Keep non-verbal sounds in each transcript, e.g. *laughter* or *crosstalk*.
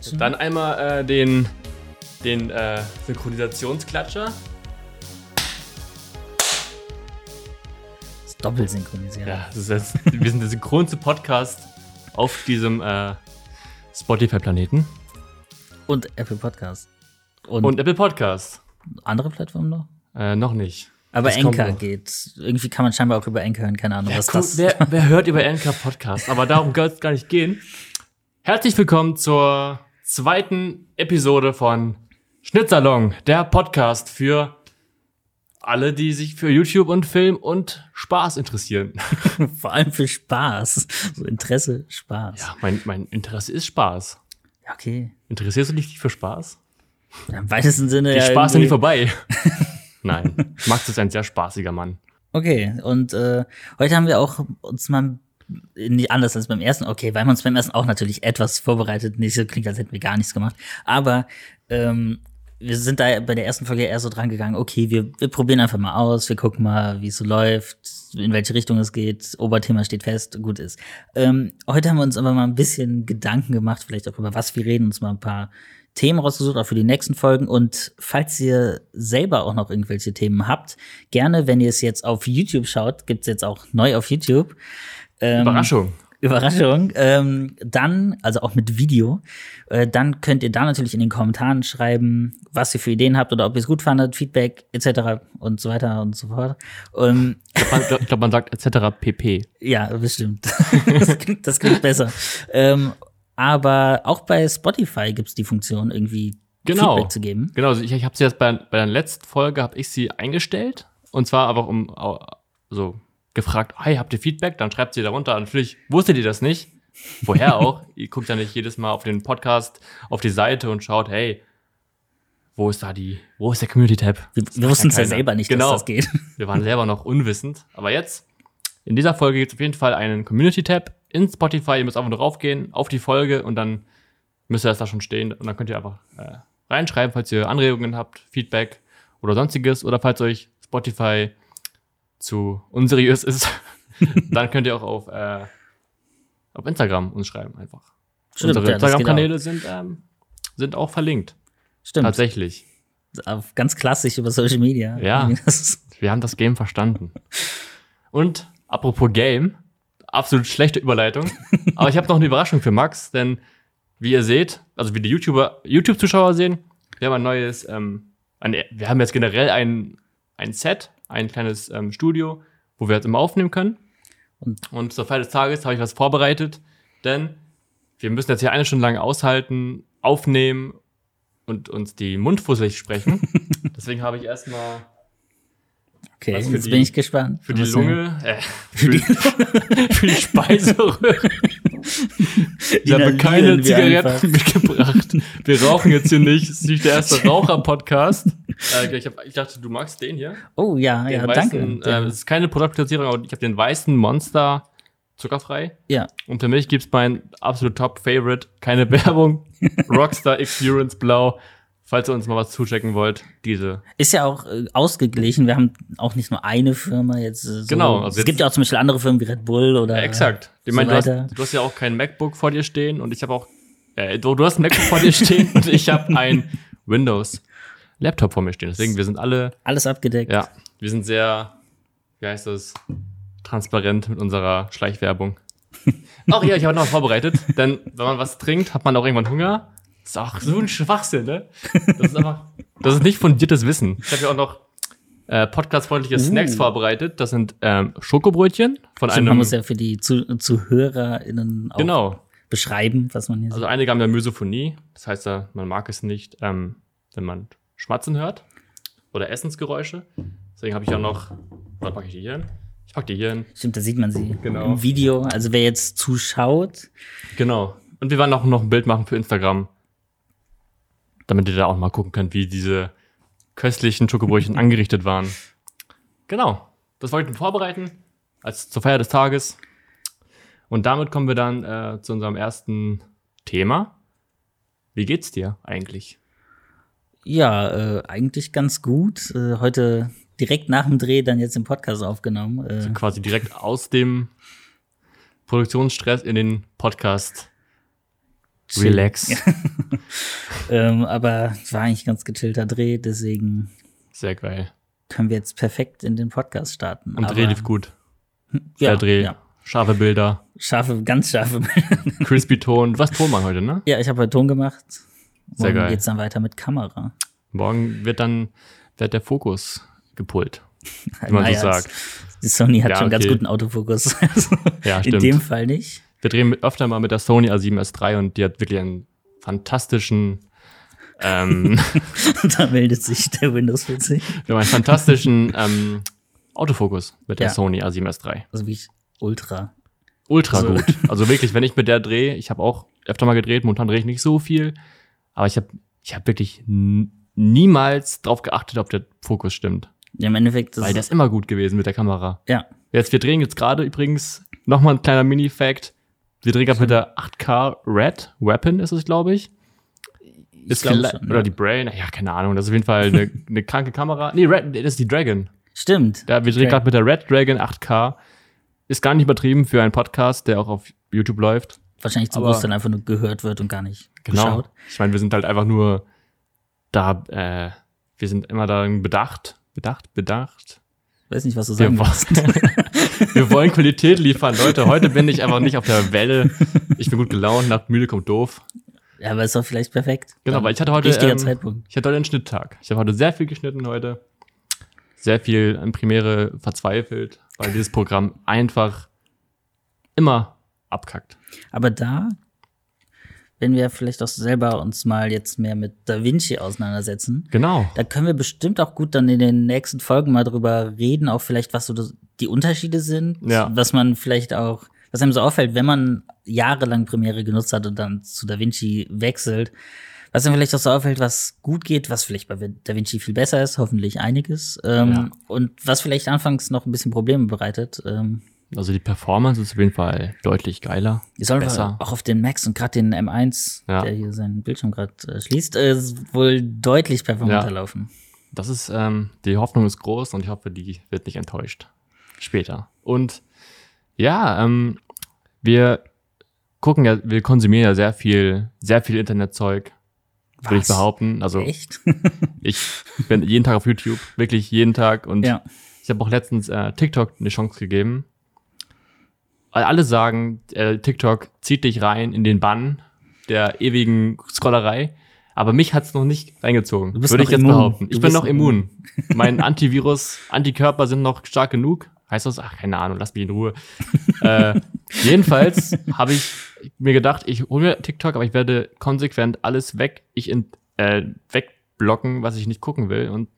klatschen. Dann einmal äh, den, den äh, Synchronisationsklatscher. Das doppelt synchronisiert. Ja, das ist jetzt, wir sind der synchronste Podcast auf diesem äh, Spotify-Planeten. Und Apple Podcast. Und, Und Apple Podcast. andere Plattformen noch? Äh, noch nicht. Aber noch. geht. Irgendwie kann man scheinbar auch über Anchor hören, keine Ahnung, was Cool, das wer, *laughs* wer hört über Anchor Podcast? Aber darum soll es gar nicht gehen. Herzlich willkommen zur zweiten Episode von Schnittsalon, der Podcast für alle, die sich für YouTube und Film und Spaß interessieren. *laughs* Vor allem für Spaß. So Interesse, Spaß. Ja, mein, mein Interesse ist Spaß. Ja, okay. Interessierst du dich für Spaß? Ja, Im weitesten Sinne. Die ja, Spaß sind nie vorbei. *laughs* Nein, Max ist ein sehr spaßiger Mann. Okay, und äh, heute haben wir auch uns mal nicht anders als beim ersten, okay, weil wir uns beim ersten auch natürlich etwas vorbereitet, nicht so klingt, als hätten wir gar nichts gemacht, aber ähm, wir sind da bei der ersten Folge eher so dran gegangen, okay, wir, wir probieren einfach mal aus, wir gucken mal, wie es so läuft, in welche Richtung es geht, Oberthema steht fest, gut ist. Ähm, heute haben wir uns aber mal ein bisschen Gedanken gemacht, vielleicht auch über was wir reden, uns mal ein paar Themen rausgesucht, auch für die nächsten Folgen. Und falls ihr selber auch noch irgendwelche Themen habt, gerne, wenn ihr es jetzt auf YouTube schaut, gibt's jetzt auch neu auf YouTube. Ähm, Überraschung. Überraschung. Ähm, dann, also auch mit Video, äh, dann könnt ihr da natürlich in den Kommentaren schreiben, was ihr für Ideen habt oder ob ihr es gut fandet, Feedback etc. und so weiter und so fort. Ähm, Ich glaube, man, glaub, man sagt etc. pp. *laughs* ja, bestimmt. *laughs* das, klingt, das klingt besser. Ähm, aber auch bei Spotify gibt's die Funktion, irgendwie Genau. Feedback zu geben. Genau, also ich, ich habe sie jetzt bei, bei der letzten Folge habe ich sie eingestellt und zwar einfach um so gefragt, hey, habt ihr Feedback? Dann schreibt sie darunter. Und natürlich wusstet ihr das nicht. Woher auch? *laughs* ihr guckt ja nicht jedes Mal auf den Podcast, auf die Seite und schaut, hey, wo ist da die, wo ist der Community-Tab? Wir, wussten es ja selber nicht, genau. dass das geht. *laughs* Wir waren selber noch unwissend. Aber jetzt, in dieser Folge gibt es auf jeden Fall einen Community-Tab in Spotify. Ihr müsst einfach nur raufgehen auf die Folge und dann müsste das da schon stehen. Und dann könnt ihr einfach äh, reinschreiben, falls ihr Anregungen habt, Feedback oder sonstiges. Oder falls euch Spotify zu unseriös ist, *laughs* dann könnt ihr auch auf, äh, auf Instagram uns schreiben einfach. Stimmt, Unsere ja, Instagram-Kanäle sind, ähm, sind auch verlinkt. Stimmt. Tatsächlich. Ganz klassisch über Social Media. Ja. *laughs* Wir haben das Game verstanden. Und apropos Game, absolut schlechte Überleitung. *laughs* Aber ich habe noch eine Überraschung für Max, denn wie ihr seht, also wie die YouTuber, YouTube-Zuschauer sehen, wir haben ein neues, ähm, ein, wir haben jetzt generell ein, ein Set, ein kleines ähm, Studio, wo wir jetzt immer aufnehmen können. Und- Und zur Feier des Tages habe ich was vorbereitet, denn wir müssen jetzt hier eine Stunde lang aushalten, aufnehmen und uns die Mundfusselig sprechen. *laughs* Deswegen habe ich erstmal okay, für jetzt die- bin ich gespannt. für die Lunge, äh, *laughs* für, die, *laughs* für die Speiseröhre. Ich habe keine Zigaretten einfach. mitgebracht. Wir rauchen jetzt hier nicht. Es ist nicht der erste Raucher-Podcast. Äh, ich, hab, ich dachte, du magst den hier. Oh ja, Den ja, weißen, danke. Äh, es ist keine Produktplatzierung, aber ich habe den weißen Monster zuckerfrei. ja, Und für mich gibt's mein absolut Top-Favorite. Keine *laughs* Werbung. Rockstar Experience Blau. Falls ihr uns mal was zuchecken wollt, diese. ist ja auch äh, ausgeglichen. Wir haben auch nicht nur eine Firma jetzt. äh, So. Genau, also es gibt ja auch zum Beispiel andere Firmen wie Red Bull oder. Ja, exakt. Ich so meine, du, hast, du hast ja auch kein MacBook vor dir stehen und ich habe auch. Äh, du, du hast ein MacBook vor dir stehen und ich habe ein Windows-Laptop vor mir stehen. Deswegen, wir sind alle, Alles abgedeckt. ja, wir sind sehr, wie heißt das, transparent mit unserer Schleichwerbung. *laughs* Ach ja, ich habe noch was vorbereitet, denn wenn man was trinkt, hat man auch irgendwann Hunger. Das ist auch so ein Schwachsinn, ne? Das ist einfach, das ist nicht fundiertes Wissen. Ich habe ja auch noch äh, podcastfreundliche Snacks vorbereitet. Das sind ähm, Schokobrötchen von Stimmt, einem. man muss ja für die Zu ZuhörerInnen auch genau. beschreiben, was man hier Also einige haben ja Mysophonie, das heißt ja, man mag es nicht, ähm, wenn man Schmatzen hört oder Essensgeräusche. Deswegen habe ich auch noch, was packe ich die hier hin? Ich packe die hier hin. Stimmt, da sieht man sie Genau. im Video. Also wer jetzt zuschaut, Genau. Und wir werden auch noch ein Bild machen für Instagram, damit ihr da auch mal gucken könnt, wie diese köstlichen Schokobrötchen *laughs* angerichtet waren. Genau. Das wollte ich vorbereiten, als zur Feier des Tages. Und damit kommen wir dann äh, zu unserem ersten Thema. Wie geht's dir eigentlich? Ja, äh, eigentlich ganz gut. Äh, heute direkt nach dem Dreh dann jetzt im Podcast aufgenommen. Äh, quasi direkt aus dem Produktionsstress in den Podcast chill. Relax. *laughs* Ähm, aber es war eigentlich ein ganz gechillter Dreh, deswegen Sehr geil. können wir jetzt perfekt in den Podcast starten. Und aber, Dreh lief gut. ja, Der Dreh. Ja. Scharfe Bilder. Scharfe, ganz scharfe. Crispy Ton. Du warst Tonmann heute, ne? ja, ich habe heute Ton gemacht. Sehr Morgen geil. geht's dann weiter mit Kamera. Morgen wird dann wird der Fokus gepult. *laughs* Wie man so Naja, sagt. Die Sony hat Ja, schon ganz okay. guten Autofokus. *laughs* Ja, in stimmt. dem Fall nicht. Wir drehen mit- öfter mal mit der Sony A7S III und die hat wirklich einen fantastischen, ähm, *laughs* da meldet sich der Windows 40. wir haben einen fantastischen ähm, Autofokus mit der Ja. Sony A7S III. Also wie ultra. Ultra Also- gut. Also wirklich, wenn ich mit der drehe, ich habe auch öfter mal gedreht, momentan drehe ich nicht so viel, aber ich habe ich hab wirklich niemals drauf geachtet, ob der Fokus stimmt. Ja, Im Endeffekt, das Weil der ist immer gut gewesen mit der Kamera. ja, Jetzt, wir drehen jetzt gerade übrigens nochmal ein kleiner Mini-Fact. Wir drehen gerade mit der 8K Red Weapon, ist es, glaube ich. Ist glaub schon, oder ja. die Brain, ja, keine Ahnung. Das ist auf jeden Fall eine, *laughs* eine kranke Kamera. Nee, Red, das ist die Dragon. stimmt. Da, wir drehen gerade mit der Red Dragon 8K. Ist gar nicht übertrieben für einen Podcast, der auch auf YouTube läuft. Wahrscheinlich zum Großteil einfach nur gehört wird und gar nicht Genau. geschaut. Ich meine, wir sind halt einfach nur da, äh, wir sind immer da bedacht, bedacht, bedacht. Weiß nicht, was du Wir, sagen willst. *laughs* wir wollen Qualität liefern, Leute. Heute bin ich einfach nicht auf der Welle. Ich bin gut gelaunt, nach müde kommt doof. Ja, aber ist doch vielleicht perfekt. Genau, Dann weil ich hatte heute, Richtiger ähm, Zeitpunkt. Ich hatte heute einen Schnitttag. Ich habe heute sehr viel geschnitten heute. Sehr viel an Premiere verzweifelt, weil dieses Programm einfach immer abkackt. Aber da, wenn wir vielleicht auch selber uns mal jetzt mehr mit Da Vinci auseinandersetzen, Genau. da können wir bestimmt auch gut dann in den nächsten Folgen mal drüber reden, auch vielleicht, was so die Unterschiede sind, Ja. was man vielleicht auch, was einem so auffällt, wenn man jahrelang Premiere genutzt hat und dann zu Da Vinci wechselt, was einem vielleicht auch so auffällt, was gut geht, was vielleicht bei Da Vinci viel besser ist, hoffentlich einiges, ähm, Ja. und was vielleicht anfangs noch ein bisschen Probleme bereitet. Ähm, Also die Performance ist auf jeden Fall deutlich geiler. Die soll Besser. auch auf den Macs und gerade den M1, Ja. der hier seinen Bildschirm gerade äh, schließt, äh, wohl deutlich performanter Ja. laufen. Das ist, ähm, die Hoffnung ist groß und ich hoffe, die wird nicht enttäuscht. Später. Und ja, ähm, wir gucken ja, wir konsumieren ja sehr viel, sehr viel Internetzeug, würde ich behaupten. Also Echt? *laughs* ich bin jeden Tag auf YouTube, wirklich jeden Tag. Und ja. ich habe auch letztens äh, TikTok eine Chance gegeben. Alle sagen, äh, TikTok zieht dich rein in den Bann der ewigen Scrollerei. Aber mich hat's noch nicht reingezogen, würde ich jetzt immun. behaupten. Du Ich bin noch immun. *laughs* Mein Antivirus, Antikörper sind noch stark genug. Heißt das? Ach, keine Ahnung, lass mich in Ruhe. *laughs* äh, jedenfalls habe ich mir gedacht, ich hole mir TikTok, aber ich werde konsequent alles weg, ich in, äh, wegblocken, was ich nicht gucken will. Und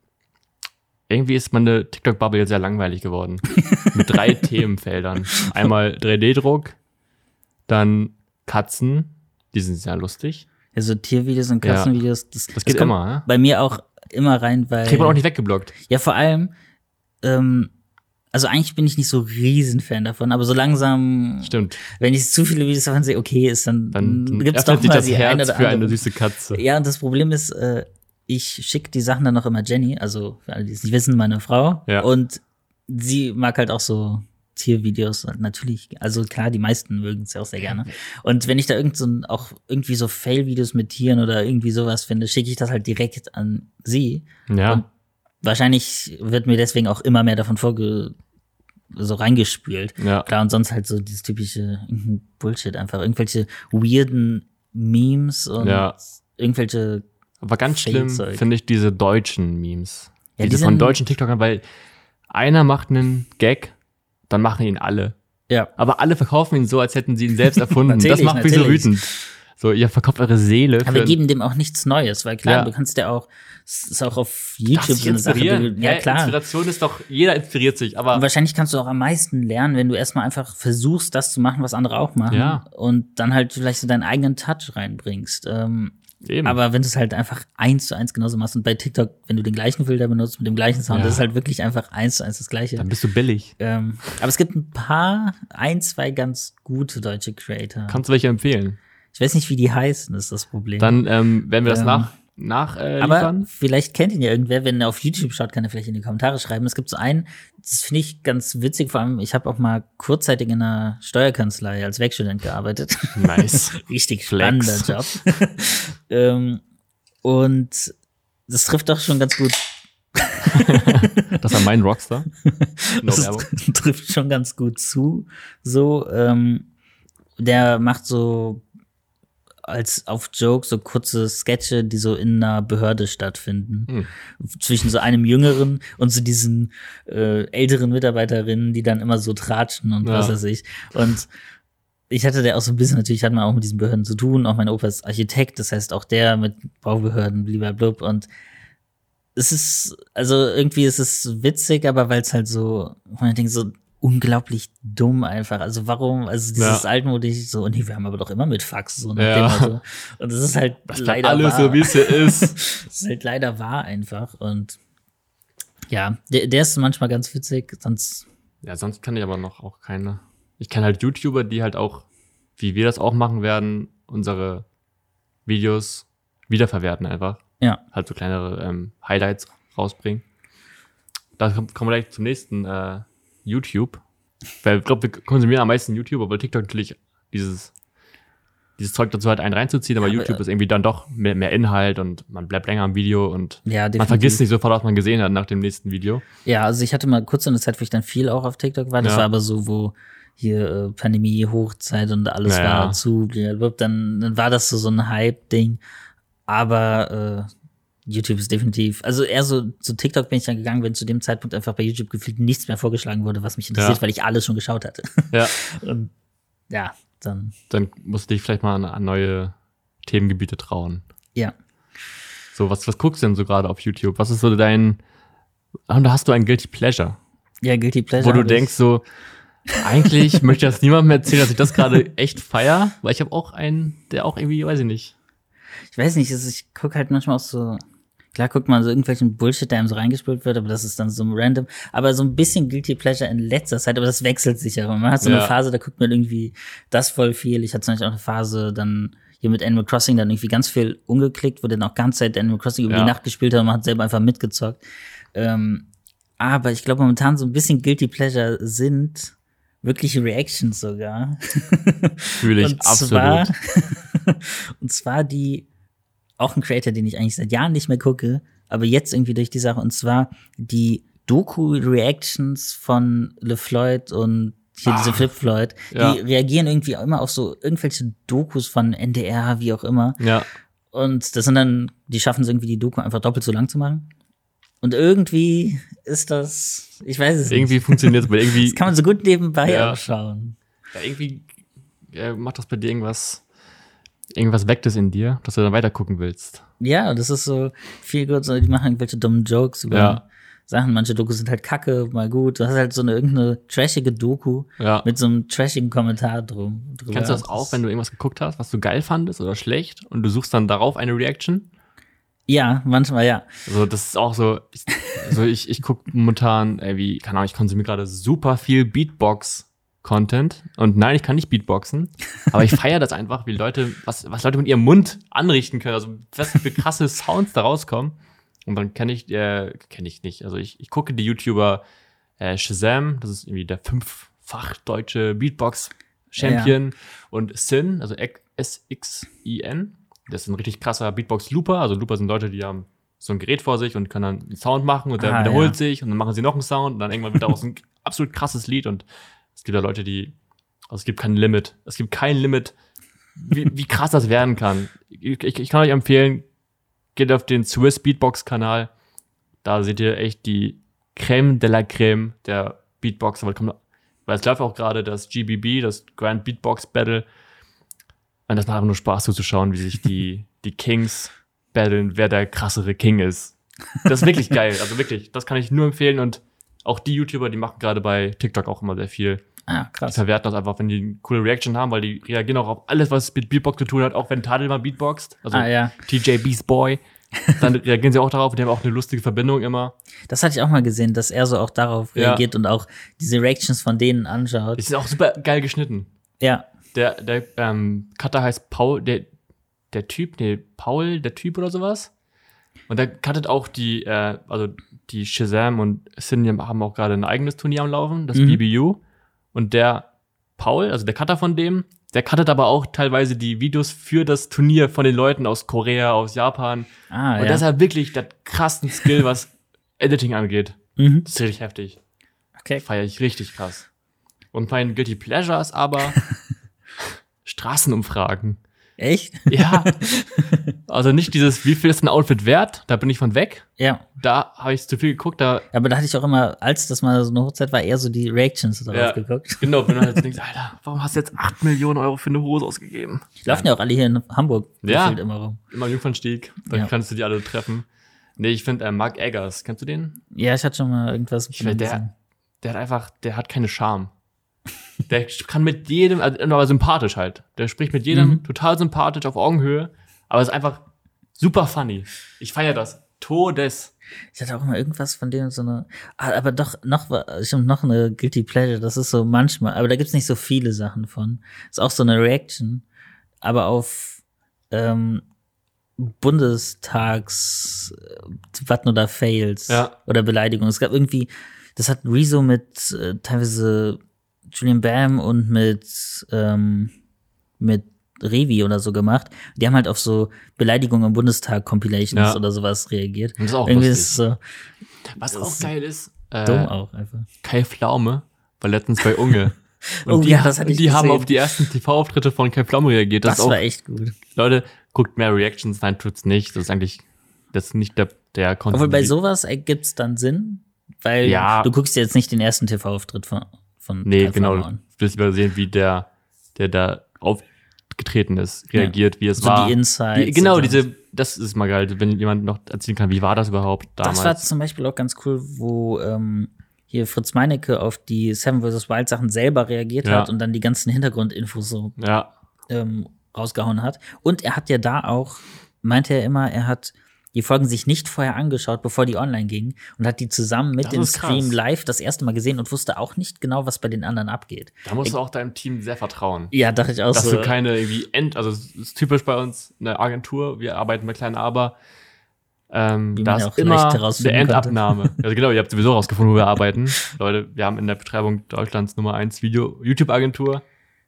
irgendwie ist meine TikTok-Bubble jetzt sehr langweilig geworden. *laughs* Mit drei Themenfeldern. Einmal 3D-Druck, dann Katzen, die sind sehr lustig. Also Tiervideos und Ja. Katzenvideos, das, Das geht kommt immer, ne? bei mir auch immer rein, weil Kriegt man auch nicht weggeblockt. ja vor allem, ähm, also eigentlich bin ich nicht so Riesenfan davon, aber so langsam, Stimmt. wenn ich zu viele Videos davon sehe, okay, ist dann, Dann, dann gibt's doch mal das die Herz eine oder für eine andere. süße Katze. Ja, und das Problem ist, äh, ich schicke die Sachen dann noch immer Jenny, also für alle, die es nicht wissen, meine Frau. Ja. Und sie mag halt auch so Tiervideos, natürlich. Also klar, die meisten mögen es ja auch sehr gerne. Und wenn ich da irgend so auch irgendwie so Fail-Videos mit Tieren oder irgendwie sowas finde, schicke ich das halt direkt an sie. Ja. Und wahrscheinlich wird mir deswegen auch immer mehr davon vorge so reingespült. Ja. Klar, und sonst halt so dieses typische irgendein Bullshit einfach. Irgendwelche weirden Memes und Ja. irgendwelche Aber ganz schlimm finde ich diese deutschen Memes. Ja, diese die von deutschen TikTokern, weil einer macht einen Gag, dann machen ihn alle. Ja. Aber alle verkaufen ihn so, als hätten sie ihn selbst *laughs* erfunden. das macht mich so wütend. So, ihr verkauft eure Seele. Aber wir geben dem auch nichts Neues, weil klar, Ja. du kannst ja auch, es ist auch auf YouTube so eine Sache. Du, ja, klar. Inspiration ist doch, jeder inspiriert sich, aber Und wahrscheinlich kannst du auch am meisten lernen, wenn du erstmal einfach versuchst, das zu machen, was andere auch machen. Ja. Und dann halt vielleicht so deinen eigenen Touch reinbringst. Ähm, eben. aber wenn du es halt einfach eins zu eins genauso machst und bei TikTok, wenn du den gleichen Filter benutzt mit dem gleichen Sound, Ja. das ist halt wirklich einfach eins zu eins das gleiche. dann bist du billig. Ähm, aber es gibt ein paar, ein, zwei ganz gute deutsche Creator. Kannst du welche empfehlen? Ich weiß nicht, wie die heißen, ist das Problem. Dann ähm, werden wir das Ähm. nach, nachliefern. Äh, Aber liefern. vielleicht kennt ihn ja irgendwer, wenn er auf YouTube schaut, kann er vielleicht in die Kommentare schreiben. Es gibt so einen, das finde ich ganz witzig, vor allem, ich habe auch mal kurzzeitig in einer Steuerkanzlei als Werkstudent gearbeitet. nice. *laughs* Richtig spannender Job. *laughs* ähm, und das trifft doch schon ganz gut. das war mein Rockstar. *laughs* No Das trifft schon ganz gut zu. So, ähm, der macht so als auf Joke so kurze Sketche, die so in einer Behörde stattfinden. Hm. Zwischen so einem Jüngeren und so diesen äh, älteren Mitarbeiterinnen, die dann immer so tratschen und Ja. was weiß ich. Und ich hatte der auch so ein bisschen, natürlich hat man auch mit diesen Behörden zu tun. Auch mein Opa ist Architekt, das heißt auch der mit Baubehörden, blub. Und es ist, also irgendwie ist es witzig, aber weil es halt so, man denkt so unglaublich dumm einfach. Also warum, also dieses Ja. altmodisch so, nee, wir haben aber doch immer mit Fax, so Ja. dem Motto. Und das ist halt bleibt leider alles wahr. so, wie es hier ist. *laughs* Das ist halt leider wahr einfach. Und ja, der, der ist manchmal ganz witzig, sonst, Ja, sonst kann ich aber noch auch keine. Ich kenne halt YouTuber, die halt auch, wie wir das auch machen werden, unsere Videos wiederverwerten einfach. ja. Halt so kleinere ähm, Highlights rausbringen. Da kommen kommen wir gleich zum nächsten äh, YouTube. Weil ich glaube, wir konsumieren am meisten YouTube, aber TikTok natürlich dieses, dieses Zeug dazu halt einen reinzuziehen, aber Ja, aber, YouTube ist irgendwie dann doch mehr, mehr Inhalt und man bleibt länger am Video und Ja, man vergisst nicht sofort, was man gesehen hat nach dem nächsten Video. Ja, also ich hatte mal kurz eine Zeit, wo ich dann viel auch auf TikTok war. Das Ja. war aber so, wo hier äh, Pandemie, Hochzeit und alles Ja, war zu, dann, dann war das so, so ein Hype-Ding. Aber äh, YouTube ist definitiv, also eher so zu TikTok bin ich dann gegangen, wenn zu dem Zeitpunkt einfach bei YouTube gefühlt nichts mehr vorgeschlagen wurde, was mich interessiert, Ja. weil ich alles schon geschaut hatte. Ja. *laughs* Und ja, dann, Dann musst du dich vielleicht mal an, neue Themengebiete trauen. ja. So, was, was guckst du denn so gerade auf YouTube? Was ist so dein. Ah, Und da hast du ein Guilty Pleasure, Ja, Guilty Pleasure. wo du denkst so, eigentlich *laughs* möchte das niemandem erzählen, dass ich das gerade echt feier, weil ich habe auch einen, der auch irgendwie, weiß ich nicht. Ich, weiß nicht, also ich guck halt manchmal auch so, klar guckt man so irgendwelchen Bullshit, der einem so reingespült wird, aber das ist dann so random. Aber so ein bisschen Guilty Pleasure in letzter Zeit, aber das wechselt sich ja. Man hat so Ja. eine Phase, da guckt man irgendwie das voll viel. Ich hatte zum Beispiel auch eine Phase, dann hier mit Animal Crossing dann irgendwie ganz viel umgeklickt, wo dann auch ganze Zeit Animal Crossing über Ja. die Nacht gespielt hat und man hat selber einfach mitgezockt. Ähm, aber ich glaube momentan so ein bisschen Guilty Pleasure sind wirkliche Reactions sogar. Fühle ich *laughs* und absolut. Zwar, *laughs* und zwar die, auch ein Creator, den ich eigentlich seit Jahren nicht mehr gucke, aber jetzt irgendwie durch die Sache, und zwar die Doku-Reactions von LeFloid und hier diese Ah, Flip Floyd, die ja. reagieren irgendwie auch immer auf so irgendwelche Dokus von NDR, wie auch immer. Ja, Und das sind dann, die schaffen es irgendwie, die Doku einfach doppelt so lang zu machen. Und irgendwie ist das, ich weiß es irgendwie nicht. funktioniert es, weil *laughs* irgendwie, Das kann man so gut nebenbei Ja. auch schauen. ja, irgendwie ja, macht das bei dir irgendwas, irgendwas weckt es in dir, dass du dann weiter gucken willst. Ja, das ist so viel gut, so, die machen irgendwelche dummen Jokes über Ja. Sachen. Manche Dokus sind halt kacke, mal gut. Du hast halt so eine irgendeine trashige Doku Ja. mit so einem trashigen Kommentar drum. Drüber. Kennst du das auch, wenn du irgendwas geguckt hast, was du geil fandest oder schlecht und du suchst dann darauf eine Reaction? Ja, manchmal ja. Also das ist auch so, ich, also ich, ich gucke momentan, ey, wie, keine Ahnung, ich konsumiere gerade super viel Beatbox-Content. Und nein, ich kann nicht Beatboxen, aber ich feiere das einfach, wie Leute, was, was Leute mit ihrem Mund anrichten können, also was für krasse Sounds da rauskommen. Und dann kenne ich, äh, kenne ich nicht, also ich, ich gucke die YouTuber äh, Shazam, das ist irgendwie der fünffach deutsche Beatbox-Champion und Sin, also S-X-I-N, das ist ein richtig krasser Beatbox-Looper. Also Looper sind Leute, die haben so ein Gerät vor sich und können dann einen Sound machen und der Ah, wiederholt ja. sich und dann machen sie noch einen Sound und dann irgendwann wird daraus ein *laughs* absolut krasses Lied und es gibt ja Leute, die, also es gibt kein Limit. Es gibt kein Limit, wie, wie krass das werden kann. Ich, ich, kann euch empfehlen, geht auf den Swiss Beatbox Kanal. Da seht ihr echt die Creme de la Creme der Beatbox. Weil es läuft auch gerade das GBB, das Grand Beatbox Battle. Und das macht einfach nur Spaß zuzuschauen, wie sich die, die Kings battlen, wer der krassere King ist. Das ist wirklich geil. Also wirklich, das kann ich nur empfehlen. Und auch die YouTuber, die machen gerade bei TikTok auch immer sehr viel. Ah, Die krass. verwerten das einfach, wenn die eine coole Reaction haben, weil die reagieren auch auf alles, was mit Beatbox zu tun hat, auch wenn Tadel mal Beatboxt. Also Ah, ja. TJ Beast Boy. Dann *laughs* reagieren sie auch darauf und die haben auch eine lustige Verbindung immer. Das hatte ich auch mal gesehen, dass er so auch darauf Ja. reagiert und auch diese Reactions von denen anschaut. Die sind auch super geil geschnitten. Ja. Der, der ähm, Cutter heißt Paul, der, der Typ, nee, Paul, der Typ oder sowas. Und der cuttet auch die, äh, also die Shazam und Cindy haben auch gerade ein eigenes Turnier am Laufen, das Mhm. BBU. Und der Paul, also der Cutter von dem, der cuttet aber auch teilweise die Videos für das Turnier von den Leuten aus Korea, aus Japan. Ah, und ja. das ist halt wirklich der krassen Skill, was *laughs* Editing angeht. mhm. Das ist richtig heftig. Okay. Feiere ich richtig krass. Und mein Guilty Pleasure ist aber *laughs* Straßenumfragen. Echt? Ja. *laughs* also nicht dieses, wie viel ist ein Outfit wert? Da bin ich von weg. Ja. Da habe ich zu viel geguckt. Da, Aber da hatte ich auch immer, als das mal so eine Hochzeit war, eher so die Reactions darauf Ja. geguckt. *laughs* genau, wenn man jetzt denkt, *laughs* Alter, warum hast du jetzt 8 Millionen Euro für eine Hose ausgegeben? Die laufen ja auch alle hier in Hamburg Ja. immer rum. Immer Jungfernstieg, dann Ja. kannst du die alle treffen. Nee, ich finde äh, Mark Eggers, kennst du den? Ja, ich hatte schon mal irgendwas Ich find, der, der hat einfach, der hat keine Charme. Der kann mit jedem, also aber sympathisch halt. Der spricht mit jedem Mhm. total sympathisch auf Augenhöhe, aber ist einfach super funny. Ich feiere das. Todes. Ich hatte auch immer irgendwas von dem so eine, ah, aber doch noch, stimmt, noch eine Guilty Pleasure, das ist so manchmal, aber da gibt's nicht so viele Sachen von. Ist auch so eine Reaction, aber auf ähm, Bundestags äh, Watten oder Fails Ja. oder Beleidigungen. Es gab irgendwie, das hat Rezo mit äh, teilweise Julian Bam und mit ähm, mit Revi oder so gemacht. Die haben halt auf so Beleidigungen im Bundestag Compilations Ja. oder sowas reagiert. Das ist auch Irgendwie lustig. ist so Was auch geil ist, äh, dumm auch einfach. Kai Pflaume war letztens bei Unge. *laughs* Und Oh die, ja, das hatte ich die haben auf die ersten TV-Auftritte von Kai Pflaume reagiert. Das, Das, auch, war echt gut. Leute, guckt mehr Reactions, nein, tut's nicht. Das ist eigentlich, das ist nicht der, der Content. Obwohl bei sowas ergibt's dann Sinn, weil Ja. du guckst jetzt nicht den ersten TV-Auftritt von, von Nee, genau. Du an. willst lieber sehen, wie der, der da aufgetreten ist, reagiert, wie es So war. die Insights Wie, genau, diese, das ist mal geil, wenn jemand noch erzählen kann, wie war das überhaupt damals. Das war zum Beispiel auch ganz cool, wo ähm, hier Fritz Meinecke auf die Seven vs. Wild Sachen selber reagiert Ja. hat und dann die ganzen Hintergrundinfos so ja, ähm, rausgehauen hat. Und er hat ja da auch, meinte er immer, er hat die Folgen sich nicht vorher angeschaut, bevor die online gingen und hat die zusammen mit dem. Stream live das erste Mal gesehen und wusste auch nicht genau, was bei den anderen abgeht. da musst du auch deinem Team sehr vertrauen. Ja, dachte ich auch dass so. du keine irgendwie End, also es ist typisch bei uns in der Agentur, wir arbeiten bei kleinen Aber. Ähm, da ist auch immer eine. Endabnahme. *laughs* Also genau, ihr habt sowieso rausgefunden, wo wir arbeiten. Leute, wir haben in der Beschreibung Deutschlands Nummer 1 Video YouTube-Agentur.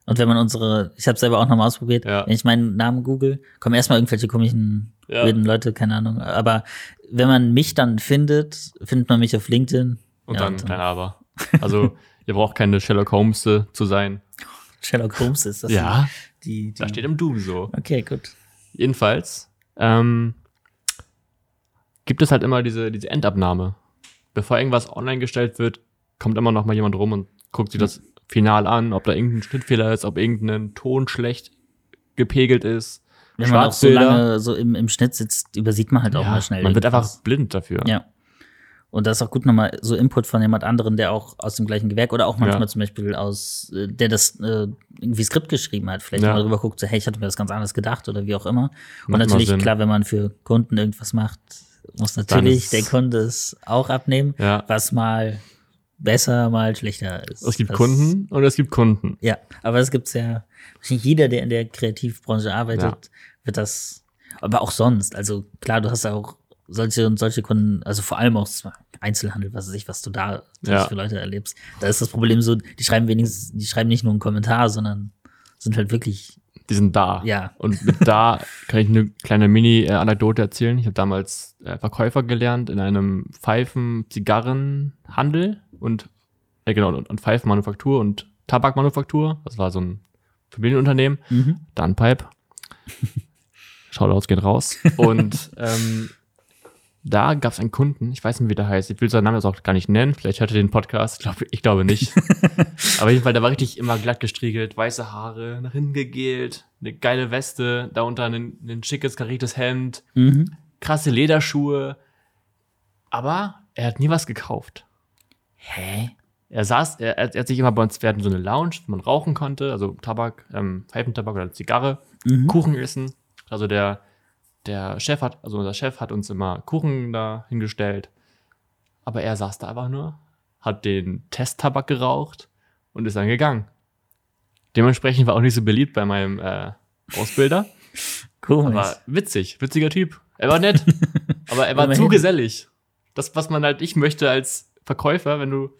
Und wenn man unsere, ich habe selber auch nochmal ausprobiert, Ja. wenn ich meinen Namen google, kommen erstmal irgendwelche komischen, Ja. weirden Leute, keine Ahnung. Aber wenn man mich dann findet, findet man mich auf LinkedIn. Und Ja, dann dann- klein Aber. Also, ihr braucht keine Sherlock Holmes zu sein. *laughs* Sherlock Holmes ist das. Ja, Die, die, da steht im Doom so. Okay, gut. Jedenfalls ähm, gibt es halt immer diese, diese Endabnahme. Bevor irgendwas online gestellt wird, kommt immer noch mal jemand rum und guckt sich das Final an, ob da irgendein Schnittfehler ist, ob irgendein Ton schlecht gepegelt ist. Wenn man auch so lange so im, im Schnitt sitzt, übersieht man halt auch Ja, mal schnell. man wird einfach blind dafür. Ja. Und da ist auch gut nochmal so Input von jemand anderen, der auch aus dem gleichen Gewerk oder auch manchmal Ja. zum Beispiel aus, äh, der das äh, irgendwie Skript geschrieben hat, vielleicht Ja. mal drüber guckt, so, hey, ich hatte mir das ganz anders gedacht oder wie auch immer. Und natürlich, klar, wenn man für Kunden irgendwas macht, muss natürlich der Kunde es auch abnehmen, Ja. was mal besser, mal schlechter ist. Es gibt das, Kunden und es gibt Kunden. Ja, aber es gibt's ja, wahrscheinlich jeder, der in der Kreativbranche arbeitet, Ja. wird das, aber auch sonst. Also klar, du hast ja auch solche und solche Kunden, also vor allem auch Einzelhandel, was weiß ich, was du da Ja. für Leute erlebst. Da ist das Problem so, die schreiben wenigstens, die schreiben nicht nur einen Kommentar, sondern sind halt wirklich, Die sind da. Ja. Und mit da *laughs* kann ich eine kleine Mini-Anekdote erzählen. Ich habe damals äh, Verkäufer gelernt in einem Pfeifen-Zigarrenhandel und äh, genau, und, und Pfeifenmanufaktur und Tabakmanufaktur. Das war so ein Familienunternehmen. mhm. Dunpipe. Shoutouts gehen raus. Und *laughs* ähm, da gab es einen Kunden, ich weiß nicht, wie der heißt, ich will seinen Namen jetzt auch gar nicht nennen, vielleicht hört er den Podcast, ich glaube, ich glaube nicht. *laughs* Aber auf jeden Fall, der war richtig immer glatt gestriegelt, weiße Haare, nach hinten gegelt, eine geile Weste, darunter ein, ein schickes, kariertes Hemd, Mhm. krasse Lederschuhe. Aber er hat nie was gekauft. Hä? Er saß, er, er hat sich immer bei uns, wir hatten so eine Lounge, wo man rauchen konnte, also Tabak, ähm, Pfeifentabak oder Zigarre, Mhm. Kuchen essen. Also der, der Chef hat, also unser Chef hat uns immer Kuchen da hingestellt. Aber er saß da einfach nur, hat den Testtabak geraucht und ist dann gegangen. Dementsprechend war auch nicht so beliebt bei meinem äh, Ausbilder. *laughs* Komisch. Aber witzig, witziger Typ. Er war nett. *laughs* Aber er war zu gesellig. Das, was man halt ich möchte als Verkäufer, wenn du,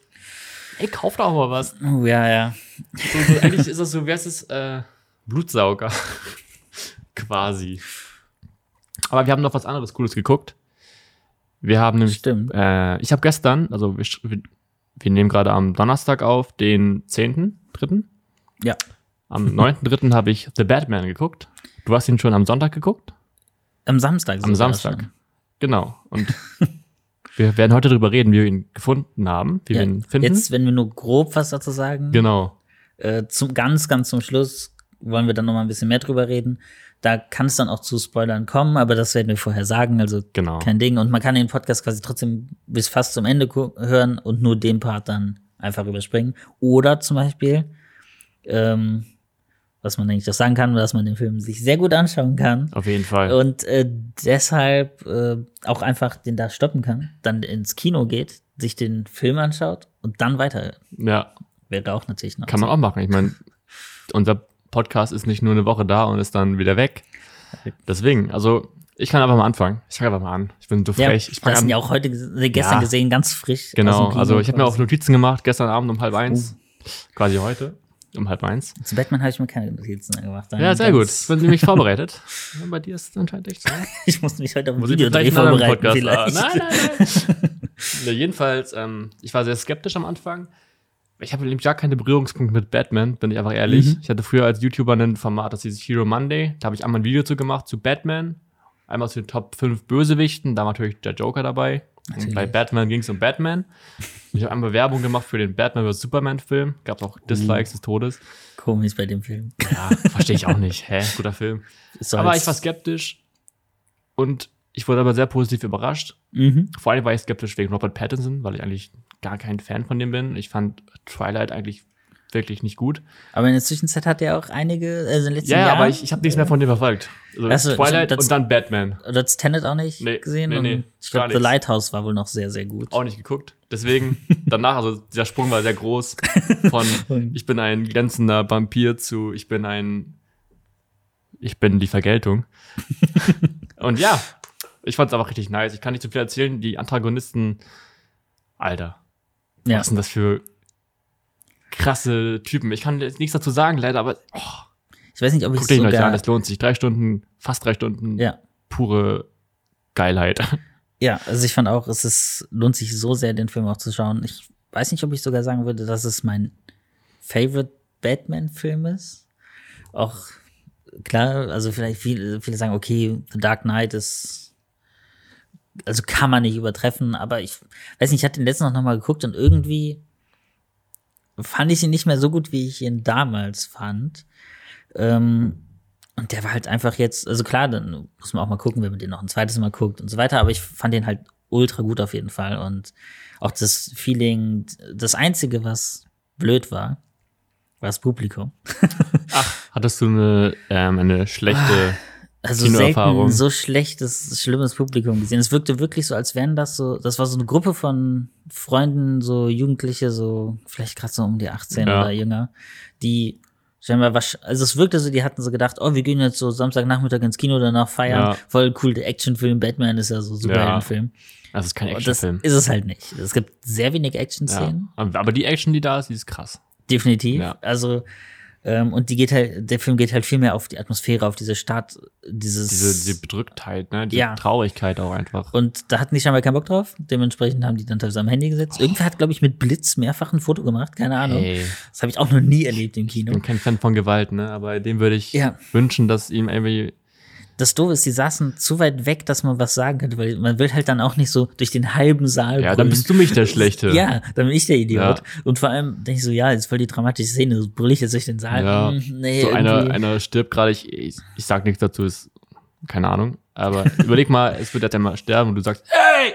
ey, kauf doch mal was. Oh, ja, ja. So, so, eigentlich ist das so, wer ist es? Äh, Blutsauger. *laughs* Quasi. Aber wir haben noch was anderes Cooles geguckt. Wir haben nämlich, Stimmt. äh, ich habe gestern, also wir, wir, nehmen gerade am Donnerstag auf, den 10.3. Ja. Am 9.3. habe ich The Batman geguckt. Du hast ihn schon am Sonntag geguckt? Am Samstag. Am Samstag. schon. Genau. Und *laughs* wir werden heute darüber reden, wie wir ihn gefunden haben, wie Ja. wir ihn finden. Jetzt, wenn wir nur grob was dazu sagen, genau. äh, zum ganz, ganz zum Schluss wollen wir dann noch mal ein bisschen mehr drüber reden. Da kann es dann auch zu Spoilern kommen, aber das werden wir vorher sagen, also Genau. kein Ding. Und man kann den Podcast quasi trotzdem bis fast zum Ende hören und nur den Part dann einfach überspringen. Oder zum Beispiel, ähm, was man eigentlich auch sagen kann, dass man den Film sich sehr gut anschauen kann. Auf jeden Fall. Und äh, deshalb äh, auch einfach den da stoppen kann, dann ins Kino geht, sich den Film anschaut und dann weiter. ja, Wäre auch natürlich noch. kann man auch machen. Ich meine, unser Podcast ist nicht nur eine Woche da und ist dann wieder weg. Deswegen, also ich kann einfach mal anfangen. Ich fange einfach mal an. Ich bin so Ja, frech. ich das sind ja auch heute, ges- gestern Ja. gesehen, ganz frisch. genau, also ich habe mir auch. Notizen gemacht, gestern Abend um halb eins. Oh. Quasi heute, um halb eins. Zu Batman habe ich mir keine Notizen gemacht. Dann Ja, sehr gut. Ich bin nämlich vorbereitet. Ja, bei dir ist es anscheinend echt so. *laughs* Ich musste mich heute auf ein Muss ich Video vielleicht einen anderen vorbereiten. Podcast Vielleicht. ah, Nein, nein, nein. *laughs* ja, jedenfalls, ähm, ich war sehr skeptisch am Anfang. Ich habe nämlich gar keine Berührungspunkte mit Batman, bin ich einfach ehrlich. Mhm. Ich hatte früher als YouTuber ein Format, das hieß Hero Monday. Da habe ich einmal ein Video zu gemacht zu Batman. Einmal zu den Top 5 Bösewichten. Da war natürlich der Joker dabei. Bei Batman ging es um Batman. Ich habe einmal Werbung gemacht für den Batman vs. Superman-Film. Gab auch Dislikes des Todes. Komisch bei dem Film. Ja, verstehe ich auch nicht. Hä? Guter Film. Ist so Aber ich war skeptisch. Und ich wurde aber sehr positiv überrascht. Mhm. Vor allem war ich skeptisch wegen Robert Pattinson, weil ich eigentlich gar kein Fan von dem bin. Ich fand Twilight eigentlich wirklich nicht gut. Aber in der Zwischenzeit hat er auch einige, also in den letzten Ja, ja, Jahren. aber ich, ich habe nichts mehr von dem verfolgt. Also so, Twilight und dann Batman. Oder das Tenet auch nicht Nee, gesehen. nee, nee, ich glaube, The. Lighthouse war wohl noch sehr, sehr gut. Auch nicht geguckt. Deswegen *laughs* danach, also dieser Sprung war sehr groß. Von *laughs* ich bin ein glänzender Vampir zu ich bin ein ich bin die Vergeltung. *laughs* und ja, ich fand's aber richtig nice. Ich kann nicht zu viel erzählen. Die Antagonisten, Alter, Ja. was sind das für krasse Typen? Ich kann jetzt nichts dazu sagen, leider, aber oh, Ich weiß nicht, ob ich guckt euch euch an, sogar. das lohnt sich. Drei Stunden, fast drei Stunden, Ja. pure Geilheit. Ja, also ich fand auch, es ist, lohnt sich so sehr, den Film auch zu schauen. Ich weiß nicht, ob ich sogar sagen würde, dass es mein Favorite Batman-Film ist. Auch klar, also vielleicht viele, viele sagen, okay, The Dark Knight ist, also kann man nicht übertreffen, aber ich weiß nicht, ich hatte den letzten noch mal geguckt und irgendwie fand ich ihn nicht mehr so gut, wie ich ihn damals fand. Ähm, und der war halt einfach jetzt, also klar, dann muss man auch mal gucken, wenn man den noch ein zweites Mal guckt und so weiter, aber ich fand den halt ultra gut auf jeden Fall und auch das Feeling, das Einzige, was blöd war, war das Publikum. *laughs* Hattest du eine, ähm, eine schlechte Also selten so schlechtes, schlimmes Publikum gesehen. Es wirkte wirklich so, als wären das so, das war so eine Gruppe von Freunden, so Jugendliche, so vielleicht gerade so um die 18 Ja. oder jünger, die scheinbar wasch- also es wirkte so, die hatten so gedacht, oh, wir gehen jetzt so Samstagnachmittag ins Kino, danach feiern. Ja. Voll cool, der Actionfilm, Batman ist ja so Superheldenfilm. Das ist kein Und das Actionfilm. ist es halt nicht. Es gibt sehr wenig Ja. Action-Szenen. Aber die Action, die da ist, die ist krass. Definitiv. Ja. Also, ähm, und die geht halt, der Film geht halt viel mehr auf die Atmosphäre, auf diese Stadt, dieses. Diese, diese Bedrücktheit, ne? Diese Ja. Traurigkeit auch einfach. und da hatten die scheinbar keinen Bock drauf. Dementsprechend haben die dann teilweise am Handy gesetzt. Irgendwer hat, glaube ich, mit Blitz mehrfach ein Foto gemacht. Keine Ahnung. Ey, Das habe ich auch noch nie erlebt im ich Kino. bin kein Fan von Gewalt, ne? Aber dem würde ich Ja. wünschen, dass ihm irgendwie. Das Doofe ist, die saßen zu weit weg, dass man was sagen könnte, weil man will halt dann auch nicht so durch den halben Saal Ja, dann brüllen. bist du mich der *laughs* Schlechte. Ja, dann bin ich der Idiot. Ja. Und vor allem denke ich so, ja, jetzt voll die dramatische Szene, so brüll ich jetzt durch den Saal. Ja. Hm, nee, so einer, irgendwie. einer stirbt gerade, ich, ich, ich sag nichts dazu, ist keine Ahnung. Aber überleg mal, es wird jetzt einmal sterben und du sagst, ey!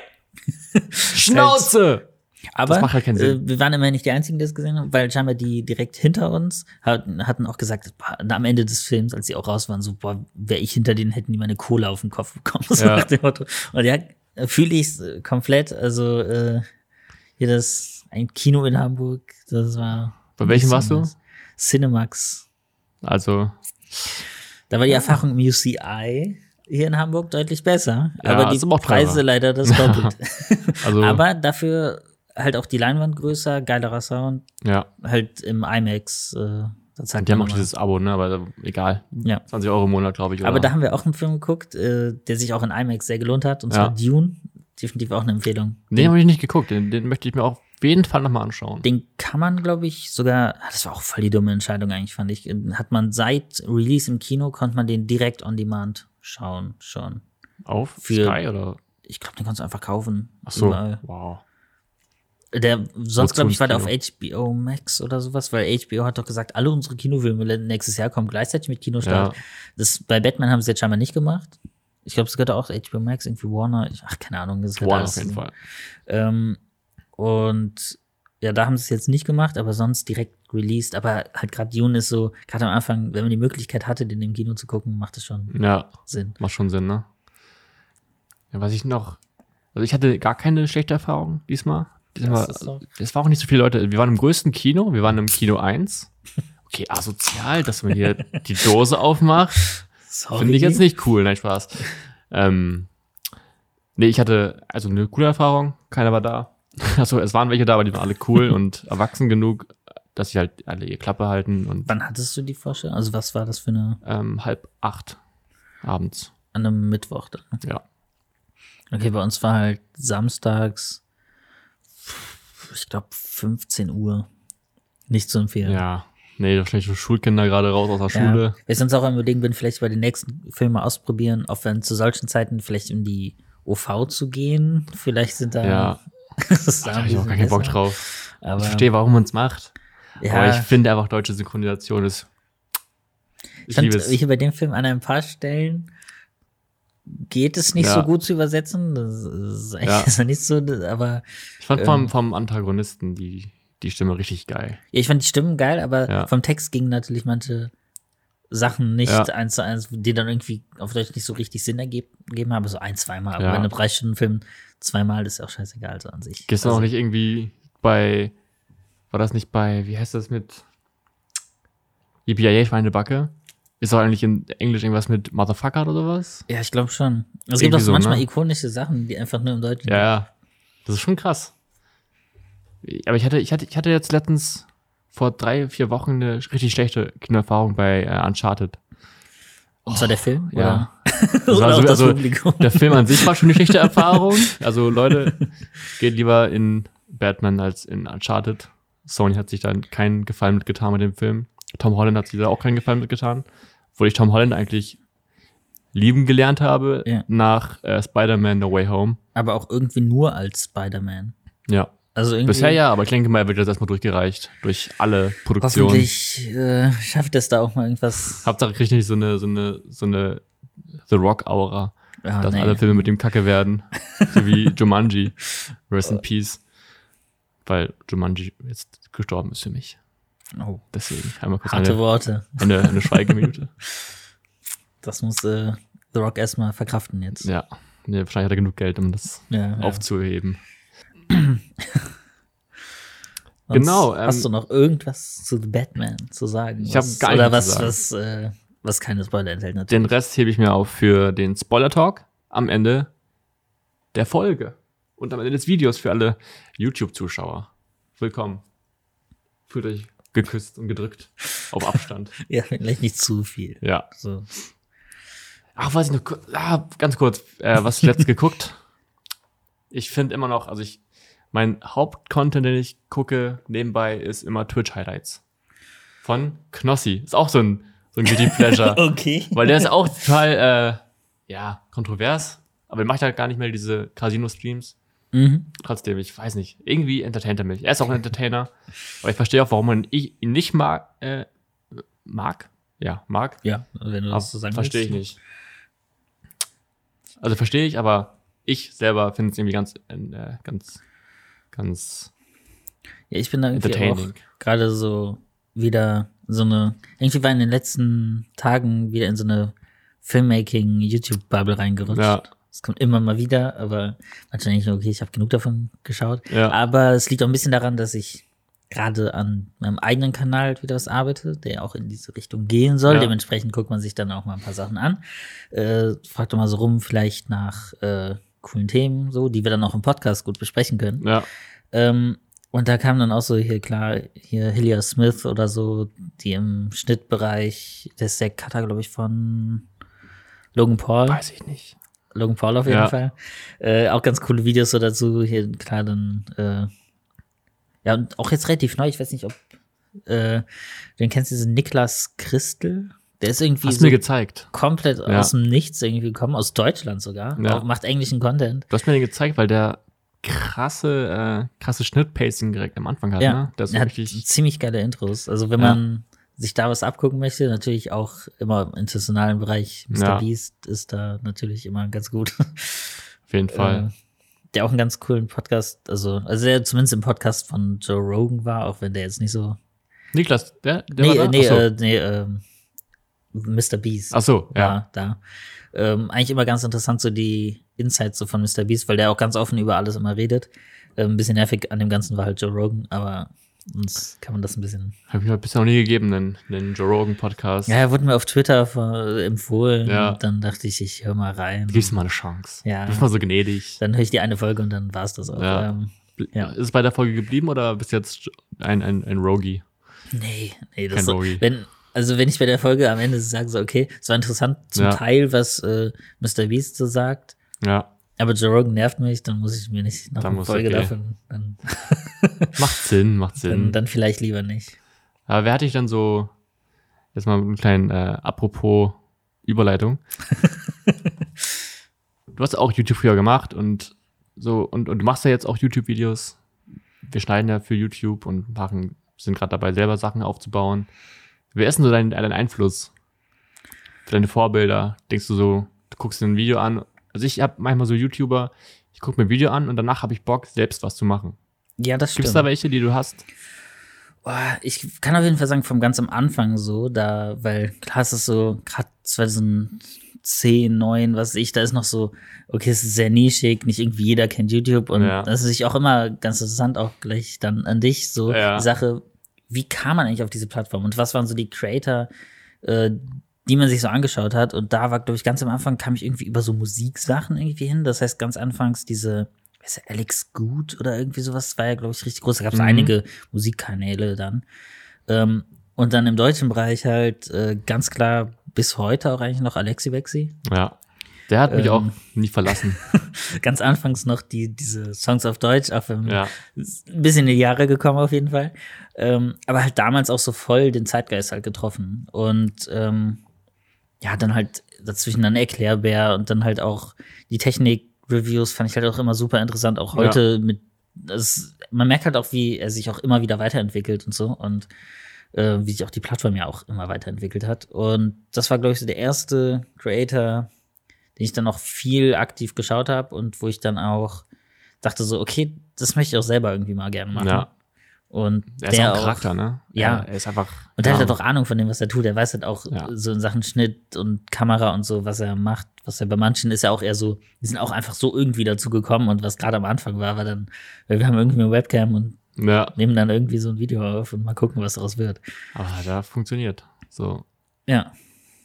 *laughs* Schnauze! Aber macht halt keinen Sinn. Äh, wir waren immer nicht die Einzigen, die das gesehen haben, weil scheinbar die direkt hinter uns hatten, hatten auch gesagt, boah, am Ende des Films, als sie auch raus waren, so, boah, wäre ich hinter denen, hätten die meine Kohle auf den Kopf bekommen. *laughs* So Ja. nach dem Motto. Und ja, fühle ich komplett. Also äh, hier das ein Kino in Hamburg, das war. Bei welchem warst du? Cinemax. Also, Da war die Erfahrung im UCI. hier in Hamburg deutlich besser. Ja, aber die. Preise leider das Doppelte. *laughs* Also, aber dafür halt auch die Leinwand größer, geilerer Sound, ja. halt im IMAX. Äh, da zahlt Die haben auch nochmal. dieses Abo, ne? Aber egal. Ja. 20 Euro im Monat, glaube ich. Aber oder? da haben wir auch einen Film geguckt, äh, der sich auch in IMAX sehr gelohnt hat, und Ja. zwar Dune. Definitiv auch eine Empfehlung. Den habe ich nicht geguckt. Den, den möchte ich mir auf jeden Fall nochmal anschauen. Den kann man, glaube ich, sogar, ah, das war auch voll die dumme Entscheidung eigentlich, fand ich. Hat man seit Release im Kino, konnte man den direkt on demand schauen, schon. Auf Für- Sky oder? Ich glaube, den kannst du einfach kaufen. Ach so. überall. Wow. Der, sonst glaube ich, war der auf HBO Max oder sowas, weil HBO hat doch gesagt, alle unsere Kinofilme nächstes Jahr kommen gleichzeitig mit Kinostart. Ja. Das, bei Batman haben sie jetzt scheinbar nicht gemacht. Ich glaube, es gehört auch HBO Max, irgendwie Warner. Ich, ach, keine Ahnung. Das alles auf jeden. Fall. Ähm, und ja, da haben sie es jetzt nicht gemacht, aber sonst direkt released. Aber halt gerade Dune ist so, gerade am Anfang, wenn man die Möglichkeit hatte, den im Kino zu gucken, macht das schon Ja, Sinn. macht schon Sinn, ne? Ja, was ich noch. Also ich hatte gar keine schlechte Erfahrung diesmal. Ist doch- es war auch nicht so viele Leute. Wir waren im größten Kino, wir waren im Kino 1. Okay, asozial, dass man hier *laughs* die Dose aufmacht. Finde ich jetzt nicht cool, nein, Spaß. Ähm, nee, ich hatte also eine coole Erfahrung, keiner war da. *laughs* Also es waren welche da, aber die waren alle cool *laughs* und erwachsen genug, dass sie halt alle ihr Klappe halten und Wann hattest du die Vorstellung? Also was war das für eine, ähm, halb acht abends. an einem Mittwoch dann? Ja. Okay, bei uns war halt samstags, ich glaube 15 Uhr. Nicht zu empfehlen. Ja. Nee, wahrscheinlich schon Schulkinder gerade raus aus der Ja. Schule. Ich sonst auch am überlegen bin, vielleicht bei den nächsten Filmen mal ausprobieren, auch wenn zu solchen Zeiten vielleicht in die OV zu gehen. Vielleicht sind da. Ja. *laughs* das Da habe ich auch gar keinen Bock drauf. Aber, ich verstehe, warum man es macht. ja, Aber ich finde einfach, deutsche Synchronisation ist. Ich fand, liebe es. hier bei dem Film an ein paar Stellen geht es nicht Ja. so gut zu übersetzen. Das ist eigentlich Ja. ja *laughs* nicht so, aber Ich fand vom, ähm, vom Antagonisten die, die Stimme richtig geil. ja, ich fand die Stimmen geil, aber Ja. vom Text gingen natürlich manche Sachen nicht Ja. eins zu eins, die dann irgendwie auf Deutsch nicht so richtig Sinn ergeben haben, so ein, zweimal. Aber Ja. bei einem drei Stunden Film zweimal ist ja auch scheißegal so an sich. Gibt's Also, auch nicht irgendwie bei, war das nicht bei, wie heißt das mit Yippie Schweinebacke? Ist doch eigentlich in Englisch irgendwas mit Motherfucker oder sowas? Ja, ich glaube schon. Es gibt auch so manchmal ne? ikonische Sachen, die einfach nur im Deutschen. Ja, ja. Das ist schon krass. Aber ich hatte, ich hatte, ich hatte jetzt letztens vor drei, vier Wochen eine richtig schlechte Kinoerfahrung bei äh, Uncharted. Und zwar der Film? ja. Oder, Das *laughs* war oder so- auch das also, Publikum? Der Film an sich war schon eine schlechte *laughs* Erfahrung. Also Leute, geht lieber in Batman als in Uncharted. Sony hat sich dann keinen Gefallen mitgetan mit dem Film. Tom Holland hat sich da auch keinen Gefallen mitgetan. Obwohl ich Tom Holland eigentlich lieben gelernt habe Ja. nach äh, Spider-Man No Way Home. Aber auch irgendwie nur als Spider-Man. Ja. Also irgendwie. Bisher ja, aber ich denke mal, er wird jetzt erstmal durchgereicht durch alle Produktionen. Hoffentlich äh, schafft es da auch mal irgendwas. Hauptsache kriegt nicht so eine, so eine, so eine The Rock-Aura, Ja, dass nee. alle Filme mit dem Kacke werden. *laughs* so wie Jumanji. Rest in Peace. Weil Jumanji jetzt gestorben ist für mich. Oh, Deswegen einmal kurz harte eine, Worte. eine, eine Schweigeminute. *laughs* Das muss äh, The Rock erstmal verkraften jetzt. ja. Nee, wahrscheinlich hat er genug Geld, um das Ja, ja. aufzuheben. *clears throat* Sonst genau, ähm, hast du noch irgendwas zu The Batman zu sagen? Ich hab Was- gar Oder nichts was, zu was, äh, was keine Spoiler enthält natürlich. Den Rest hebe ich mir auf für den Spoiler-Talk am Ende der Folge. Und am Ende des Videos für alle YouTube-Zuschauer. Willkommen. Fühlt euch geküsst und gedrückt. Auf Abstand. *laughs* Ja, vielleicht nicht zu viel. ja. So. Ach, weiß ich noch, ah, ganz kurz, äh, was ich letztens *laughs* geguckt. Ich finde immer noch, also ich, mein Hauptcontent, den ich gucke nebenbei, ist immer Twitch-Highlights. Von Knossi. Ist auch so ein, so ein Guilty Pleasure. *laughs* Okay. Weil der ist auch total, äh, ja, kontrovers. Aber er macht halt gar nicht mehr diese Casino-Streams. Mhm. Trotzdem, ich weiß nicht. Irgendwie entertaint er mich. Er ist auch ein Entertainer. Aber ich verstehe auch, warum man ihn nicht mag. Äh, mag? Ja, mag. Ja, wenn du Aber das so sagen verstehe ich nicht. Also verstehe ich, aber ich selber finde es irgendwie ganz, äh, ganz, ganz Ja, ich bin da irgendwie auch gerade so wieder so eine, irgendwie war in den letzten Tagen wieder in so eine Filmmaking-YouTube-Bubble reingerutscht. Ja. Es kommt immer mal wieder, aber manchmal denke ich, okay, ich habe genug davon geschaut. Ja. Aber es liegt auch ein bisschen daran, dass ich gerade an meinem eigenen Kanal wieder was arbeite, der auch in diese Richtung gehen soll. Ja. Dementsprechend guckt man sich dann auch mal ein paar Sachen an. Äh, fragt doch mal so rum, vielleicht nach äh, coolen Themen, so, die wir dann auch im Podcast gut besprechen können. Ja. Ähm, und da kam dann auch so hier klar, hier Hillier Smith oder so, die im Schnittbereich, der ist der Cutter, glaube ich, von Logan Paul. Weiß ich nicht. Logan Paul auf jeden Ja. Fall. Äh, auch ganz coole Videos so dazu. Hier, klar, dann, äh, ja, und auch jetzt relativ neu, ich weiß nicht, ob, äh, den kennst du diesen Niklas Christel? Der ist irgendwie Hast so mir gezeigt. komplett Ja. aus dem Nichts irgendwie gekommen, aus Deutschland sogar. Ja. Auch, macht englischen Content. Du hast mir den gezeigt, weil der krasse, äh, krasse Schnittpacing direkt am Anfang hat, Ja, ne? Das ist er hat ziemlich geile Intros. Also wenn man sich da was abgucken möchte, natürlich auch immer im internationalen Bereich. Mr. Ja. Beast ist da natürlich immer ganz gut. *laughs* Auf jeden Fall. Äh, der auch einen ganz coolen Podcast, also, also der zumindest im Podcast von Joe Rogan war, auch wenn der jetzt nicht so. Niklas, der, der nee, war da? nee, so. äh, nee, ähm, Mr. Beast. Ach so, ja. da. Ähm, eigentlich immer ganz interessant, so die Insights so von Mr. Beast, weil der auch ganz offen über alles immer redet. Ähm, ein bisschen nervig an dem Ganzen war halt Joe Rogan, aber sonst kann man das ein bisschen. Habe ich mir bisher noch nie gegeben, den, den Joe Rogan Podcast. Ja, er wurde mir auf Twitter empfohlen. Ja. Und dann dachte ich, ich höre mal rein. Gib's mal eine Chance. Ja. Bist mal so gnädig. Dann höre ich die eine Folge und dann war es das auch. Ja. Ähm, Ja. Ist es bei der Folge geblieben oder bist du jetzt ein, ein, ein Rogie? Nee, nee, das Kein so, Rogi. wenn, also wenn ich bei der Folge am Ende sage, so, okay, es war interessant zum Ja. Teil, was äh, Mr. Beast so sagt, Ja, aber Joe Rogan nervt mich, dann muss ich mir nicht nach Dann muss Folge okay. davon, dann, *laughs* macht Sinn, macht dann, Sinn. dann vielleicht lieber nicht. Aber wer hatte ich dann so, jetzt mal einen kleinen, äh, apropos Überleitung. *laughs* du hast auch YouTube früher gemacht und so, und, und du machst ja jetzt auch YouTube-Videos. Wir schneiden ja für YouTube und machen, sind gerade dabei, selber Sachen aufzubauen. Wer ist denn so dein, dein Einfluss? Für deine Vorbilder? Denkst du so, du guckst dir ein Video an? Also ich habe manchmal so YouTuber, ich gucke mir ein Video an und danach habe ich Bock, selbst was zu machen. Ja, das Gibt es stimmt. da welche, die du hast? Ich kann auf jeden Fall sagen, vom ganz am Anfang so, da, weil klar ist es so, gerade 2010, 9, was weiß ich, da ist noch so, okay, es ist sehr nischig, nicht irgendwie jeder kennt YouTube und Ja. das ist sich auch immer ganz interessant, auch gleich dann an dich, so Ja. die Sache, wie kam man eigentlich auf diese Plattform und was waren so die Creator, äh, die man sich so angeschaut hat und da war, glaube ich, ganz am Anfang kam ich irgendwie über so Musiksachen irgendwie hin, das heißt ganz anfangs diese, ist Alex Good oder irgendwie sowas, war ja, glaube ich, richtig groß, da gab es Mhm. einige Musikkanäle dann. Ähm, und dann im deutschen Bereich halt äh, ganz klar bis heute auch eigentlich noch Alexi Bexi. Ja. Der hat mich Ähm. auch nie verlassen. *laughs* Ganz anfangs noch die, diese Songs auf Deutsch, auch wenn Ja. ein bisschen in die Jahre gekommen auf jeden Fall. Ähm, aber halt damals auch so voll den Zeitgeist halt getroffen. Und ähm, ja, dann halt dazwischen dann Erklärbär und dann halt auch die Technik-Reviews fand ich halt auch immer super interessant. Auch heute mit, das, man merkt halt auch, wie er sich auch immer wieder weiterentwickelt und so. Und äh, wie sich auch die Plattform ja auch immer weiterentwickelt hat. Und das war, glaube ich, so der erste Creator, den ich dann auch viel aktiv geschaut habe und wo ich dann auch dachte so, okay, das möchte ich auch selber irgendwie mal gerne machen. Ja. Und Er ist der auch ein Charakter, ne? Ja. Er, ist einfach. und der ja. hat halt auch Ahnung von dem, was er tut. Er weiß halt auch Ja. so in Sachen Schnitt und Kamera und so, was er macht. Was er bei manchen ist ja auch eher so, die sind auch einfach so irgendwie dazu gekommen und was gerade am Anfang war, war dann, weil wir haben irgendwie eine Webcam und Ja, nehmen dann irgendwie so ein Video auf und mal gucken, was daraus wird. aber da funktioniert. So. Ja.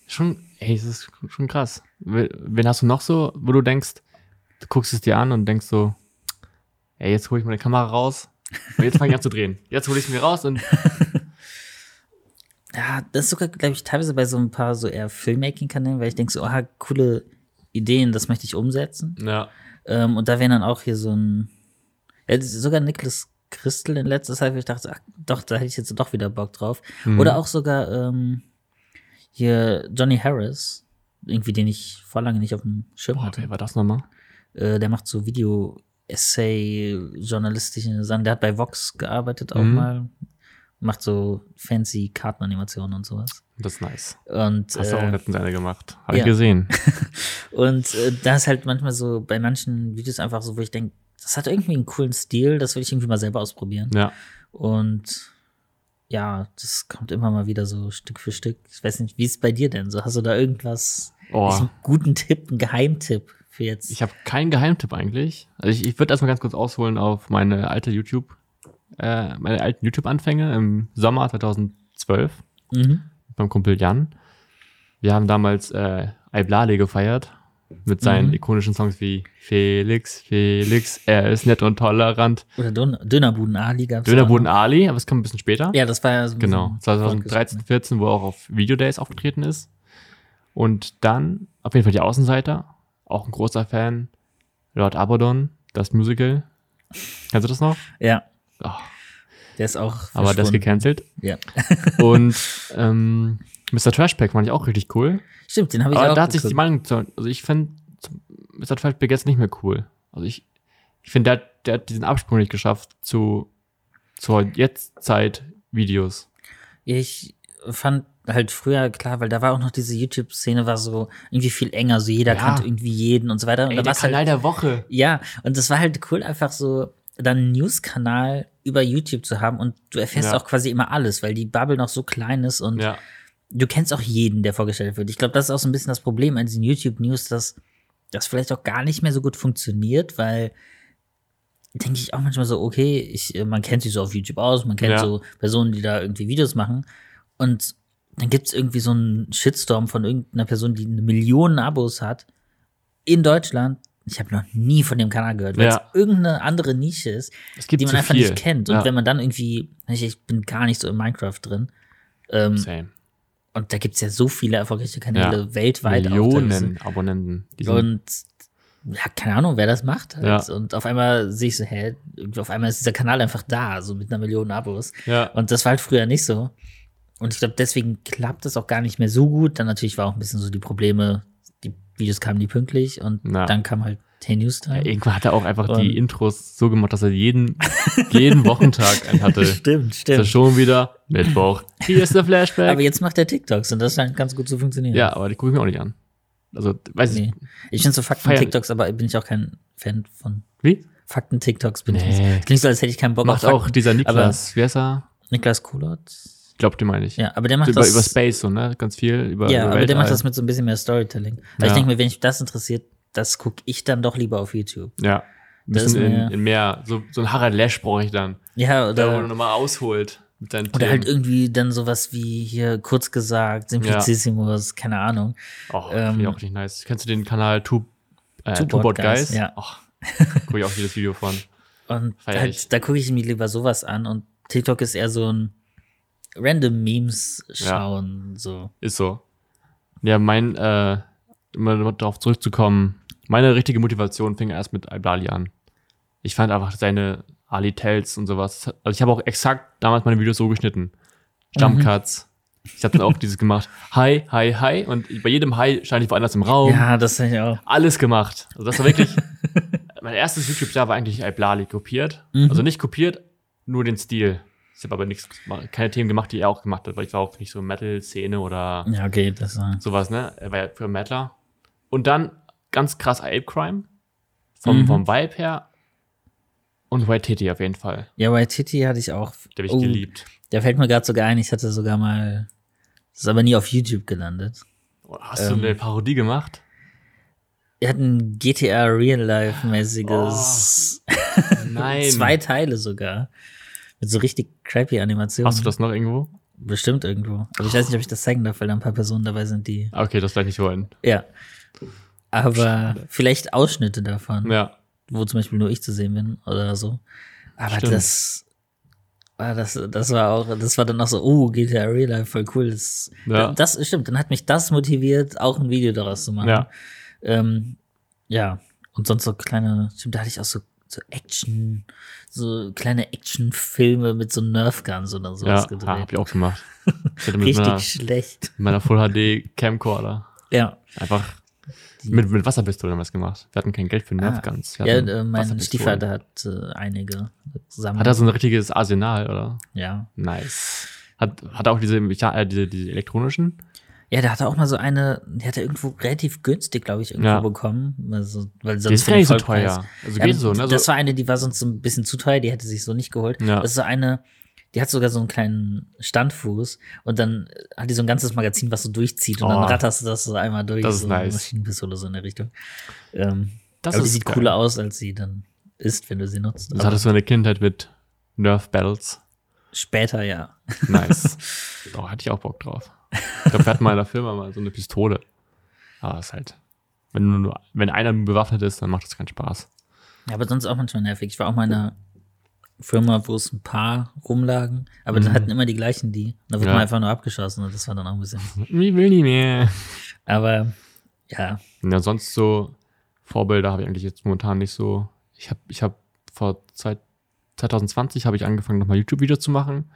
Schon, ey, es ist schon krass. We- Wen hast du noch so, wo du denkst, du guckst es dir an und denkst so, ey, jetzt hole ich meine Kamera raus und jetzt fange ich an zu drehen. Jetzt hole ich es mir raus und Ja, das ist sogar, glaube ich, teilweise bei so ein paar so eher Filmmaking-Kanälen, weil ich denke so, aha, coole Ideen, das möchte ich umsetzen. ja, Ähm, und da wäre dann auch hier so ein, ja, sogar Niklas Christel in letzter Zeit, wo ich dachte, ach, doch, da hätte ich jetzt doch wieder Bock drauf. Mhm. Oder auch sogar ähm, hier Johnny Harris, irgendwie, den ich vor lange nicht auf dem Schirm Boah, hatte. wer war das nochmal? Äh, der macht so Video-Essay, journalistische Sachen. Der hat bei Vox gearbeitet auch Mhm. mal. Macht so fancy Kartenanimationen und sowas. Das ist nice. Und, Hast du auch äh, letztens eine gemacht. Habe ja. ich gesehen. *laughs* Und äh, da ist halt manchmal so bei manchen Videos einfach so, wo ich denke, das hat irgendwie einen coolen Stil, das will ich irgendwie mal selber ausprobieren. Ja. Und ja, das kommt immer mal wieder so Stück für Stück. Ich weiß nicht, wie ist es bei dir denn so? Hast du da irgendwas, Oh. einen guten Tipp, einen Geheimtipp für jetzt? Ich habe keinen Geheimtipp eigentlich. Also ich, ich würde erstmal ganz kurz ausholen auf meine alte YouTube äh, meine alten YouTube-Anfänge im Sommer 2012 Mhm. beim Kumpel Jan. Wir haben damals äh, Iblale gefeiert mit seinen Mhm. ikonischen Songs wie Felix, Felix, er ist nett und tolerant. Oder Dön Dönerbuden Ali gab's Dönerboden auch. Ali, aber es kam ein bisschen später. Ja, das war ja so ein Genau, bisschen 2013, 14, wo er auch auf Video Days aufgetreten ist. Und dann auf jeden Fall die Außenseiter, auch ein großer Fan. Lord Abaddon, das Musical. Kennst du das noch? Ja, Oh, der ist auch aber das gecancelt. Ja. *laughs* Und ähm, Mr. Trashpack fand ich auch richtig cool. Stimmt, den habe ich Aber auch da hat sich die. Meinung also ich finde Mr. Trashpack jetzt nicht mehr cool. Also ich, ich finde, der, hat- der hat diesen Absprung nicht geschafft zu zur Jetztzeit Videos. Ich fand halt früher, klar, weil da war auch noch diese YouTube-Szene war so irgendwie viel enger, so jeder Ja. kannte irgendwie jeden und so weiter. Und Ey, da der halt, Kanal der Woche. ja, und das war halt cool, einfach so dann einen News-Kanal über YouTube zu haben und du erfährst Ja. auch quasi immer alles, weil die Bubble noch so klein ist und Ja, du kennst auch jeden, der vorgestellt wird. Ich glaube, das ist auch so ein bisschen das Problem an diesen YouTube-News, dass das vielleicht auch gar nicht mehr so gut funktioniert, weil denke ich auch manchmal so, okay, ich, äh, man kennt sich so auf YouTube aus, man kennt Ja. so Personen, die da irgendwie Videos machen und dann gibt's irgendwie so einen Shitstorm von irgendeiner Person, die eine Million Abos hat in Deutschland. Ich habe noch nie von dem Kanal gehört, weil Ja. es irgendeine andere Nische ist, es gibt die man einfach viel. nicht kennt. Und ja. wenn man dann irgendwie, ich, ich bin gar nicht so in Minecraft drin, ähm, Same. und da gibt's ja so viele erfolgreiche Kanäle Ja. weltweit. auch. Millionen Abonnenten. Die sind, Und ja, keine Ahnung, wer das macht. Halt. Ja. Und auf einmal sehe ich so, hä, auf einmal ist dieser Kanal einfach da, so mit einer Million Abos. ja, Und das war halt früher nicht so. Und ich glaube, deswegen klappt das auch gar nicht mehr so gut. Dann natürlich war auch ein bisschen so die Probleme, die Videos kamen nie pünktlich und Ja. dann kam halt 10 News Time. irgendwann hat er auch einfach Und- die Intros so gemacht, dass er jeden, jeden Wochentag einen hatte. *laughs* Stimmt, Ist stimmt. schon wieder Mittwoch. Hier ist der Flashback. Aber jetzt macht er TikToks und das scheint ganz gut zu funktionieren. ja, aber die gucke ich mir auch nicht an. Also, weiß Nee. ich. Ich finde so Fakten-TikToks, aber bin ich auch kein Fan von. Wie? Fakten-TikToks bin ich Nee. nicht. Klingt so, als hätte ich keinen Bock Macht auf auch Fakten. dieser Niklas, wie heißt er? Niklas Kulot. Ich glaube, den meine ich. Ja, aber der macht über, das. über Space so, ne? Ganz viel. Über, ja, über aber der macht Weltall. das mit so ein bisschen mehr Storytelling. Weil Ja. ich denke mir, wenn mich das interessiert, das gucke ich dann doch lieber auf YouTube. Ja. Ein bisschen in, in mehr, so, so ein Harald Lesch brauche ich dann. Ja, Da, wo er oder, nochmal ausholt mit oder Themen. halt irgendwie dann sowas wie hier kurz gesagt, Simplicissimus, keine Ahnung. Oh, ähm, finde ich auch richtig nice. Kennst du den Kanal Two, äh, Two Two Bot Bot Guys? Ja. Oh, gucke ich auch jedes Video von. *laughs* Und halt, da gucke ich mir lieber sowas an und TikTok ist eher so ein random Memes schauen, so. Ist so. Ja, mein, äh, immer darauf zurückzukommen, meine richtige Motivation fing erst mit Iblali an. Ich fand einfach seine Ali Tells und sowas. Also ich habe auch exakt damals meine Videos so geschnitten. Jump Cuts. Ich habe dann auch dieses gemacht. Hi, hi, hi. Und bei jedem Hi stand ich woanders im Raum. Ja, das finde ich auch. Alles gemacht. Also das war wirklich. *laughs* mein erstes YouTube-Jahr war eigentlich Iblali kopiert. Mhm. Also nicht kopiert, nur den Stil. Ich habe aber nichts, keine Themen gemacht, die er auch gemacht hat, weil ich war auch nicht so Metal-Szene oder Ja, okay, das war. sowas, ne? Er war ja für Metaler. Und dann ganz krass Ape Crime. Vom, Mhm. vom Vibe her. Und White Titty auf jeden Fall. Ja, White Titty hatte ich auch. Der habe ich Oh, geliebt. Der fällt mir gerade sogar ein, ich hatte sogar mal. Das ist aber nie auf YouTube gelandet. Oh, Hast du Ähm, eine Parodie gemacht? Er hat ein GTA Real Life mäßiges. *laughs* Nein. Zwei Teile sogar. Mit so richtig crappy Animationen. Hast du das noch irgendwo? Bestimmt irgendwo. Aber ich weiß nicht, ob ich das zeigen darf, weil da ein paar Personen dabei sind, die. Ah, Okay, das vielleicht nicht wollen. Ja. Aber vielleicht Ausschnitte davon, Ja. wo zum Beispiel nur ich zu sehen bin oder so. Aber Stimmt. das. Ah, das, das war auch, das war dann auch so, oh, GTA Real Life, voll cool. Das, Ja. das stimmt, dann hat mich das motiviert, auch ein Video daraus zu machen. Ja. Ähm, ja, und sonst so kleine, stimmt, da hatte ich auch so, so Action, so kleine Actionfilme mit so Nerf-Guns oder sowas Ja, gedreht. ah, hab ich auch gemacht. *laughs* Ich Richtig meiner, schlecht. mit meiner Full HD Camcorder *laughs* Ja. einfach mit, mit Wasserpistolen was gemacht. Wir hatten kein Geld für Nerfguns. Wir Ah. Ja, äh, mein. Stiefvater hat äh, einige zusammen. Hat er so ein richtiges Arsenal, oder? ja. Nice. Hat, hat er auch diese, Mecha- äh, diese, diese elektronischen? Ja, der hatte auch mal so eine, die hat er irgendwo relativ günstig, glaube ich, irgendwo Ja. bekommen. Also, weil Die sonst ist gar nicht so teuer. Also Ja, geht so, ne? Das So, war eine, die war sonst so ein bisschen zu teuer, die hätte sich so nicht geholt. Ja. Das ist so eine, die hat sogar so einen kleinen Standfuß und dann hat die so ein ganzes Magazin, was so durchzieht und dann Oh. ratterst du das so einmal durch. Das ist so nice. Maschinenpistole so in der Richtung. Ähm, das aber die sieht geil. cooler aus, als sie dann ist, wenn du sie nutzt. Das Aber- hattest du eine Kindheit mit Nerf Battles. Später ja. Nice. *laughs* Doch, hatte ich auch Bock drauf. Ich glaube, wir hatten mal in der Firma mal so eine Pistole. Aber ist halt, wenn, du nur, wenn einer nur bewaffnet ist, dann macht das keinen Spaß. Ja, aber sonst auch manchmal nervig. Ich war auch mal in einer Firma, wo es ein paar rumlagen, aber dann hatten immer die gleichen die. Da wird Mhm. Ja. man einfach nur abgeschossen und das war dann auch ein bisschen. *laughs* Ich will nicht mehr. Aber ja, Ja, sonst so Vorbilder habe ich eigentlich jetzt momentan nicht so. Ich habe ich hab vor zwei, 2020 habe ich angefangen, nochmal YouTube-Videos zu machen.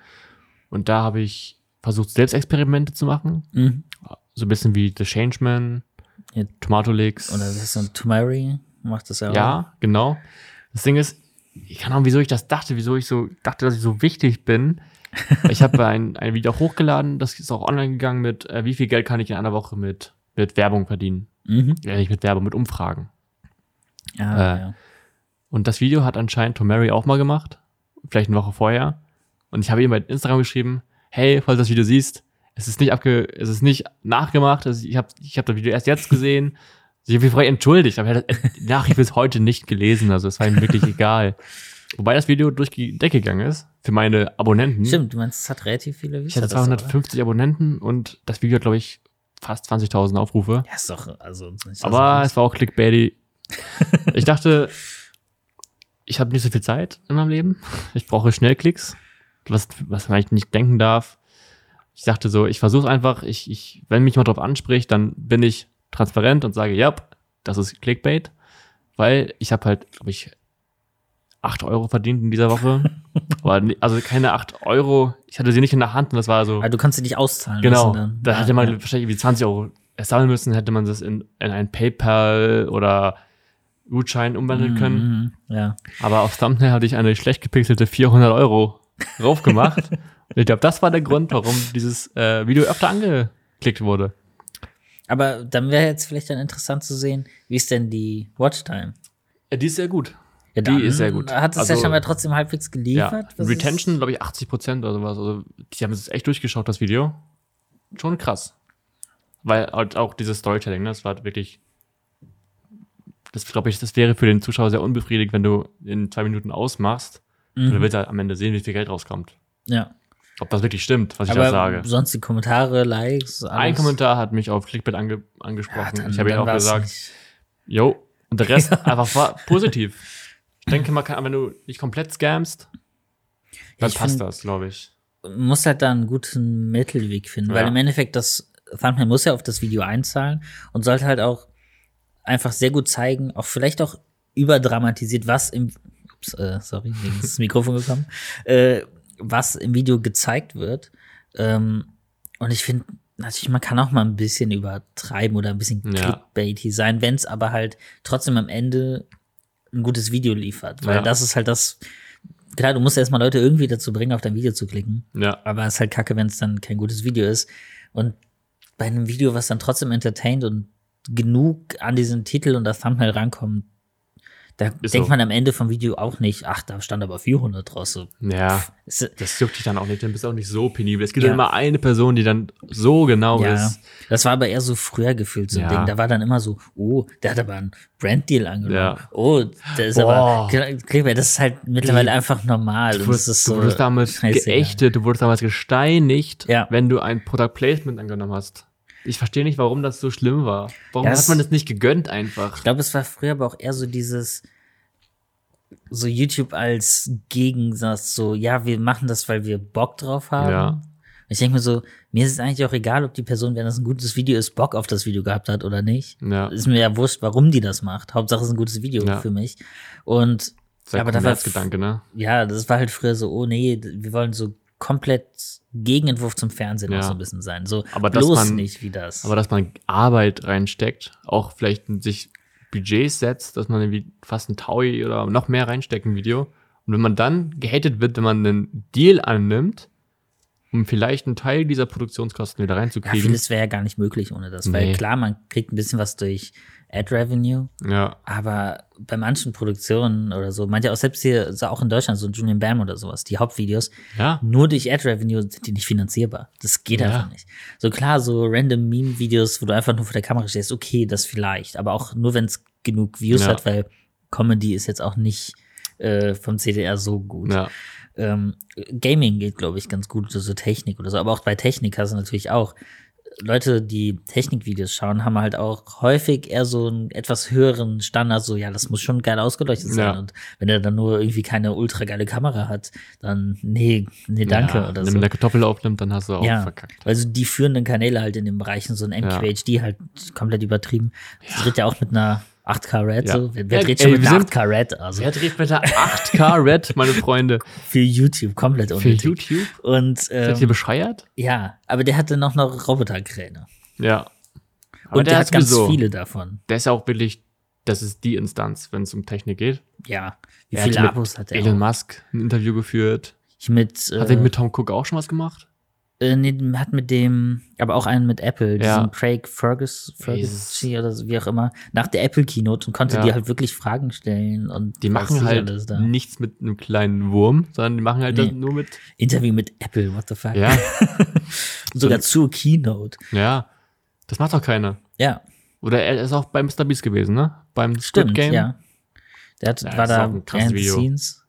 Und da habe ich versucht, Selbstexperimente zu machen. mhm. So ein bisschen wie The Changeman, Ja. Tomato Leaks. oder das ist so ein Tomari, macht das ja auch. Ja, genau. Das Ding ist, ich kann auch, wieso ich das dachte, wieso ich so dachte, dass ich so wichtig bin. *laughs* Ich habe ein, ein Video hochgeladen, das ist auch online gegangen mit, äh, wie viel Geld kann ich in einer Woche mit, mit Werbung verdienen. Mhm. Ja, nicht mit Werbung, mit Umfragen. Ja, Äh, ja. Und das Video hat anscheinend Tom Mary auch mal gemacht. Vielleicht eine Woche vorher. Und ich habe ihm bei Instagram geschrieben, hey, falls du das Video siehst, es ist nicht abge, es ist nicht nachgemacht. Also ich habe ich hab das Video erst jetzt gesehen. *laughs* Ich habe mich vorher entschuldigt, aber er die Nachricht bis heute nicht gelesen. Also es war ihm wirklich *laughs* egal. Wobei das Video durch die Decke gegangen ist für meine Abonnenten. Stimmt, du meinst, es hat relativ viele Ich hatte das, oder? 250 Abonnenten und das Video hat, glaube ich, fast 20.000 Aufrufe. Ja, ist doch, also. Ist das Aber es war auch clickbaity. *laughs* ich dachte, ich habe nicht so viel Zeit in meinem Leben. Ich brauche Schnellklicks, was, was man eigentlich nicht denken darf. Ich dachte so, ich versuche einfach, ich, ich, wenn mich jemand drauf anspricht, dann bin ich transparent und sage, ja, das ist Clickbait, weil ich habe halt, glaube ich, 8 Euro verdient in dieser Woche. *laughs* Aber, also keine 8 Euro, ich hatte sie nicht in der Hand und das war so, Aber du kannst sie nicht auszahlen Genau. dann. Da Ja, hätte man ja. wahrscheinlich irgendwie 20 Euro sammeln müssen, hätte man das in, in ein PayPal oder Gutschein umwandeln können. Mhm, ja. Aber auf Thumbnail hatte ich eine schlecht gepixelte 400 Euro drauf gemacht. Und ich glaube, das war der Grund, warum dieses äh, Video öfter angeklickt wurde. Aber dann wäre jetzt vielleicht dann interessant zu sehen, wie ist denn die Watchtime? Ja, die ist sehr gut. Ja, Die ist sehr gut. Hat es ja Also- schon mal trotzdem halbwegs Ja. geliefert? Ist- Retention, glaube ich, 80 Prozent oder sowas. Also, die haben es echt durchgeschaut, das Video. Schon krass. Weil halt auch dieses Storytelling, ne, das war wirklich. Das glaube ich, das wäre für den Zuschauer sehr unbefriedigend, wenn du in zwei Minuten ausmachst. Und Mhm. du willst halt am Ende sehen, wie viel Geld rauskommt. Ja. Ob das wirklich stimmt, was ich Aber da sage. sonst die Kommentare, Likes, alles. Ein Kommentar hat mich auf Clickbait ange Ja, angesprochen. dann- ich habe dann auch gesagt. Jo, und der Rest *laughs* einfach war positiv. Ich denke mal, kann, wenn du nicht komplett scamst, dann Ich passt find- das, glaube ich. Man muss halt da einen guten Mittelweg finden, weil Ja. im Endeffekt das Thumbnail muss ja auf das Video einzahlen und sollte halt auch einfach sehr gut zeigen, auch vielleicht auch überdramatisiert, was im ups, äh, sorry, wegen ins Mikrofon gekommen, *laughs* äh, was im Video gezeigt wird. Ähm, und ich finde, natürlich, man kann auch mal ein bisschen übertreiben oder ein bisschen Ja. clickbaity sein, wenn es aber halt trotzdem am Ende ein gutes Video liefert. Weil Ja. das ist halt das, klar, du musst erstmal Leute irgendwie dazu bringen, auf dein Video zu klicken. Ja, Aber es ist halt kacke, wenn es dann kein gutes Video ist. Und bei einem Video, was dann trotzdem entertaint und genug an diesen Titel und das Thumbnail rankommt, da Ist denkt so. man am Ende vom Video auch nicht, ach, da stand aber 400 draus. So, ja. ist, Das juckt dich dann auch nicht, dann bist du auch nicht so penibel. Es gibt Ja. dann immer eine Person, die dann so genau ja, ist. das war aber eher so früher gefühlt so ein Ja. Ding. Da war dann immer so, oh, der hat aber einen Branddeal angenommen. Ja. Oh, der ist Boah. aber, das ist halt mittlerweile einfach normal. Du wurdest, es ist du so wurdest damals geächtet, du wurdest damals gesteinigt, wenn du ein Product Placement angenommen hast. Ich verstehe nicht, warum das so schlimm war. Warum Ja, hat das- man das nicht gegönnt einfach? Ich glaube, es war früher aber auch eher so dieses, so YouTube als Gegensatz, so, ja, wir machen das, weil wir Bock drauf haben. Ja. Ich denke mir so, mir ist es eigentlich auch egal, ob die Person, wenn das ein gutes Video ist, Bock auf das Video gehabt hat oder nicht. Ja. Ist mir ja wurscht, warum die das macht. Hauptsache es ist ein gutes Video Ja. für mich. Und aber da war Gedanke, ne? ja, das war halt früher so, oh nee, wir wollen so komplett Gegenentwurf zum Fernsehen Ja. auch so ein bisschen sein. So Aber dass bloß man- nicht wie das. Aber dass man Arbeit reinsteckt, auch vielleicht sich Budgets setzt, dass man irgendwie fast ein Taui oder noch mehr reinsteckt im Video. Und wenn man dann gehatet wird, wenn man einen Deal annimmt, um vielleicht einen Teil dieser Produktionskosten wieder ja, reinzukriegen. vieles wäre ja gar nicht möglich ohne das. Weil Nee. klar, man kriegt ein bisschen was durch Ad-Revenue, Ja, aber bei manchen Produktionen oder so, manche auch selbst hier, so auch in Deutschland, so Julian Bam oder sowas, die Hauptvideos, ja, nur durch Ad-Revenue sind die nicht finanzierbar. Das geht Ja. einfach nicht. So klar, so random Meme-Videos, wo du einfach nur vor der Kamera stehst, okay, das vielleicht, aber auch nur, wenn es genug Views Ja. hat, weil Comedy ist jetzt auch nicht äh, vom CDR so gut. ja. Ähm, Gaming geht, glaube ich, ganz gut, so Technik oder so. Aber auch bei Technik hast du natürlich auch Leute, die Technikvideos schauen, haben halt auch häufig eher so einen etwas höheren Standard, so ja, das muss schon geil ausgeleuchtet sein. Ja. Und wenn er dann nur irgendwie keine ultra geile Kamera hat, dann nee, nee, danke ja, oder Wenn so. eine Kartoffel aufnimmt, dann hast du auch Ja, verkackt. also die führenden Kanäle halt in den Bereichen, so ein MQHD halt komplett übertrieben. Das dreht ja auch mit einer 8K Red, Ja. so. Wer, wer dreht schon ey, mit einer sind- 8K Red? Also Wer dreht mit der 8K Red, meine Freunde? *laughs* für YouTube komplett Für unnötig. YouTube? Und Seid ihr ähm, bescheuert? ja, aber der hatte noch noch Roboterkräne. Ja. Aber Und der, hat ganz viele davon. Der ist ja auch wirklich, das ist die Instanz, wenn es um Technik geht. Ja. Wie Er viele Abos hat er? Elon auch? Musk ein Interview geführt. Ich mit, äh, Hat er mit Tom Cook auch schon was gemacht? Äh, nee, hat mit dem, aber auch einen mit Apple, diesen Ja. Craig Fergus. Ferguson oder so, wie auch immer, nach der Apple Keynote und konnte Ja. dir halt wirklich Fragen stellen und Die machen halt nichts mit einem kleinen Wurm, sondern die machen halt Nee. nur mit. Interview mit Apple, what the fuck? Ja, *laughs* Sogar zur Keynote. ja. Das macht doch keiner. Ja, Oder er ist auch bei Mr. Beast gewesen, ne? Beim Squid stimmt, Game. ja. Der hat, Ja, war da ein krasses Video. scenes.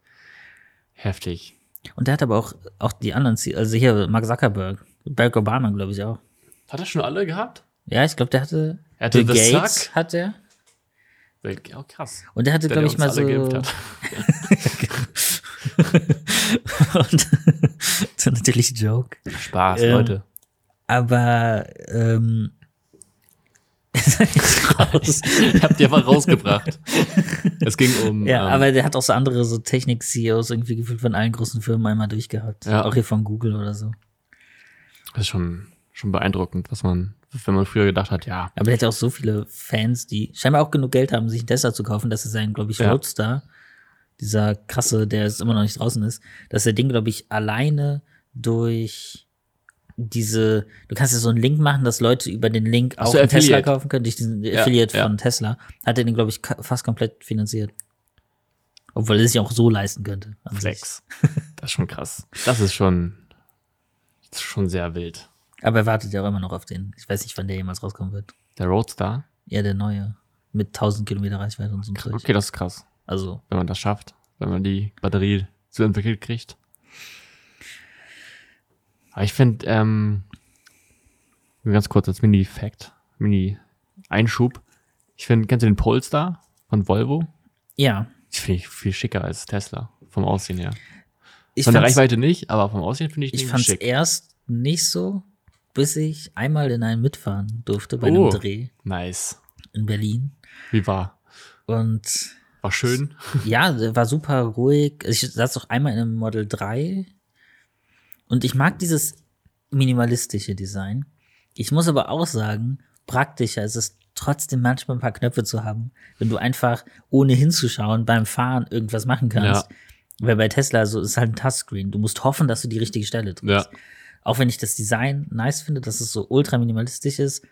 Heftig. Und der hat aber auch, auch die anderen, Ziele, also hier Mark Zuckerberg, Barack Obama, glaube ich auch. Hat er schon alle gehabt? Ja, ich glaube, der hatte Er hatte Bill The Gates Suck. hat er. Oh, krass. Und der hatte, Der, glaube der ich, mal so. *laughs* und *laughs* das ist natürlich ein Joke. Spaß, Ähm, Leute. Aber ähm, *laughs* raus. Ich hab die einfach rausgebracht. Es ging um. Ja, ähm, aber der hat auch so andere so Technik-CEOs irgendwie gefühlt von allen großen Firmen einmal durchgehabt. Ja. Auch hier von Google oder so. Das ist schon, schon beeindruckend, was man, wenn man früher gedacht hat, ja, Aber der hat ja auch so viele Fans, die scheinbar auch genug Geld haben, sich einen Tesla zu kaufen, dass er seinen, glaube ich, Ja. Roadster, dieser krasse, der jetzt immer noch nicht draußen ist, dass er den, glaube ich, alleine durch diese, du kannst ja so einen Link machen, dass Leute über den Link auch so, einen Tesla kaufen können, durch diesen Ja, Affiliate ja. von Tesla. Hat er den, glaube ich, fast komplett finanziert. Obwohl er sich auch so leisten könnte. Flex. Das ist schon krass. Das ist schon, das ist schon sehr wild. Aber er wartet ja auch immer noch auf den. Ich weiß nicht, wann der jemals rauskommen wird. Der Roadster. Ja, der neue. Mit 1000 Kilometer Reichweite und so. Okay, das ist krass. Also, Wenn man das schafft, wenn man die Batterie so entwickelt kriegt. Aber ich finde, ähm, ganz kurz als Mini-Fact, Mini-Einschub. Ich finde, kennst du den Polestar von Volvo? ja. Ich finde ich viel schicker als Tesla. Vom Aussehen her. Ich Von der Reichweite nicht, aber vom Aussehen finde ich Ich den fand's schick. erst nicht so, bis ich einmal in einen mitfahren durfte bei Oh. einem Dreh Nice. in Berlin. Wie war? Und War schön. ja, war super ruhig. Ich saß auch einmal in einem Model 3. Und ich mag dieses minimalistische Design. Ich muss aber auch sagen, praktischer ist es trotzdem manchmal ein paar Knöpfe zu haben, wenn du einfach ohne hinzuschauen beim Fahren irgendwas machen kannst. Weil bei Tesla so ist halt ein Touchscreen. Du musst hoffen, dass du die richtige Stelle drückst. Ja. Auch wenn ich das Design nice finde, dass es so ultra minimalistisch ist,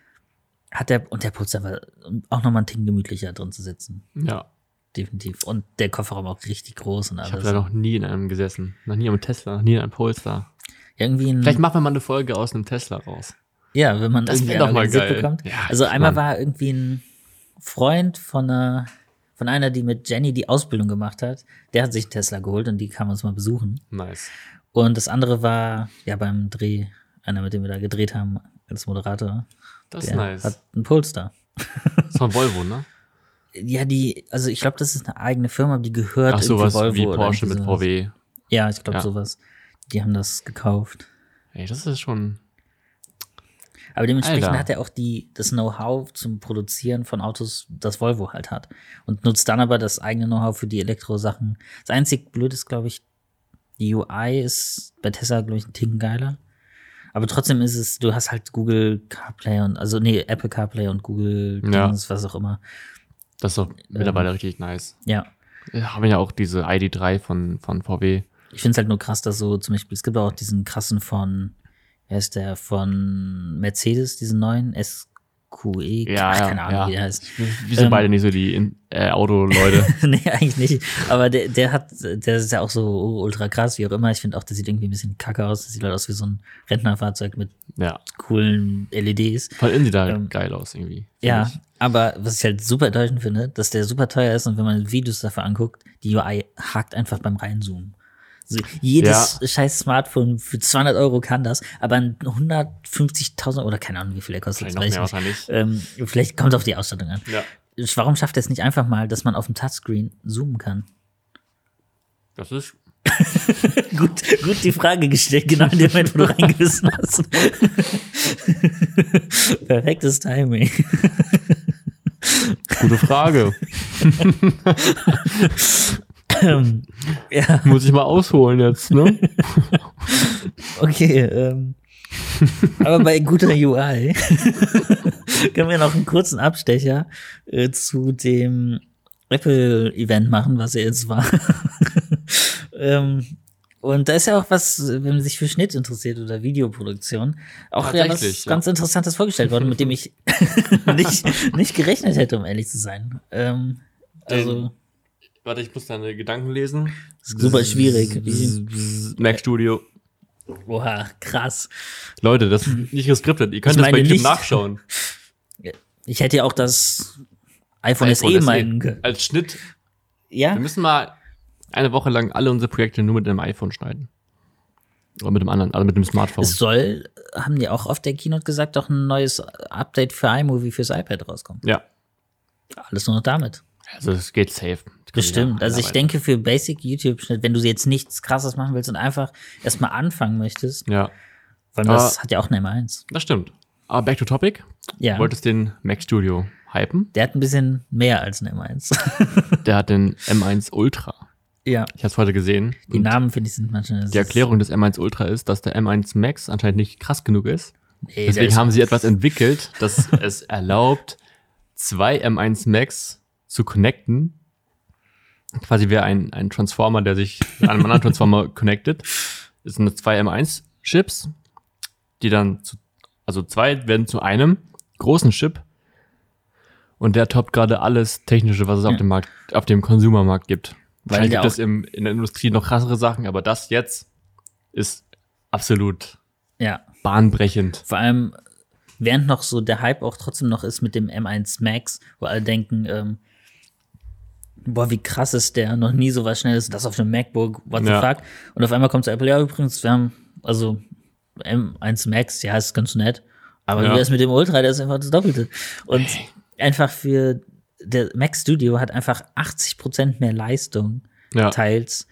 hat der, und der Pulsar war auch nochmal ein Ticken gemütlicher drin zu sitzen. Ja. Definitiv. Und der Kofferraum auch richtig groß und Ich alles. habe da noch nie in einem gesessen. Noch nie am Tesla, noch nie in einem Polestar. irgendwie ein, Vielleicht machen wir mal eine Folge aus einem Tesla raus. ja, wenn man Das irgendwie doch mal geil. bekommt. Ja, also einmal Mann. war irgendwie ein Freund von einer, von einer, die mit Jenny die Ausbildung gemacht hat, der hat sich einen Tesla geholt und die kam uns mal besuchen. Nice. Und das andere war, ja, beim Dreh, einer, mit dem wir da gedreht haben, als Moderator, Das ist nice. hat einen Polestar. Das ist von Volvo, ne? *laughs* Ja, die, also ich glaube, das ist eine eigene Firma, die gehört Ach, sowas Volvo wie Porsche mit. VW. Ja, ich glaube Ja. sowas. Die haben das gekauft. Ey, das ist schon. Aber dementsprechend Alter. hat er auch die, das Know-how zum Produzieren von Autos, das Volvo halt hat. Und nutzt dann aber das eigene Know-how für die Elektrosachen. Das einzig Blöde ist, glaube ich, die UI ist bei Tesla, glaube ich, ein Ticken geiler. Aber trotzdem ist es, du hast halt Google CarPlay und, also nee, Apple CarPlay und Google Ja. Dings, was auch immer. Das ist doch mittlerweile richtig nice. Ja. Wir haben ja auch diese ID3 von, von VW. Ich finde es halt nur krass, dass so zum Beispiel, es gibt auch diesen krassen von, wer ist der, von Mercedes, diesen neuen SQE, Ja, Ach, keine Ahnung, ja. wie der heißt. Wir sind Ähm, beide nicht so die äh, Autoleute. *laughs* nee, eigentlich nicht. Aber der, der hat, der ist ja auch so ultra krass, wie auch immer. Ich finde auch, der sieht irgendwie ein bisschen kacke aus. Das sieht halt aus wie so ein Rentnerfahrzeug mit ja. coolen LEDs. Von innen sieht er Ähm, geil aus irgendwie. Ja, ich. Aber was ich halt super enttäuschend finde, dass der super teuer ist und wenn man Videos dafür anguckt, die UI hakt einfach beim Reinzoomen. So, jedes scheiß Smartphone für 200 Euro kann das, aber ein 150.000 oder keine Ahnung, wie viel der kostet. Vielleicht noch mehr ich nicht. Ähm, vielleicht kommt auf die Ausstattung an. Ja. Warum schafft er es nicht einfach mal, dass man auf dem Touchscreen zoomen kann? Das ist. *laughs* gut, gut die Frage gestellt, genau in dem Moment, wo du reingewissen hast. *laughs* Perfektes Timing. Gute Frage. Ähm, *laughs* ja, Muss ich mal ausholen jetzt, ne? *laughs* okay. Ähm, aber bei guter UI *laughs* können wir noch einen kurzen Abstecher äh, zu dem Apple-Event machen, was er jetzt war. ähm, und da ist ja auch was, wenn man sich für Schnitt interessiert oder Videoproduktion, auch ja was ganz Interessantes vorgestellt worden, mit dem ich *laughs* nicht, nicht gerechnet hätte, um ehrlich zu sein. Ähm, also, Warte, ich muss deine Gedanken lesen. super schwierig. Mac Studio. Oha, krass. Leute, das ist nicht geskriptet. Ihr könnt Ich das bei YouTube nicht. nachschauen. *laughs* Ich hätte ja auch das iPhone, iPhone SE SE. meinen können. Als Schnitt. Ja, Wir müssen mal eine Woche lang alle unsere Projekte nur mit dem iPhone schneiden. Oder mit dem anderen, also mit dem Smartphone. es soll, haben die auch auf der Keynote gesagt, doch ein neues Update für iMovie fürs iPad rauskommen. ja. Alles nur noch damit. Also es geht safe. Bestimmt. Also ich denke für Basic YouTube-Schnitt, wenn du jetzt nichts krasses machen willst und einfach erstmal anfangen möchtest, Ja, weil das Aber- hat ja auch eine M1. das stimmt. Aber back to topic. Ja. Du wolltest den Mac Studio hypen. Der hat ein bisschen mehr als eine M1. Der hat den M1 Ultra. Ja. Ich habe es heute gesehen. Die Namen, finde ich, sind manchmal. Die Erklärung des M1 Ultra ist, dass der M1 Max anscheinend nicht krass genug ist. Nee, Deswegen haben sie etwas entwickelt, das es *laughs* erlaubt, zwei M1 Max zu connecten. Quasi wie ein, ein Transformer, der sich mit einem anderen Transformer *laughs* connected. Es sind zwei M1 Chips, die dann zu, also zwei werden zu einem großen Chip. Und der toppt gerade alles Technische, was es auf Ja. dem Markt, auf dem Konsumermarkt gibt. Weil der gibt es im, in der Industrie noch krassere Sachen, aber das jetzt ist absolut Ja. bahnbrechend. Vor allem, während noch so der Hype auch trotzdem noch ist mit dem M1 Max, wo alle denken, ähm, boah, wie krass ist der, noch nie so was Schnelles, das auf einem MacBook, what the Ja. fuck. Und auf einmal kommt zu Apple, ja, übrigens, wir haben, also M1 Max, ja, ist ganz nett, aber Ja. wie wär's mit dem Ultra, der ist einfach das Doppelte. Und einfach für, der Mac Studio hat einfach 80% mehr Leistung, Ja. teils,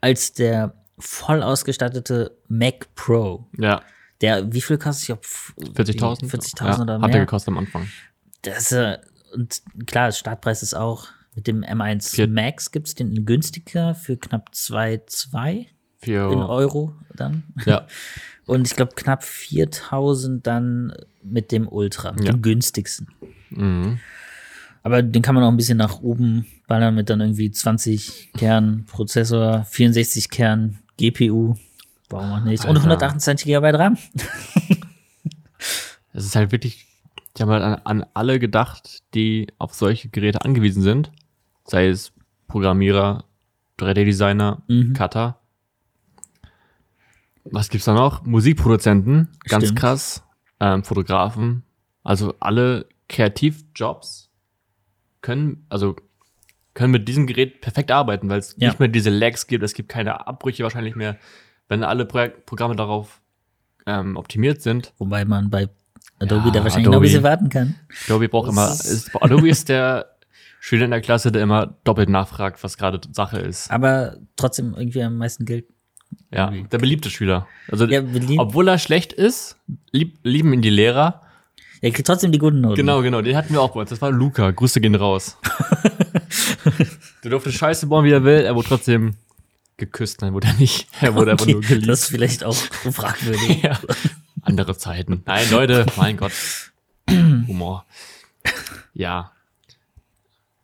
als der voll ausgestattete Mac Pro. Ja, Der, wie viel kostet? Ich glaub, 40.000. 40.000 ja, oder Hat mehr. er gekostet am Anfang. Das, äh, und klar, Startpreis ist auch mit dem M1 Vier- Max gibt's den günstiger für knapp 2,2 Für, in Euro dann. ja, *laughs* Und ich glaube knapp 4000 dann mit dem Ultra, Ja. dem günstigsten. mhm. Aber den kann man auch ein bisschen nach oben ballern mit dann irgendwie 20 Kern Prozessor, 64 Kern GPU. Warum auch nicht? Und Alter. 128 GB RAM. *laughs* Es ist halt wirklich, die haben halt an, an alle gedacht, die auf solche Geräte angewiesen sind. Sei es Programmierer, 3D-Designer, Mhm. Cutter. Was gibt's da noch? Musikproduzenten, ganz Stimmt. krass. Ähm, Fotografen. Also alle Kreativjobs können, also können mit diesem Gerät perfekt arbeiten, weil es Ja. nicht mehr diese Lags gibt, es gibt keine Abbrüche wahrscheinlich mehr. Wenn alle Pro Programme darauf ähm, optimiert sind, Wobei man bei Adobe Ja, da wahrscheinlich Adobe. noch ein bisschen warten kann. Adobe braucht immer, ist- Adobe ist der Schüler in der Klasse, der immer doppelt nachfragt, was gerade Sache ist. Aber trotzdem irgendwie am meisten Geld. Ja, der beliebte Schüler. Also, Ja, obwohl er schlecht ist, lieb, lieben ihn die Lehrer. Er kriegt trotzdem die guten Noten. Genau, genau, den hatten wir auch bei uns. Das war Luca. Grüße gehen raus. *laughs* du durfte Scheiße bauen, wie er will, er wurde trotzdem geküsst. Nein, wurde er nicht. Er wurde einfach Okay, nur geliebt. das ist vielleicht auch fragwürdig. *laughs* ja. Andere Zeiten. Nein, Leute, mein Gott. *clears throat* Humor. Ja.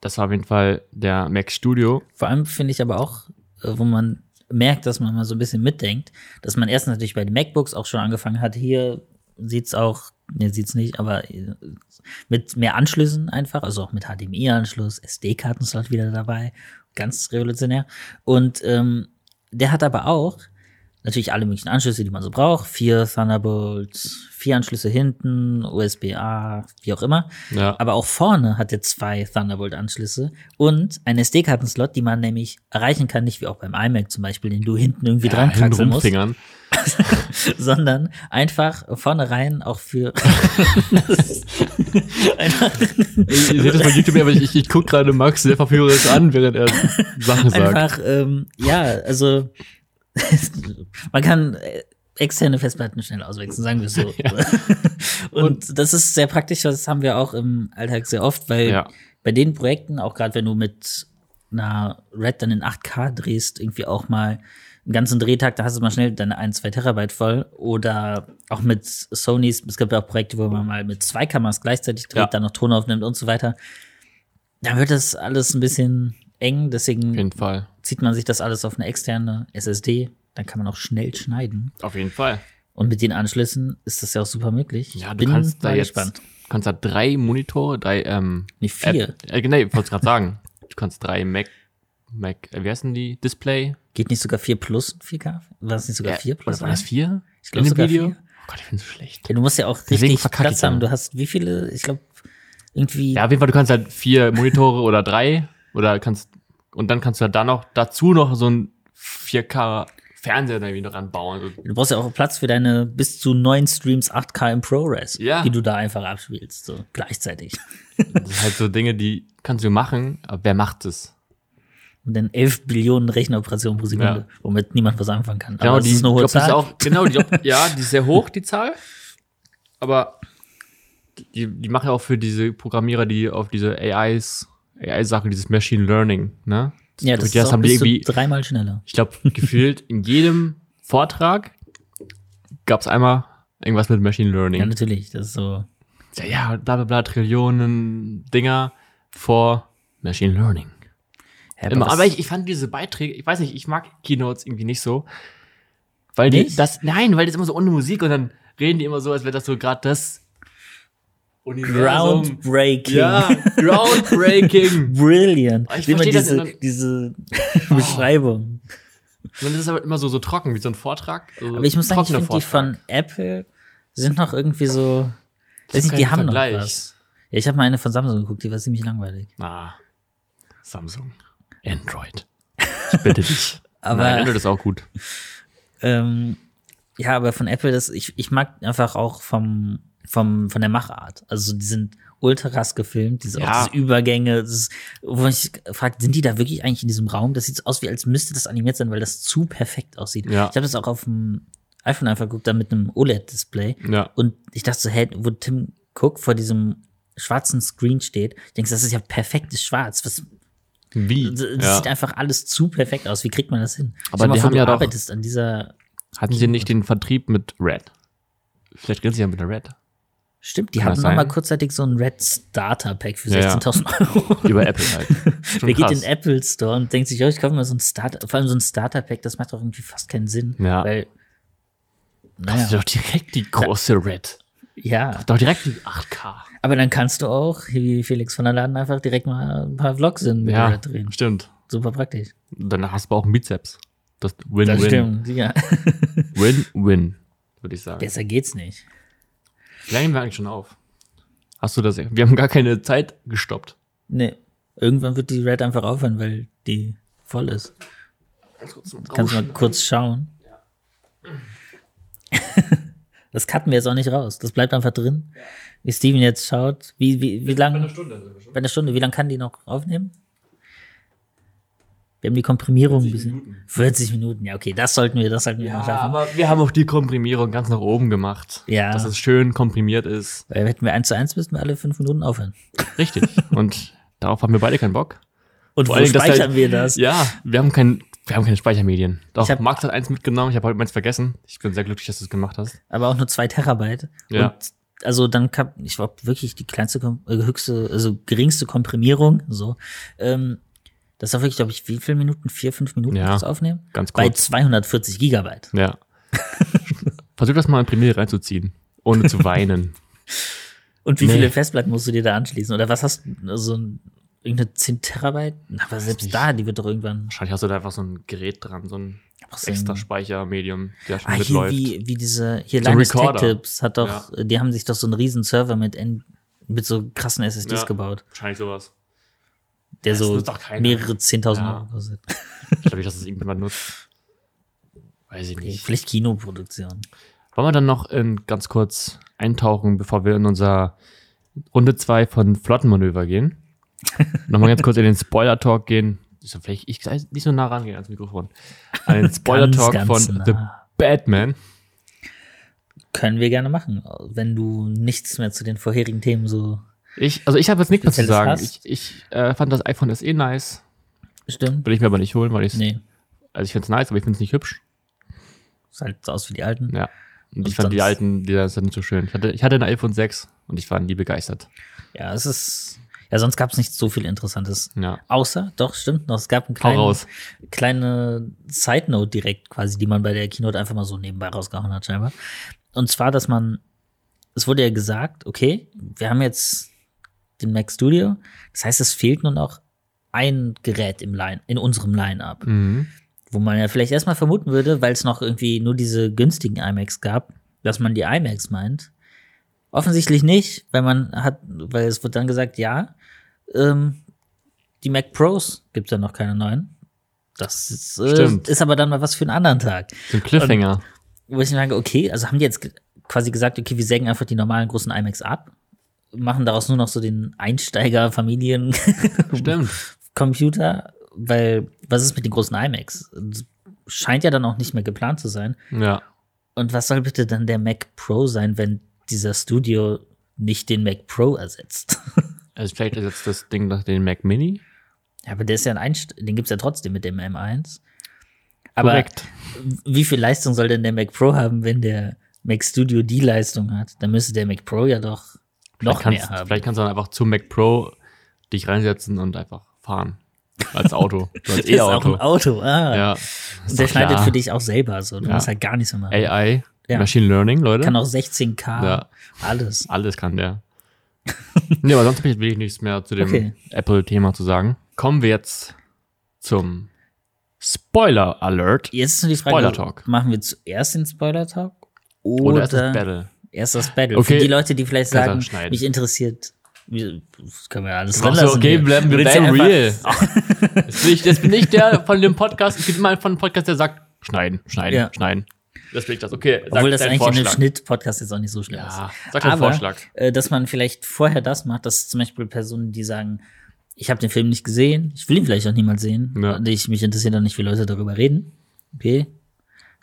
Das war auf jeden Fall der Mac Studio. Vor allem finde ich aber auch, äh, wo man merkt, dass man mal so ein bisschen mitdenkt, dass man erst natürlich bei den MacBooks auch schon angefangen hat. Hier sieht's auch, ne, sieht's nicht, aber äh, mit mehr Anschlüssen einfach, also auch mit HDMI-Anschluss, SD-Kartenslot wieder dabei, ganz revolutionär. Und ähm, der hat aber auch natürlich alle möglichen Anschlüsse, die man so braucht. Vier Thunderbolts, vier Anschlüsse hinten, USB-A, wie auch immer. Ja. Aber auch vorne hat er zwei Thunderbolt-Anschlüsse und einen SD-Kartenslot, die man nämlich erreichen kann, nicht wie auch beim iMac zum Beispiel, den du hinten irgendwie dran hin kraxeln musst. *laughs* sondern einfach vorne rein auch für *laughs* einfach, Ich, seht das bei YouTube, aber ich, ich, ich gucke gerade Max sehr verführerisch an, während er Sachen sagt. einfach ähm, ja, also *laughs* man kann äh, externe Festplatten schnell auswechseln, sagen wir es so. Und, das ist sehr praktisch, das haben wir auch im Alltag sehr oft, weil Ja. bei den Projekten, auch gerade wenn du mit einer Red dann in 8K drehst, irgendwie auch mal einen ganzen Drehtag, da hast du mal schnell deine 1, 2 Terabyte voll. Oder auch mit Sonys, es gibt ja auch Projekte, wo man mal mit zwei Kameras gleichzeitig dreht, Ja. dann noch Ton aufnimmt und so weiter. Da wird das alles ein bisschen eng, deswegen zieht man sich das alles auf eine externe SSD, dann kann man auch schnell schneiden. Auf jeden Fall. Und mit den Anschlüssen ist das ja auch super möglich. Ja, du Bin kannst da jetzt, gespannt. kannst da drei Monitore, drei, ähm, Nee, vier. App, äh, genau, ich wollte es gerade sagen. Du kannst drei Mac, Mac, äh, wie heißen die? Display? Geht nicht sogar 4 plus und 4K? War es nicht sogar 4 plus? Oder war das vier? Ich glaub In dem sogar Video? vier. Oh Gott, ich finde es schlecht. Ja, du musst ja auch Deswegen richtig Platz haben. Du hast wie viele? Ich glaube, irgendwie. Ja, auf jeden Fall, du kannst halt vier Monitore oder drei oder kannst, und dann kannst du halt da noch, dazu noch so ein 4K Fernseher da irgendwie noch ranbauen. Also, Du brauchst ja auch Platz für deine bis zu neun Streams 8K im ProRes, Ja. die du da einfach abspielst, so gleichzeitig. Das sind halt so Dinge, die kannst du machen, aber wer macht es? Und dann 11 Billionen Rechenoperationen pro Sekunde, womit niemand was anfangen kann. Genau, Aber das die, ist eine hohe glaub, das Zahl. ist auch, genau, die, *laughs* ja, die ist sehr hoch, die Zahl. Aber die, die machen ja auch für diese Programmierer, die auf diese AIs, AI-Sache, dieses Machine Learning, ne? ja, das, das ist haben die irgendwie- dreimal schneller. Ich glaube, gefühlt in jedem Vortrag gab es einmal irgendwas mit Machine Ja, Learning. natürlich. Das ist so. Ja, ja, bla bla bla, Trillionen Dinger vor Machine Learning. Ja, Immer. das- Aber ich, ich fand diese Beiträge, ich weiß nicht, ich mag Keynotes irgendwie nicht so. Weil die, Nicht? das, nein, weil das immer so ohne Musik und dann reden die immer so, als wäre das so gerade das Universum. Groundbreaking. Ja, groundbreaking. *laughs* Brilliant. Ich Immer versteh das diese, immer- diese *laughs* Beschreibung. und das ist aber immer so, so trocken, wie so ein Vortrag. So Aber ich muss sagen, ich finde die von Apple sind noch irgendwie so. Weiß nicht, die haben Vergleich. noch was. Ja, ich habe mal eine von Samsung geguckt, die war ziemlich langweilig. Ah, Samsung. Android. Ich bitte dich. *laughs* Aber Nein, Android ist auch gut. ähm, ja, aber von Apple, das, ich, ich mag einfach auch vom, vom, von der Machart. Also die sind ultra krass gefilmt, diese, Ja. Übergänge, das ist, wo ich frage, sind die da wirklich eigentlich in diesem Raum? Das sieht aus, wie als müsste das animiert sein, weil das zu perfekt aussieht. Ja. Ich habe das auch auf dem iPhone einfach geguckt, da mit einem OLED-Display. Ja. Und ich dachte so, hey, wo Tim Cook vor diesem schwarzen Screen steht, denkst du, das ist ja perfektes Schwarz. Was, Wie? das Ja. sieht einfach alles zu perfekt aus. Wie kriegt man das hin? Aber mal die vor, haben du ja doch- arbeitest an dieser. Hatten sie nicht den Vertrieb mit Red? Vielleicht reden sie ja mit der Red. Stimmt, die Kann hatten noch mal kurzzeitig so ein Red Starter Pack für Ja, ja. 16.000 *laughs* Euro. Über Apple halt. *laughs* Schon Wer geht in den Apple Store und denkt sich, oh, ich kaufe mir so ein Starter, vor allem so ein Starter Pack, das macht doch irgendwie fast keinen Sinn. Ja. Weil, Das ist naja, doch direkt die große Red. Ja. Doch direkt die 8K. Aber dann kannst du auch, wie Felix von der Laden, einfach direkt mal ein paar Vlogs in Ja, Red drehen. stimmt. Super praktisch. Danach hast du auch einen Bizeps. Das Das Win-Win. stimmt, ja. *laughs* Win-Win, würde ich sagen. Besser geht's nicht. Lange nehmen wir eigentlich schon auf? Hast du das? Wir haben gar keine Zeit gestoppt. Nee. Irgendwann wird die Red einfach aufhören, weil die voll ist. Kannst du mal kurz schauen. *laughs* Das cutten wir jetzt auch nicht raus. Das bleibt einfach drin. Wie Steven jetzt schaut. Wie, wie, wie lang? Stunde sind wir schon. Bei einer Stunde. Wie lange kann die noch aufnehmen? Wir haben die Komprimierung ein bisschen. 40 Minuten. Ja, okay, das sollten wir, das sollten wir noch Ja, schaffen. aber wir haben auch die Komprimierung ganz nach oben gemacht. Ja. Dass es schön komprimiert ist. Weil hätten wir eins zu eins, müssten wir alle fünf Minuten aufhören. Richtig. Und *laughs* darauf haben wir beide keinen Bock. Und Vor wo dass speichern halt- wir das? Ja, wir haben kein, wir haben keine Speichermedien. Doch, Ich hab- Max hat eins mitgenommen. Ich habe heute meins vergessen. Ich bin sehr glücklich, dass du es gemacht hast. aber auch nur zwei Terabyte. Ja. Und also dann kam, ich war wirklich die kleinste, äh, höchste, also geringste Komprimierung, so. Ähm, das war wirklich, glaube ich, wie viele Minuten? Vier, fünf Minuten Ja, das aufnehmen? ganz Bei kurz. 240 Gigabyte. Ja. *laughs* Versuch das mal in Premiere reinzuziehen. Ohne zu weinen. *laughs* Und wie Nee. viele Festplatten musst du dir da anschließen? Oder was hast du, also ein- irgendeine 10 Terabyte? Aber selbst nicht. da, die wird doch irgendwann, Wahrscheinlich hast du da einfach so ein Gerät dran, so ein so extra Speichermedium, der schon Ah, hier mitläuft. wie, wie diese, hier So Linus Tech. Tips hat doch, die haben sich doch so einen riesen Server mit, N mit so krassen SSDs Ja. gebaut, Wahrscheinlich sowas. der Das so mehrere 10.000 Ja. Euro kostet. Ich glaube nicht, dass das irgendjemand nutzt. Weiß ich nicht. Vielleicht Kinoproduktion. Wollen wir dann noch in, ganz kurz eintauchen, bevor wir in unser Runde 2 von Flottenmanöver gehen? Nochmal ganz kurz in den Spoiler-Talk gehen. So, vielleicht ich nicht so nah rangehen ans Mikrofon. An den Spoiler-Talk von ganz The nah. Batman. Können wir gerne machen, wenn du nichts mehr zu den vorherigen Themen so Ich, also ich habe jetzt nichts mehr zu sagen. hast? Ich, ich äh, fand das iPhone SE nice. stimmt. Will ich mir aber nicht holen, weil ich Nee, also ich finde es nice, aber ich finde es nicht hübsch. ist halt so aus wie die alten. Ja. Und, Und ich fand die alten, die sind nicht so schön. Ich hatte, ich hatte ein iPhone 6 und ich war nie begeistert. Ja, es ist, ja, sonst gab es nicht so viel Interessantes. Ja. Außer, doch, stimmt noch, es gab eine kleine, kleine Side-Note direkt quasi, die man bei der Keynote einfach mal so nebenbei rausgehauen hat, scheinbar. Und zwar, dass man, es wurde ja gesagt, okay, wir haben jetzt den Mac Studio, das heißt, es fehlt nur noch ein Gerät im Line, in unserem Line-Up. Mhm. Wo man ja vielleicht erstmal vermuten würde, weil es noch irgendwie nur diese günstigen iMacs gab, dass man die iMacs meint. Offensichtlich nicht, weil man hat, weil es wird dann gesagt, ja, ähm, die Mac Pros gibt's ja noch keine neuen. Das ist, äh, ist aber dann mal was für einen anderen Tag. So ein Cliffhanger. Wo ich mir sage, okay, also haben die jetzt quasi gesagt, okay, wir sägen einfach die normalen großen iMacs ab, machen daraus nur noch so den Einsteiger-Familien. *laughs* Computer, weil was ist mit den großen iMacs? Scheint ja dann auch nicht mehr geplant zu sein. Ja. Und was soll bitte dann der Mac Pro sein, wenn dieser Studio nicht den Mac Pro ersetzt? *laughs* Also vielleicht ersetzt das Ding nach den Mac Mini. ja, aber der ist ja ein Einst den gibt's ja trotzdem mit dem M1. Aber Korrekt. wie viel Leistung soll denn der Mac Pro haben, wenn der Mac Studio die Leistung hat? Dann müsste der Mac Pro ja doch noch kannst, mehr haben. Vielleicht kannst du dann einfach zum Mac Pro dich reinsetzen und einfach fahren. Als Auto. *laughs* So als Das ist auch ein. Auto. Ah. Ja. Und der schneidet für dich auch selber so. Du Ja. musst halt gar nichts mehr machen. AI, Ja. Machine Learning, Leute. Kann auch 16K, Ja. alles. Alles kann der. Nee, aber sonst habe ich wirklich nichts mehr zu dem Okay. Apple-Thema zu sagen. Kommen wir jetzt zum Spoiler Alert. Jetzt ist nur die Frage, Spoiler Talk. machen wir zuerst den Spoiler Talk oder, Oder ist das Battle? erst das Battle? Okay. Für die Leute, die vielleicht sagen, mich interessiert, das können wir ja alles so, lassen. okay, bleiben wir einfach- real. *laughs* Jetzt bin, ich, jetzt der von dem Podcast, ich bin mal von dem Podcast, der sagt, schneiden, schneiden, Ja. schneiden. Das bin ich das. Okay, sag Obwohl das eigentlich in einem Vorschlag. Schnitt-Podcast jetzt auch nicht so schlimm Ja, ist. sag deinen Aber, Vorschlag. Äh, dass man vielleicht vorher das macht, dass zum Beispiel Personen, die sagen, ich habe den Film nicht gesehen, ich will ihn vielleicht auch niemals sehen, Ja. und ich mich interessiert auch nicht, wie Leute darüber reden. Okay,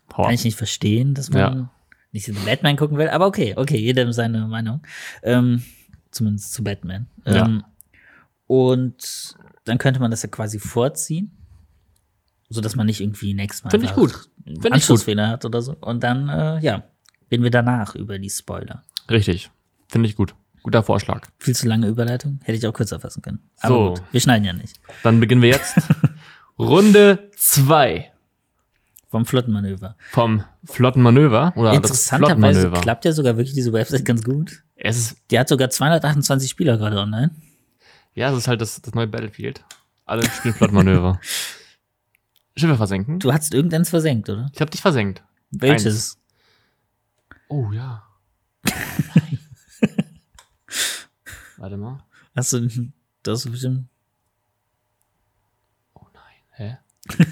Power. kann ich nicht verstehen, dass man Ja. nicht den Batman gucken will, aber okay, okay, jedem seine Meinung. Ähm, zumindest zu Batman. Ja. Ähm, und dann könnte man das ja quasi vorziehen, so dass man nicht irgendwie nächstes Mal Finde ich gut. gut. Anschlussfehler hat oder so. Und dann, äh, ja, reden wir danach über die Spoiler. Richtig. Finde ich gut. Guter Vorschlag. Viel zu lange Überleitung, hätte ich auch kürzer fassen können. Aber So. gut, wir schneiden ja nicht. Dann beginnen wir jetzt *laughs* Runde 2 Vom Flottenmanöver. vom Flottenmanöver oder Interessanterweise Flottenmanöver. klappt ja sogar wirklich diese Website ganz gut. Es ist, Die hat sogar 228 Spieler gerade online. ja, es ist halt das, das neue Battlefield. Alle spielen Flottenmanöver. *laughs* Schiffe versenken. Du hast irgendeins versenkt, oder? Ich habe dich versenkt. Welches? Oh ja. *laughs* Warte mal. Hast du, das ist bestimmt. Oh nein. Hä? *laughs*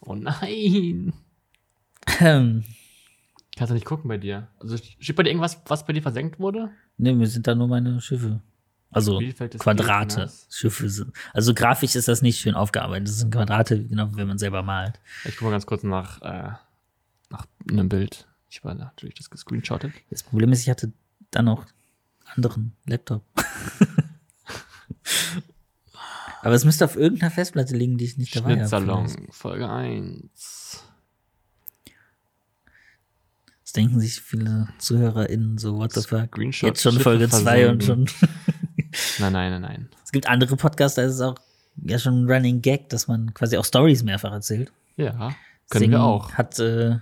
oh nein. Ähm, Kannst du nicht gucken bei dir. Also steht bei dir irgendwas, was bei dir versenkt wurde? ne, mir sind da nur meine Schiffe. Also Quadrate. Gegners. Schiffe sind. Also grafisch ist das nicht schön aufgearbeitet. Das sind Quadrate, genau, wenn man selber malt. Ich gucke mal ganz kurz nach, äh, nach einem Bild. Ich war natürlich das gescreenshottet. Das Problem ist, ich hatte dann noch anderen Laptop. *laughs* Aber es müsste auf irgendeiner Festplatte liegen, die ich nicht dabei habe. Vielleicht. Folge 1. Das denken sich viele ZuhörerInnen so, what the fuck. Jetzt schon Folge 2 und schon. *laughs* Nein, nein, nein, nein. Es gibt andere Podcasts, da ist es auch ja schon ein Running Gag, dass man quasi auch Stories mehrfach erzählt. Ja, können Deswegen wir auch. Hat äh,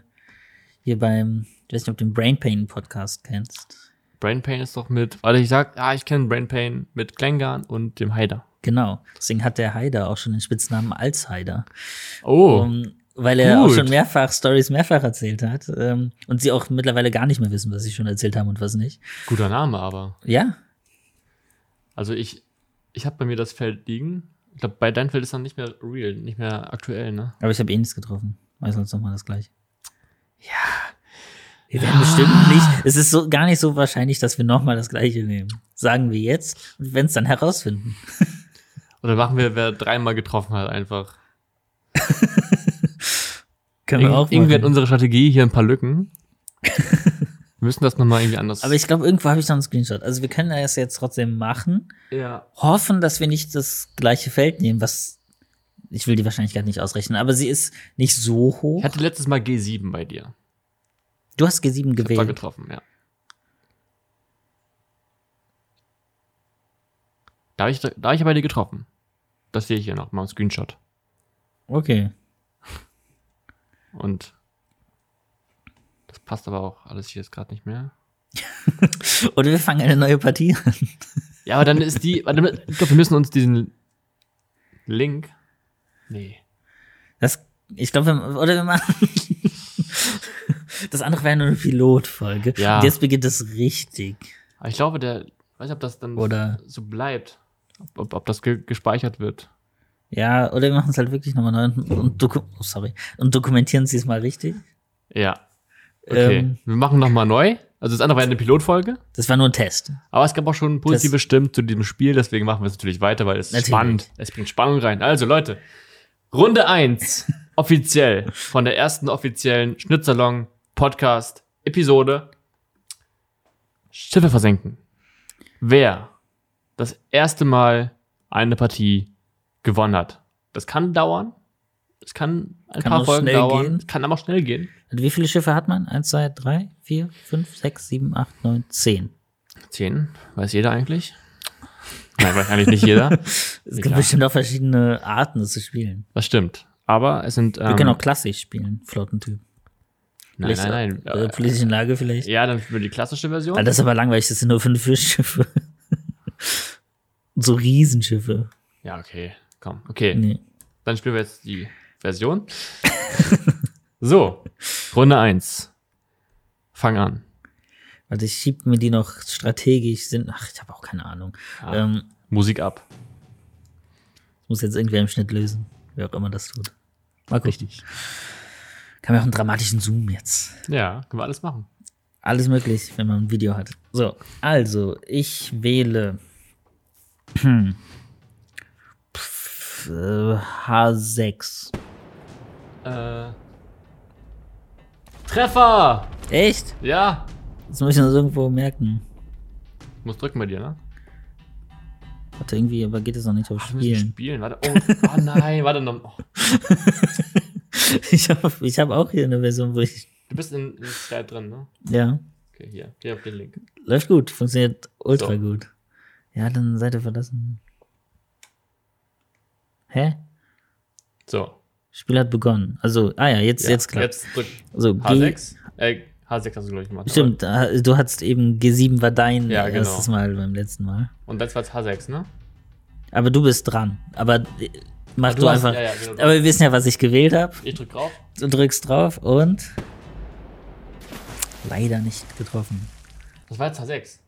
hier beim, ich weiß nicht, ob du den Brain Pain Podcast kennst. Brain Pain ist doch mit, weil ich sag, ah, ich kenne Brain Pain mit Klängern und dem Haider. Genau. Deswegen hat der Haider auch schon den Spitznamen als Haider. Oh, Um, weil er auch Gut. schon mehrfach Stories mehrfach erzählt hat ähm, und sie auch mittlerweile gar nicht mehr wissen, was sie schon erzählt haben und was nicht. Guter Name, aber. Ja, Also ich, ich habe bei mir das Feld liegen. Ich glaube, bei deinem Feld ist dann nicht mehr real, nicht mehr aktuell, ne? aber ich habe eh nichts getroffen. Weiß uns noch mal das gleiche. Ja. Wir werden bestimmt nicht. Es ist so gar nicht so wahrscheinlich, dass wir noch mal das gleiche nehmen. Sagen wir jetzt und wenn es dann herausfinden. *laughs* Oder machen wir, wer dreimal getroffen hat, einfach. *laughs* Können wir auch irgendwie hat machen. unsere Strategie hier ein paar Lücken. Wir müssen das nochmal irgendwie anders. Aber ich glaube, irgendwo habe ich noch einen Screenshot. Also wir können das jetzt trotzdem machen. ja. Hoffen, dass wir nicht das gleiche Feld nehmen, was ich will die Wahrscheinlichkeit nicht ausrechnen, aber sie ist nicht so hoch. Ich hatte letztes Mal G7 bei dir. Du hast G7 War gewählt. getroffen, ja. Da habe ich, da hab ich bei dir getroffen. Das sehe ich hier noch mal Screenshot. Okay. Und passt aber auch alles hier jetzt gerade nicht mehr. *laughs* Oder wir fangen eine neue Partie an. Ja, aber dann ist die. Ich glaube, wir müssen uns diesen Link. Nee. Das, ich glaube, oder wir machen. *laughs* Das andere wäre nur eine Pilotfolge. Ja. Und jetzt beginnt es richtig. Aber ich glaube, der. Weiß nicht, ob das dann Oder- so bleibt. Ob, ob, ob das ge gespeichert wird. Ja, oder wir machen es halt wirklich nochmal neu und, und, doku oh, sorry, und dokumentieren sie es mal richtig. Ja. Okay. Ähm. wir machen nochmal neu. Also das andere war eine Pilotfolge. Das war nur ein Test. Aber es gab auch schon positive Stimmen zu diesem Spiel, deswegen machen wir es natürlich weiter, weil es ist spannend. Es bringt Spannung rein. Also Leute, Runde 1, *laughs* offiziell, von der ersten offiziellen Schnittsalon Podcast Episode. Schiffe versenken. Wer das erste Mal eine Partie gewonnen hat. Das kann dauern. Es kann ein Kann paar Folgen dauern. gehen. Es kann aber auch schnell gehen. Wie viele Schiffe hat man? Eins, zwei, drei, vier, fünf, sechs, sieben, acht, neun, zehn. Zehn, weiß jeder eigentlich? Nein, eigentlich nicht jeder. *laughs* Es gibt bestimmt auch verschiedene Arten, das zu spielen. Das stimmt. Aber es sind. Ähm, Wir können auch klassisch spielen, Flottentyp. Nein, nein, nein. Äh, politischen Lage vielleicht. Ja, dann für die klassische Version. Ah, das ist aber langweilig, das sind nur fünf Fischschiffe. so Riesenschiffe. Ja, okay. Komm. Okay. Nee. Dann spielen wir jetzt die Version. *laughs* so, Runde 1. Fang an. Warte, ich schieb mir die noch strategisch sind. Ach, ich habe auch keine Ahnung. Ah. Ähm, Musik ab. ich muss jetzt irgendwer im Schnitt lösen. Wer auch immer das tut. Mal gucken. Richtig. Kann man auch einen dramatischen Zoom jetzt. Ja, können wir alles machen. Alles möglich, wenn man ein Video hat. So, also, ich wähle hm, Pff, äh, H6. Äh, Treffer! Echt? Ja. Das muss ich noch irgendwo merken. Muss drücken bei dir, ne? Warte, irgendwie, aber geht es noch nicht auf Ach, Spielen. spielen. Warte. Oh, oh nein, warte noch. Oh, *laughs* Ich habe ich hab auch hier eine Version, wo ich. du bist in, in Skype drin, ne? Ja, Okay, hier. Geh auf den Link. läuft gut, funktioniert ultra So. gut. Ja, dann Seite verlassen. Hä? So. Spiel hat begonnen. Also, ah ja, jetzt, Ja, jetzt klar. Jetzt drück Also, G, H6. Äh, H6 hast du, glaube ich, gemacht. Stimmt, äh, du hattest eben G7 war dein Ja, genau. erstes Mal beim letzten Mal. Und das war jetzt H6, ne? Aber du bist dran. Aber äh, mach du, du hast- einfach. ja, ja, genau. Aber wir wissen ja, was ich gewählt habe. Ich drück drauf. Du drückst drauf und leider nicht getroffen. Das war jetzt H6.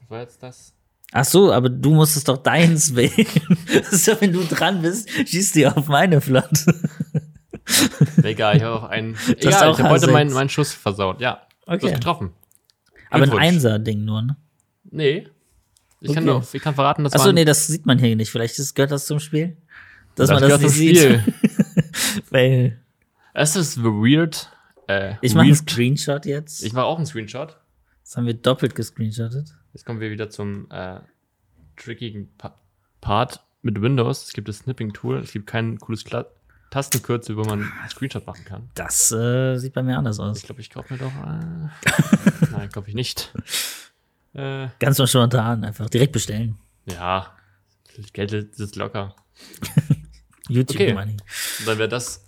Das war jetzt das. Ach so, aber du musstest doch deins *laughs* wählen. Das ist ja, wenn du dran bist, schießt du auf meine Flotte. *laughs* Egal, ich habe auch einen. Egal, auch ich habe heute H6. meinen, meinen Schuss versaut. Ja. Du Okay. hast getroffen. Aber ein. Einser-Ding nur, ne? Nee. Ich, kann, Okay. nur, ich kann verraten, das Achso, nee, das sieht man hier nicht. Vielleicht ist, gehört das zum Spiel? Dass das man das nicht sieht. *laughs* Weil Es ist weird. Äh, ich mache einen. Screenshot jetzt. Ich mache auch einen Screenshot. Das haben wir doppelt gescreenshottet. Jetzt kommen wir wieder zum äh, trickigen pa Part mit Windows. Es gibt das Snipping-Tool. Es gibt kein cooles Kla Tastenkürzel, wo man einen Screenshot machen kann. Das äh, sieht bei mir anders Ich aus. glaube, ich kaufe mir doch. Äh, *laughs* nein, glaube ich nicht. Äh, Ganz mal spontan, einfach direkt bestellen. ja, Geld sitzt locker. *laughs* YouTube Okay. Money. Dann wäre das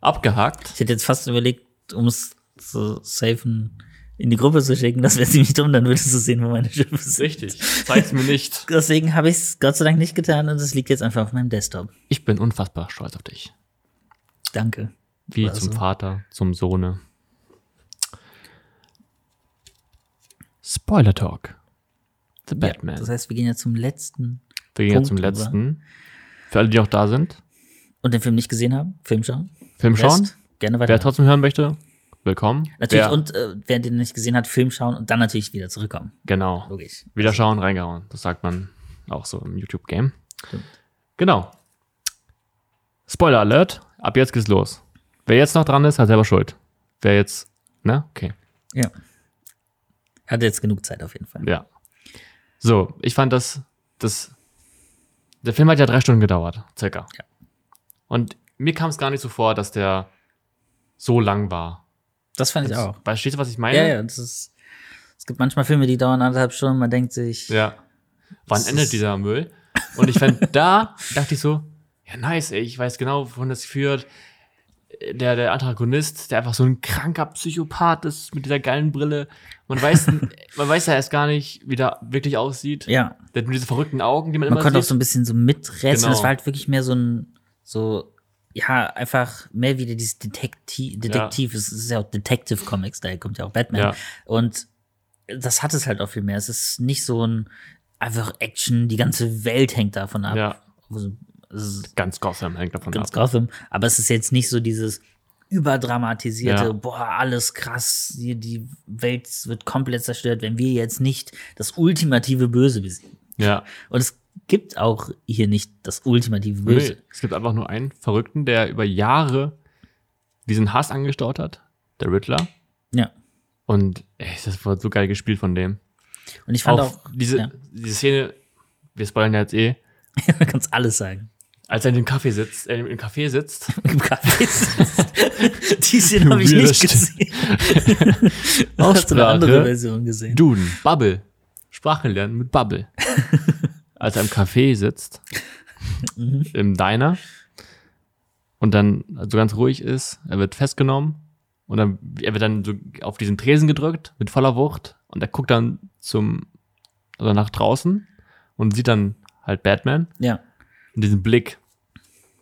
abgehakt. Ich hätte jetzt fast überlegt, um es zu safen, in die Gruppe zu schicken. Das wäre ziemlich dumm, dann würdest du sehen, wo meine Schiffe sind. Richtig. Zeig's mir nicht. *laughs* Deswegen habe ich es Gott sei Dank nicht getan und es liegt jetzt einfach auf meinem Desktop. Ich bin unfassbar stolz auf dich. Danke. Wie Oder zum. Vater, zum Sohne. Spoiler Talk. The Batman. Ja, das heißt, wir gehen ja zum letzten Wir gehen jetzt Punkt zum über. letzten. Für alle, die auch da sind. und den Film nicht gesehen haben, Film schauen. Film schauen. Rest, gerne weiter. Wer trotzdem hören möchte, willkommen. natürlich, Wer, und äh, wer den nicht gesehen hat, Film schauen und dann natürlich wieder zurückkommen. Genau. Logisch. Wieder schauen, reingehauen. Das sagt man auch so im YouTube-Game. Genau. Spoiler Alert. Ab jetzt geht's los. Wer jetzt noch dran ist, hat selber Schuld. Wer jetzt, ne? Okay. Ja. Hatte jetzt genug Zeit auf jeden Fall. Ja. So, ich fand das, das, der Film hat ja drei Stunden gedauert, circa. Ja. Und mir kam es gar nicht so vor, dass der so lang war. Das fand ich auch. Verstehst du, was ich meine? Ja, ja, das ist. Es gibt manchmal Filme, die dauern anderthalb Stunden, man denkt sich, Ja. Wann Das endet dieser Müll? Und ich fand, da dachte ich so, ja, nice, ey, ich weiß genau, wohin das führt. Der, der Antagonist, der einfach so ein kranker Psychopath ist mit dieser geilen Brille. Man weiß, *laughs* man weiß ja erst gar nicht, wie der wirklich aussieht. ja, Der hat nur diese verrückten Augen, die man, man immer konnte auch sieht. so ein bisschen so miträtseln. Genau. Das war halt wirklich mehr so ein, so, ja, einfach mehr wieder dieses Detektiv, Detektiv. Es ist ja auch Detective Comics, daher kommt ja auch Batman. Ja. Und das hat es halt auch viel mehr. Es ist nicht so ein einfach Action, die ganze Welt hängt davon ab. Ja. Also, Ganz Gotham hängt davon ganz ab. Gotham. Aber es ist jetzt nicht so dieses überdramatisierte, Ja. boah, alles krass, die, die Welt wird komplett zerstört, wenn wir jetzt nicht das ultimative Böse besiegen. Ja. Und es gibt auch hier nicht das ultimative Böse. Nee, es gibt einfach nur einen Verrückten, der über Jahre diesen Hass angestaut hat. Der Riddler. Ja. Und ey, das war so geil gespielt von dem. Und ich fand auch, auch, diese, ja. diese Szene, wir spoilern ja jetzt eh, man kann es alles sagen. als er in dem Kaffee sitzt, äh, im Café sitzt, *laughs* Im Café sitzt. Die Szene habe ich nicht gesehen. *laughs* *laughs* Hast du eine Aussprache. andere Version gesehen? Duden, Bubble. Sprache lernen mit Bubble. Als er im Café sitzt, *laughs* Mhm. im Diner, und dann so ganz ruhig ist, er wird festgenommen und dann, er wird dann so auf diesen Tresen gedrückt mit voller Wucht und er guckt dann zum, also nach draußen und sieht dann halt Batman Ja. und diesen Blick,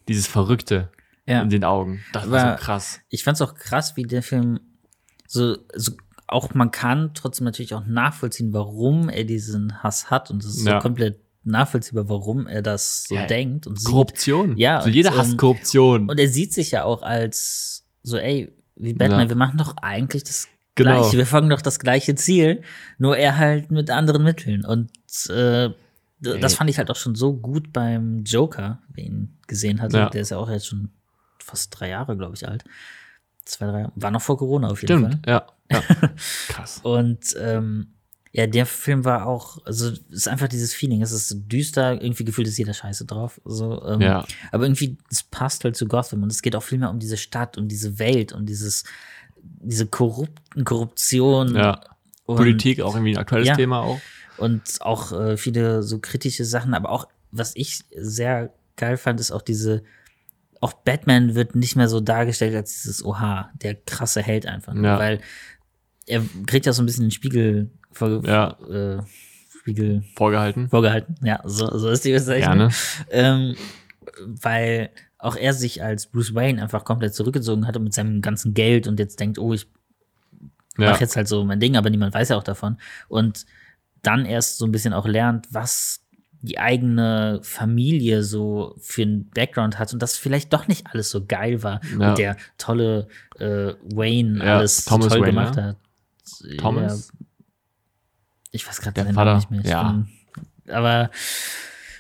dieses Verrückte Ja. in den Augen. Das war War- so krass. ich fand's auch krass, wie der Film so, so auch man kann trotzdem natürlich auch nachvollziehen, warum er diesen Hass hat und es ist Ja. so komplett nachvollziehbar, warum er das so Ja, denkt und sieht. Korruption. Ja, So jeder und, hasst ähm, Korruption. Und er sieht sich ja auch als so, ey, wie Batman, Ja. wir machen doch eigentlich das Genau. Gleiche, wir folgen doch das gleiche Ziel, nur er halt mit anderen Mitteln. Und äh, das Ey. fand ich halt auch schon so gut beim Joker, wer ihn gesehen hatte. Ja. Der ist ja auch jetzt schon fast drei Jahre, glaube ich, alt. Zwei, drei Jahre. War noch vor Corona auf jeden Fall. Stimmt, ja. ja. *laughs* Krass. Und ähm, ja, der Film war auch, also es ist einfach dieses Feeling, es ist düster, irgendwie gefühlt ist jeder scheiße drauf. So, ähm, Ja. Aber irgendwie, es passt halt zu Gotham und es geht auch viel mehr um diese Stadt und diese Welt und dieses, diese korrupten Korruption. Ja. und, Politik auch irgendwie ein aktuelles Ja. Thema auch. Und auch äh, viele so kritische Sachen, aber auch, was ich sehr geil fand, ist auch diese, auch Batman wird nicht mehr so dargestellt als dieses Oha, der krasse Held einfach. Ja. Weil er kriegt ja so ein bisschen den Spiegel vor, Ja. äh, Spiegel Vorgehalten. vorgehalten. Ja, so, so ist die Bezeichnung. Gerne. Ähm, weil auch er sich als Bruce Wayne einfach komplett zurückgezogen hatte mit seinem ganzen Geld und jetzt denkt, oh, ich Ja. mach jetzt halt so mein Ding, aber niemand weiß ja auch davon. Und dann erst so ein bisschen auch lernt, was die eigene Familie so für einen Background hat und dass vielleicht doch nicht alles so geil war Ja. und der tolle äh, Wayne Ja, alles Thomas toll Wayne, gemacht hat. Thomas? Ich weiß gerade seinen Vater, Namen nicht mehr. Ich ja. bin- aber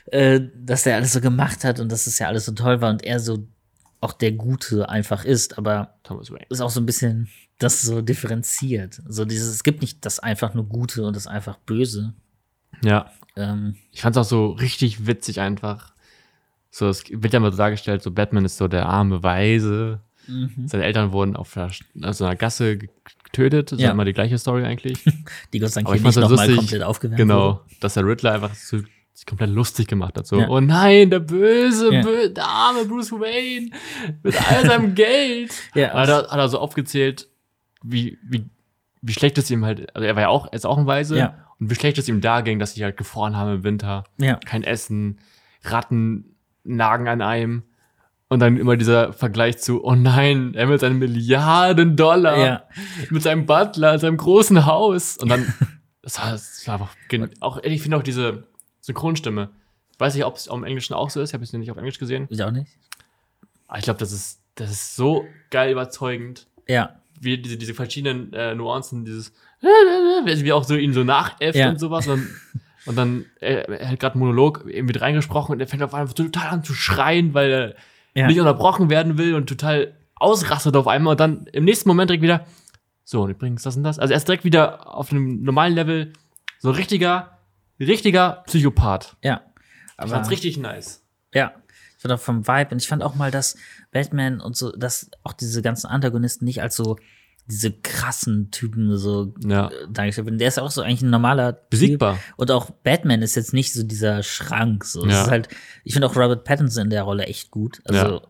äh, dass der alles so gemacht hat und dass es ja alles so toll war und er so auch der Gute einfach ist, aber Thomas Wayne. ist auch so ein bisschen das so differenziert. So dieses, es gibt nicht das einfach nur Gute und das einfach Böse. Ja. Ähm, Ich fand's auch so richtig witzig einfach. So, es wird ja mal so dargestellt, so Batman ist so der arme Weise. mhm. Seine Eltern wurden auf der, also einer Gasse getötet. Das ist Ja. ja immer die gleiche Story eigentlich. *laughs* Die Gott sei Dank hier ich nicht halt nochmal komplett aufgewärmt genau, wurde. dass der Riddler einfach so, sich komplett lustig gemacht hat. So, Ja. oh nein, der böse, Ja. bö der arme Bruce Wayne mit all seinem *laughs* Geld. Ja, hat, er, hat er so aufgezählt, wie, wie, wie schlecht es ihm halt, also er war ja auch, er ist auch ein Weise. Ja. Und wie schlecht es ihm da ging, dass sie halt gefroren haben im Winter. ja. Kein Essen, Ratten nagen an einem. Und dann immer dieser Vergleich zu, oh nein, er mit seinen Milliarden Dollar, Ja. mit seinem Butler, seinem großen Haus. Und dann, *laughs* das war, das war einfach, auch, ich finde auch diese Synchronstimme. Ich weiß nicht, ob es im Englischen auch so ist, ich habe es nicht auf Englisch gesehen. Ich auch nicht. Aber ich glaube, das ist, das ist so geil überzeugend, Ja. wie diese, diese verschiedenen äh, Nuancen, dieses, *laughs* wie auch so ihn so nachäfft Ja. und sowas. Und, und dann, er, er hat gerade einen Monolog eben mit reingesprochen und er fängt auf einmal total an zu schreien, weil er Ja. nicht unterbrochen werden will und total ausrastet auf einmal und dann im nächsten Moment direkt wieder, so, und übrigens das und das. Also er ist direkt wieder auf einem normalen Level so ein richtiger, richtiger Psychopath. Ja. Ich fand's richtig nice. Ja. Ich fand auch vom Vibe und ich fand auch mal, dass Batman und so, dass auch diese ganzen Antagonisten nicht als so diese krassen Typen so Ja. äh, dargestellt werden. Der ist auch so eigentlich ein normaler Typ. Besiegbar. Und auch Batman ist jetzt nicht so dieser Schrank. So. Ja. ist halt, ich finde auch Robert Pattinson in der Rolle echt gut. Also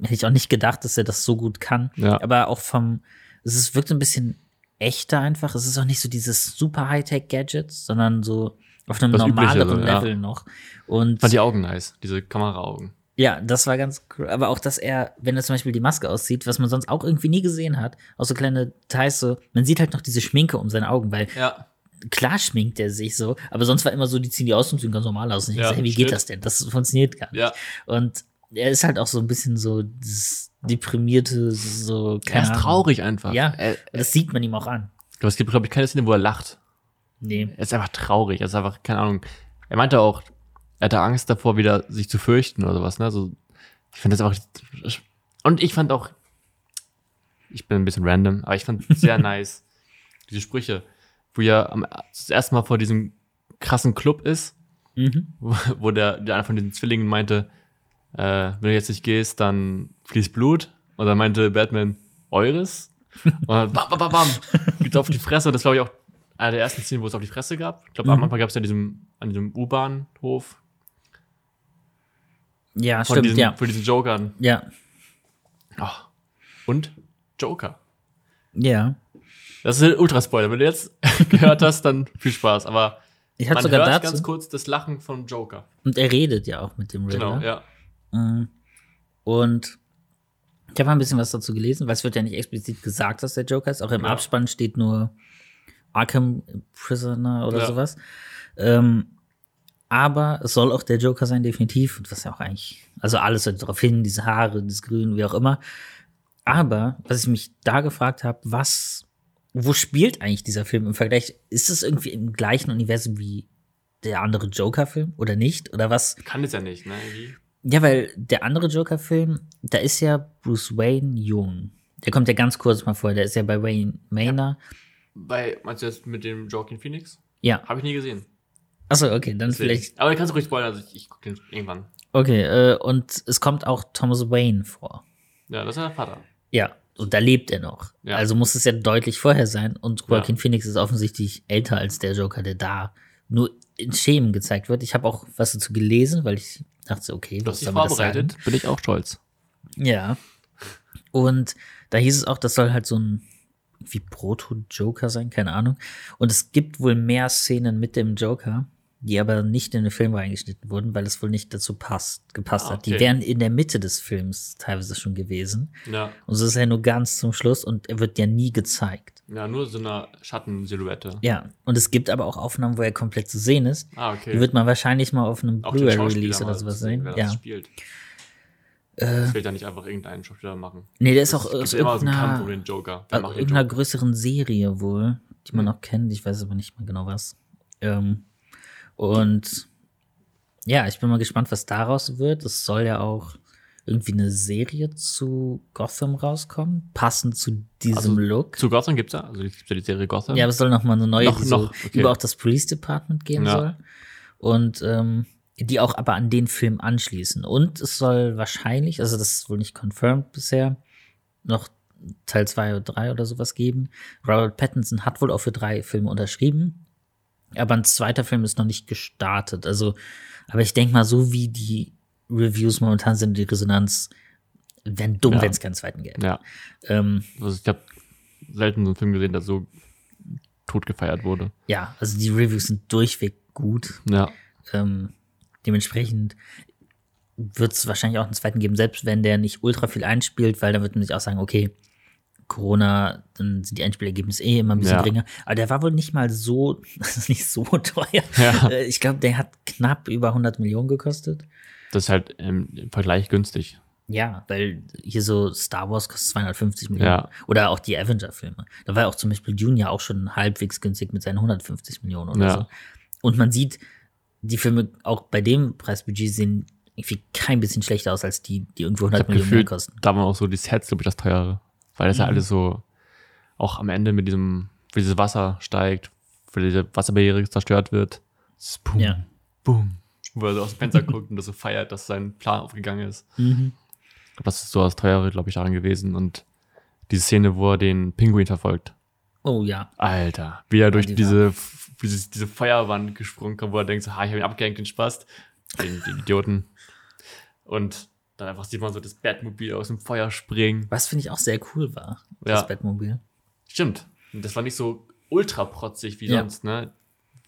hätte ich auch nicht gedacht, dass er das so gut kann. Ja. Aber auch vom, es ist, wirkt ein bisschen echter einfach. Es ist auch nicht so dieses super Hightech-Gadgets, sondern so auf einem Das normaleren ja. Level noch. Und Fand die Augen nice, diese Kameraaugen. Ja, das war ganz cool. Aber auch, dass er, wenn er zum Beispiel die Maske aussieht, was man sonst auch irgendwie nie gesehen hat, auch so kleine Details, so, man sieht halt noch diese Schminke um seine Augen, weil Ja. klar schminkt er sich so, aber sonst war immer so, die ziehen die aus und sehen ganz normal aus. Und ich Ja, hey, wie stimmt. geht das denn? Das funktioniert gar nicht. Ja. Und er ist halt auch so ein bisschen so deprimierte, so, Er keine ist Ahnung. traurig einfach. Ja, Er, das sieht man ihm auch an. Aber es gibt, glaube ich, keine Szene, wo er lacht. Nee. Er ist einfach traurig. Er ist einfach, keine Ahnung. Er meinte auch, er hatte Angst davor, wieder sich zu fürchten oder sowas, ne? So, ich finde das einfach. Und ich fand auch, ich bin ein bisschen random, aber ich fand sehr *laughs* nice, diese Sprüche, wo er am, das erste Mal vor diesem krassen Club ist, Mhm. wo, wo der, der einer von den Zwillingen meinte, äh, wenn du jetzt nicht gehst, dann fließt Blut. Und dann meinte Batman, eures? Und dann *laughs* bam, bam, bam, bam, gibt's auf die Fresse. Und das glaube ich auch einer der ersten Szenen, wo es auf die Fresse gab. Ich glaube, am Mhm. Anfang gab es ja diesem, an diesem U-Bahnhof Ja, von stimmt, diesen, ja. von diesen Jokern. Ja. Oh. Und Joker. Ja. Das ist ein Ultraspoiler. Wenn du jetzt *laughs* gehört hast, dann viel Spaß. Aber Ich man sogar hört dazu. ganz kurz das Lachen von Joker. Und er redet ja auch mit dem Riddler. Genau, ja. Mhm. Und ich habe mal ein bisschen was dazu gelesen, weil es wird ja nicht explizit gesagt, dass der Joker ist. Auch im Ja. Abspann steht nur Arkham Prisoner oder Ja. sowas. Ähm, aber es soll auch der Joker sein, definitiv. Und was ja auch eigentlich, also alles wird darauf hin, diese Haare, das Grün, wie auch immer. Aber was ich mich da gefragt habe, was, wo spielt eigentlich dieser Film im Vergleich? Ist es irgendwie im gleichen Universum wie der andere Joker-Film oder nicht? Oder was? Kann es ja nicht, ne? Irgendwie. Ja, weil der andere Joker-Film, da ist ja Bruce Wayne jung. Der kommt ja ganz kurz mal vor, der ist ja bei Wayne Manor. Bei, meinst du jetzt mit dem Joaquin Phoenix? Ja. Habe ich nie gesehen. Achso, okay, dann Deswegen. vielleicht. Aber du kannst ruhig spoilern, also ich, ich gucke den irgendwann. Okay, äh, und es kommt auch Thomas Wayne vor. Ja, das ist der Vater. Ja, und da lebt er noch. Ja. Also muss es ja deutlich vorher sein. Und Joaquin Ja. Phoenix ist offensichtlich älter als der Joker, der da nur in Schemen gezeigt wird. Ich habe auch was dazu gelesen, weil ich dachte, okay, Du was soll man das sagen? vorbereitet, bin ich auch stolz. Ja. Und da hieß es auch, das soll halt so ein wie Proto-Joker sein, keine Ahnung. Und es gibt wohl mehr Szenen mit dem Joker, die aber nicht in den Film reingeschnitten wurden, weil es wohl nicht dazu passt, gepasst Ah, hat. Die okay. wären in der Mitte des Films teilweise schon gewesen. Ja. Und so ist er nur ganz zum Schluss und er wird ja nie gezeigt. Ja, nur so eine Schattensilhouette. Ja. Und es gibt aber auch Aufnahmen, wo er komplett zu sehen ist. Ah, okay. Die wird man wahrscheinlich mal auf einem auch Blu-ray-Release oder sowas sehen, wer Ja. das spielt. das will ja nicht einfach irgendeinen Schauspieler machen. Nee, der ist auch aus irgendeiner, um Joker. Irgendeiner größeren Serie wohl, die man Hm. noch kennt. Ich weiß aber nicht mehr genau was. Ähm, und ja, ich bin mal gespannt, was daraus wird. Es soll ja auch irgendwie eine Serie zu Gotham rauskommen, passend zu diesem Also, Look. Zu Gotham gibt's ja, also es gibt ja die Serie Gotham. Ja, aber es soll noch mal eine neue, Noch- die so noch, okay. über auch das Police Department gehen Ja. soll. Und ähm, die auch aber an den Film anschließen. Und es soll wahrscheinlich, also das ist wohl nicht confirmed bisher, noch Teil zwei oder drei oder sowas geben. Robert Pattinson hat wohl auch für drei Filme unterschrieben. Aber ein zweiter Film ist noch nicht gestartet. Also, aber ich denke mal, so wie die Reviews momentan sind, die Resonanz, wäre dumm, Ja. wenn es keinen zweiten gäbe. Ja. Ähm, Also ich habe selten so einen Film gesehen, der so tot gefeiert wurde. ja, also die Reviews sind durchweg gut. Ja. Ähm, dementsprechend, wird es wahrscheinlich auch einen zweiten geben, selbst wenn der nicht ultra viel einspielt, weil dann wird man sich auch sagen, okay, Corona, dann sind die Einspielergebnisse eh immer ein bisschen Ja. geringer. Aber der war wohl nicht mal so, *laughs* das ist nicht so teuer. Ja. Äh, Ich glaube, der hat knapp über 100 Millionen gekostet. Das ist halt ähm, im Vergleich günstig. Ja, weil hier so Star Wars kostet 250 Millionen. Ja. Oder auch die Avenger-Filme. Da war auch zum Beispiel Dune ja auch schon halbwegs günstig mit seinen 150 Millionen oder Ja. so. Und man sieht, die Filme auch bei dem Preisbudget sehen irgendwie kein bisschen schlechter aus als die, die irgendwo Ich 100 habe Millionen mehr gefühlt, kosten. da waren auch so die Sets, glaube ich, das teure. Weil das ja Mhm. alles so, auch am Ende mit diesem, wie dieses Wasser steigt, wo diese Wasserbarriere zerstört wird. Boom, Ja. boom. Wo er so aus dem Fenster guckt und das so feiert, dass sein Plan aufgegangen ist. Mhm. Das ist so das teure, glaube ich, daran gewesen. Und diese Szene, wo er den Pinguin verfolgt. Oh ja. Alter, wie er durch die diese, diese, diese Feuerwand gesprungen kommt, wo er denkt, so, ha, ich habe ihn abgehängt, den Spaß, den, den Idioten. Und dann einfach sieht man so das Batmobil aus dem Feuer springen. Was finde ich auch sehr cool war, Ja. das Batmobil. Stimmt. Und das war nicht so ultra protzig wie Ja. sonst, ne?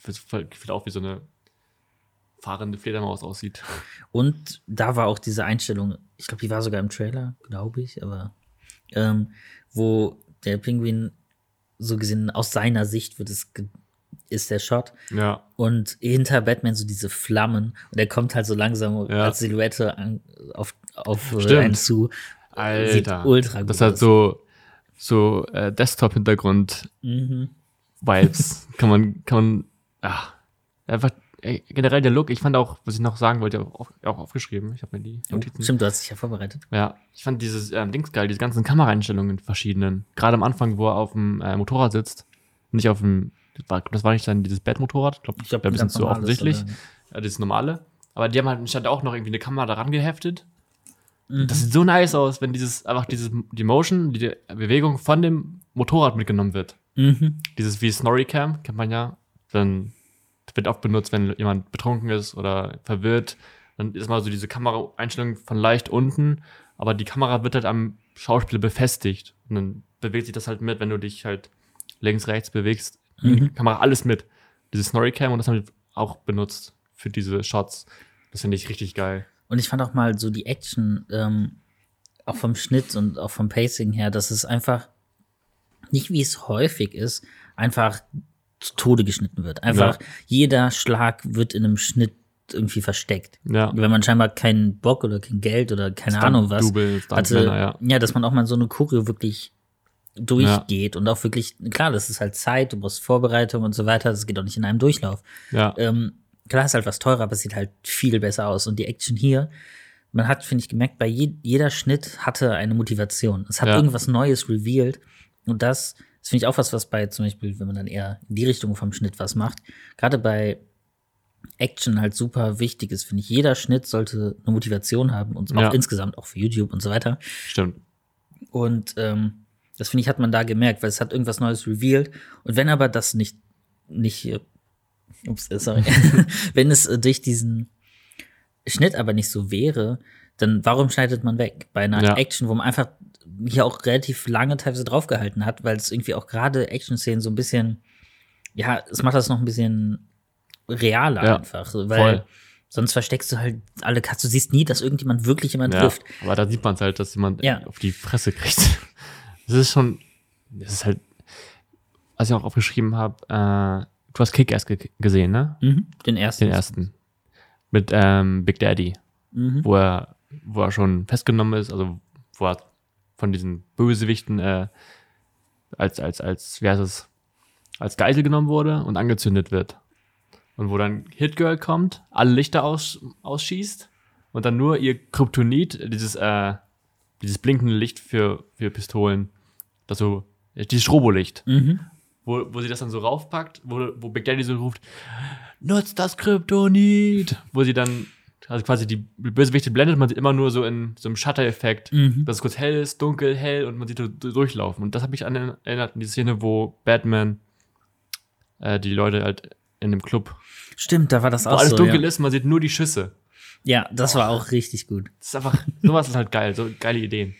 Gefühlt auch wie so eine fahrende Fledermaus aussieht. Und da war auch diese Einstellung, ich glaube, die war sogar im Trailer, glaube ich, aber ähm, wo der Pinguin so gesehen aus seiner Sicht wird es ist der Shot Ja. und hinter Batman so diese Flammen und er kommt halt so langsam Ja. als Silhouette an, auf auf äh, Stimmt. einen zu. Sieht Alter. ultra gut das hat so, so äh, Desktop-Hintergrund-Vibes. Mhm. *laughs* kann man, kann man, ach, einfach ey, generell der Look. Ich fand auch, was ich noch sagen wollte, auch, auch aufgeschrieben. Ich habe mir die Notizen. Stimmt, du hast dich ja vorbereitet. Ja, ich fand dieses ähm, Dings geil, diese ganzen Kameraeinstellungen verschiedenen. Gerade am Anfang, wo er auf dem äh, Motorrad sitzt, nicht auf dem, das war, das war nicht dann dieses ich glaube, Ich glaube, ein bisschen zu offensichtlich. Ja, das normale. Aber die haben halt statt auch noch irgendwie eine Kamera daran geheftet. Mhm. Das sieht so nice aus, wenn dieses, einfach dieses, die Motion, die Bewegung von dem Motorrad mitgenommen wird. Mhm. Dieses wie Snorri-Cam, kennt man ja. Dann wird oft benutzt, wenn jemand betrunken ist oder verwirrt. Dann ist mal so diese Kameraeinstellung von leicht unten, aber die Kamera wird halt am Schauspieler befestigt. Und dann bewegt sich das halt mit, wenn du dich halt links, rechts bewegst. Mhm. Kamera alles mit. Diese Snorri-Cam und das haben wir auch benutzt für diese Shots. Das finde ich richtig geil. Und ich fand auch mal so die Action, ähm, auch vom Schnitt und auch vom Pacing her, dass es einfach nicht wie es häufig ist, einfach zu Tode geschnitten wird. Einfach Ja. jeder Schlag wird in einem Schnitt irgendwie versteckt. Ja. Wenn man scheinbar keinen Bock oder kein Geld oder keine Ahnung was Stunt-Double, hatte, ja. ja, dass man auch mal so eine Choreo wirklich durchgeht und auch wirklich, klar, das ist halt Zeit, du brauchst Vorbereitung und so weiter, das geht auch nicht in einem Durchlauf. Ja, Ähm, klar ist halt was teurer, aber es sieht halt viel besser aus. Und die Action hier, man hat, finde ich, gemerkt, bei je, jeder Schnitt hatte eine Motivation. Es hat Ja. irgendwas Neues revealed. Und das, das finde ich auch was, was bei zum Beispiel, wenn man dann eher in die Richtung vom Schnitt was macht, gerade bei Action halt super wichtig ist, finde ich. Jeder Schnitt sollte eine Motivation haben und auch Ja. insgesamt auch für YouTube und so weiter. stimmt. Und ähm, das finde ich, hat man da gemerkt, weil es hat irgendwas Neues revealed. Und wenn aber das nicht, nicht, äh, ups, äh, sorry, *laughs* wenn es äh, durch diesen Schnitt aber nicht so wäre, dann warum schneidet man weg? Bei einer Ja. Action, wo man einfach hier auch relativ lange teilweise draufgehalten hat, weil es irgendwie auch gerade Action-Szenen so ein bisschen, ja, es macht das noch ein bisschen realer Ja, einfach, weil voll. sonst versteckst du halt alle Cuts. Du siehst nie, dass irgendjemand wirklich jemand Ja, trifft. aber da sieht man es halt, dass jemand Ja. auf die Fresse kriegt. Das ist schon, das ist halt, was ich auch aufgeschrieben habe, äh, du hast Kick-Ass ge gesehen, ne? Mhm, den ersten. Den ersten. Mit ähm, Big Daddy, Mhm. wo er, wo er schon festgenommen ist, also wo er von diesen Bösewichten äh, als, als, als, wie heißt es, als Geisel genommen wurde und angezündet wird. Und wo dann Hitgirl kommt, alle Lichter aus, ausschießt und dann nur ihr Kryptonit, dieses, äh, dieses blinkende Licht für, für Pistolen, das so, dieses Strobolicht, Mhm. wo, wo sie das dann so raufpackt, wo, wo Big Daddy so ruft, nutzt das Kryptonit, wo sie dann, also quasi die Bösewichte blendet, man sieht immer nur so in so einem Shutter-Effekt, Mhm. dass es kurz hell ist, dunkel, hell und man sieht so durchlaufen. Und das hat mich an erinnert an die Szene, wo Batman äh, die Leute halt in dem Club, Stimmt, da war das wo auch alles so. dunkel ja. ist, man sieht nur die Schüsse. ja, das war auch richtig gut. Das ist einfach, sowas ist halt geil, so geile Ideen.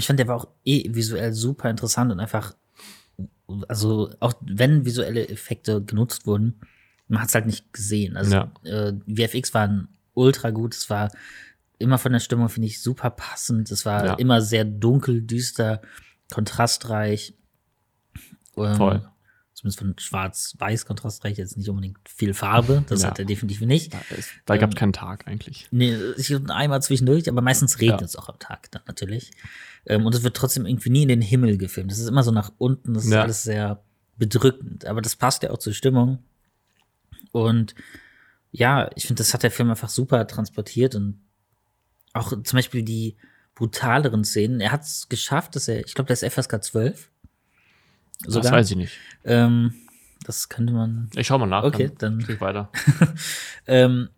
Ich fand, der war auch eh visuell super interessant und einfach, also auch wenn visuelle Effekte genutzt wurden, man hat es halt nicht gesehen. Also Ja. äh, VFX waren ultra gut, es war immer von der Stimmung, finde ich, super passend. Es war Ja. immer sehr dunkel, düster, kontrastreich. Ähm, Voll. Zumindest von schwarz-weiß kontrastreich, jetzt nicht unbedingt viel Farbe. Das Ja. hat er definitiv nicht. Da, da gab es keinen Tag eigentlich. Nee, ich einmal zwischendurch, aber meistens regnet Ja. es auch am Tag dann natürlich. Ähm, und es wird trotzdem irgendwie nie in den Himmel gefilmt. Das ist immer so nach unten, das ist Ja. alles sehr bedrückend. Aber das passt ja auch zur Stimmung. Und ja, ich finde, das hat der Film einfach super transportiert und auch zum Beispiel die brutaleren Szenen. Er hat es geschafft, dass er, ich glaube, der ist FSK 12. Das weiß ich nicht. Ähm, das könnte man Ich schau mal nach. Okay, dann- sprich weiter. *laughs* ähm,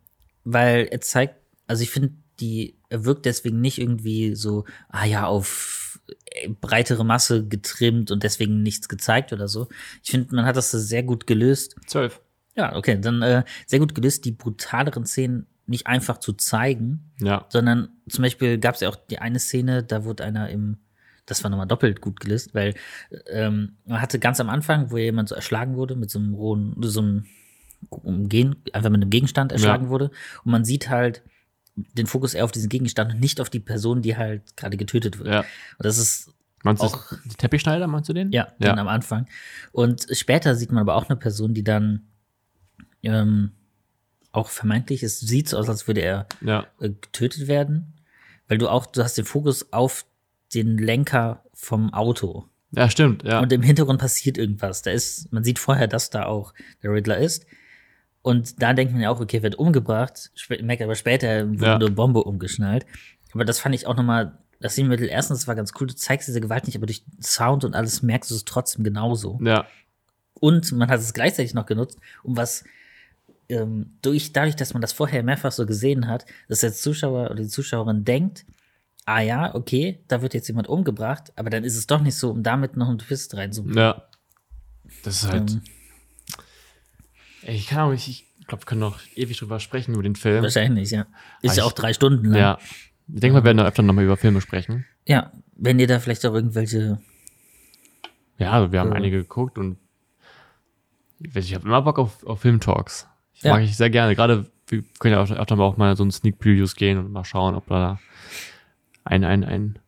weil er zeigt, also ich finde, die, er wirkt deswegen nicht irgendwie so, ah ja, auf äh, breitere Masse getrimmt und deswegen nichts gezeigt oder so. Ich finde, man hat das sehr gut gelöst. Zwölf. Ja, okay, dann äh, sehr gut gelöst, die brutaleren Szenen nicht einfach zu zeigen, Ja. sondern zum Beispiel gab es ja auch die eine Szene, da wurde einer im, das war nochmal doppelt gut gelöst, weil ähm, man hatte ganz am Anfang, wo jemand so erschlagen wurde mit so einem rohen, so einem Umgehen, einfach mit einem Gegenstand erschlagen Ja. wurde und man sieht halt den Fokus eher auf diesen Gegenstand und nicht auf die Person, die halt gerade getötet wird. Ja. Und das ist Meinst du Auch- die Teppichschneider, meinst du den? ja, Ja. dann am Anfang. Und später sieht man aber auch eine Person, die dann ähm, auch vermeintlich, es sieht so aus, als würde er Ja. äh, getötet werden, weil du auch, du hast den Fokus auf den Lenker vom Auto Ja, stimmt. Ja. und im Hintergrund passiert irgendwas. Da ist, man sieht vorher, dass da auch der Riddler ist. Und da denkt man ja auch, okay, wird umgebracht, merkt aber später wurde Ja. eine Bombe umgeschnallt. Aber das fand ich auch nochmal, das Stilmittel, erstens, das war ganz cool, du zeigst diese Gewalt nicht, aber durch Sound und alles merkst du es trotzdem genauso. ja. Und man hat es gleichzeitig noch genutzt, um was ähm, durch, dadurch, dass man das vorher mehrfach so gesehen hat, dass der Zuschauer oder die Zuschauerin denkt, ah ja, okay, da wird jetzt jemand umgebracht, aber dann ist es doch nicht so, um damit noch einen Twist reinzubringen. Ja. Das ist halt. Ähm, ich kann auch nicht, ich glaube, wir können noch ewig drüber sprechen, über den Film. wahrscheinlich, ja. Ist Aber ja ich- auch drei Stunden lang. Ja. Ich denke, wir werden da öfter nochmal über Filme sprechen. ja, wenn ihr da vielleicht auch irgendwelche, Ja, also wir haben Ja. einige geguckt und ich, ich habe immer Bock auf, auf Filmtalks. Ich Ja. mag ich sehr gerne. Gerade, wir können ja auch öfter mal auch mal so ein Sneak Previews gehen und mal schauen, ob da ein, ein, ein,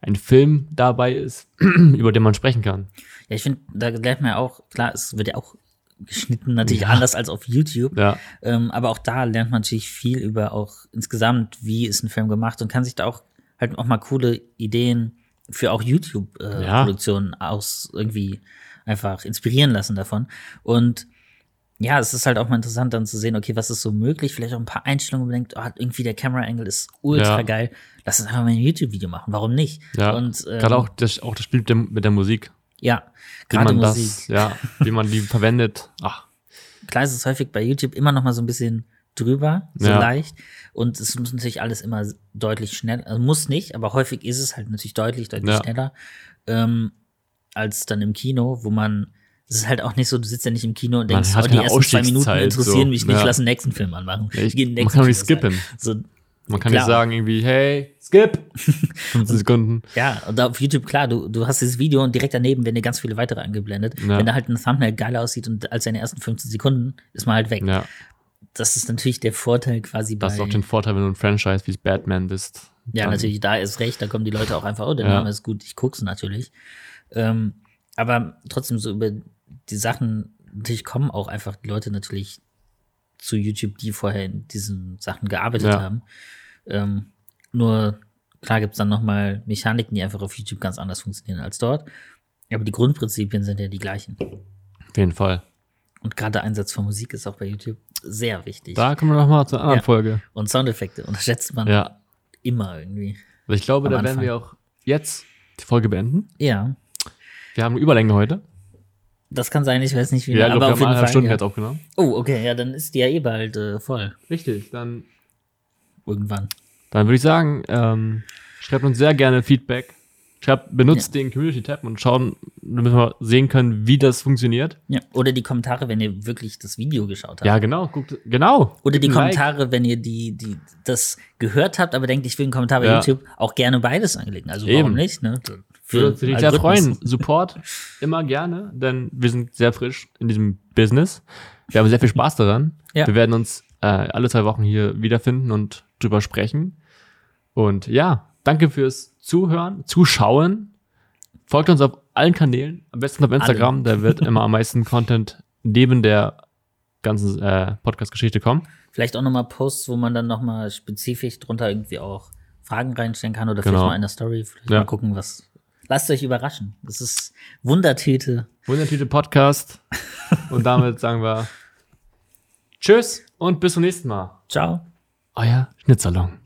ein Film dabei ist, *clears throat* über den man sprechen kann. ja, ich finde, da lernt man ja auch, klar, es wird ja auch geschnitten, natürlich Ja. anders als auf YouTube. Ja, Ähm, aber auch da lernt man natürlich viel über auch insgesamt, wie ist ein Film gemacht und kann sich da auch halt auch mal coole Ideen für auch Ja. YouTube-Produktionen aus irgendwie einfach inspirieren lassen davon. Und ja, es ist halt auch mal interessant dann zu sehen, okay, was ist so möglich? Vielleicht auch ein paar Einstellungen, wo man denkt, oh, irgendwie der Camera Angle ist ultra Ja. geil. Lass uns einfach mal ein YouTube-Video machen. Warum nicht? ja. Und ähm, Gerade auch das, auch das Spiel mit der, mit der Musik. ja, gerade man Musik. das, ja, wie man die *laughs* verwendet. Ach, klar ist es häufig bei YouTube immer noch mal so ein bisschen drüber, so Ja. leicht. Und es muss natürlich alles immer deutlich schnell, also muss nicht, aber häufig ist es halt natürlich deutlich, deutlich Ja. schneller ähm, als dann im Kino, wo man es ist halt auch nicht so, du sitzt ja nicht im Kino und denkst, oh, die ersten zwei Minuten interessieren so. mich nicht, Ja. lass den nächsten Film anmachen. Ja, ich- den man kann nicht skippen. So, man kann Klar. nicht sagen irgendwie, hey, skip! *laughs* 15 Sekunden. ja, und auf YouTube, klar, du, du hast dieses Video und direkt daneben werden dir ganz viele weitere eingeblendet. Ja. Wenn da halt ein Thumbnail geil aussieht und als seine ersten 15 Sekunden ist man halt weg. Ja, Das ist natürlich der Vorteil quasi bei. das ist auch den Vorteil, wenn du ein Franchise wie Batman bist. Ja, Dann- natürlich, da ist recht, da kommen die Leute auch einfach, oh, der. Name ist gut, ich guck's natürlich. Ähm, aber trotzdem so über die Sachen, natürlich kommen auch einfach die Leute natürlich zu YouTube, die vorher in diesen Sachen gearbeitet Ja. haben. Ähm, nur klar gibt's dann nochmal Mechaniken, die einfach auf YouTube ganz anders funktionieren als dort. Aber die Grundprinzipien sind ja die gleichen. Auf jeden Fall. Und gerade der Einsatz von Musik ist auch bei YouTube sehr wichtig. Da kommen wir noch mal zur anderen Ja. Folge. Und Soundeffekte unterschätzt man Ja. immer irgendwie. Also ich glaube, da werden Anfang. wir auch jetzt die Folge beenden. Ja, Wir haben Überlänge heute. Das kann sein, ich weiß nicht wie. Ja, ich aber auf jeden Fall. Stunden ja. jetzt aufgenommen. Oh, okay, ja, dann ist die ja eh bald äh, voll. Richtig, dann, Irgendwann. dann würde ich sagen, ähm, schreibt uns sehr gerne Feedback. Schreibt, benutzt den Community-Tab und schauen, damit wir sehen können, wie das funktioniert. Ja. Oder die Kommentare, wenn ihr wirklich das Video geschaut habt. Ja, genau, guckt, genau. Oder die ein Like. Kommentare, wenn ihr die, die das gehört habt, aber denkt, ich will einen Kommentar bei Ja. YouTube, auch gerne beides anlegen. Also Eben. warum nicht? Ne? Würde uns natürlich sehr freuen. Support immer gerne, denn wir sind sehr frisch in diesem Business. Wir haben sehr viel Spaß daran. Ja. Wir werden uns äh, alle zwei Wochen hier wiederfinden und drüber sprechen. Und ja, danke fürs Zuhören, Zuschauen. Folgt uns auf allen Kanälen, am besten auf Instagram, da wird immer am meisten Content neben der ganzen äh, Podcast-Geschichte kommen. Vielleicht auch nochmal Posts, wo man dann nochmal spezifisch drunter irgendwie auch Fragen reinstellen kann oder Genau. vielleicht mal in der Story. Vielleicht Ja. mal gucken, was. Lasst euch überraschen. Das ist Wundertüte. Wundertüte Podcast. Und damit *laughs* sagen wir Tschüss und bis zum nächsten Mal. Ciao. Euer Schnitzsalon.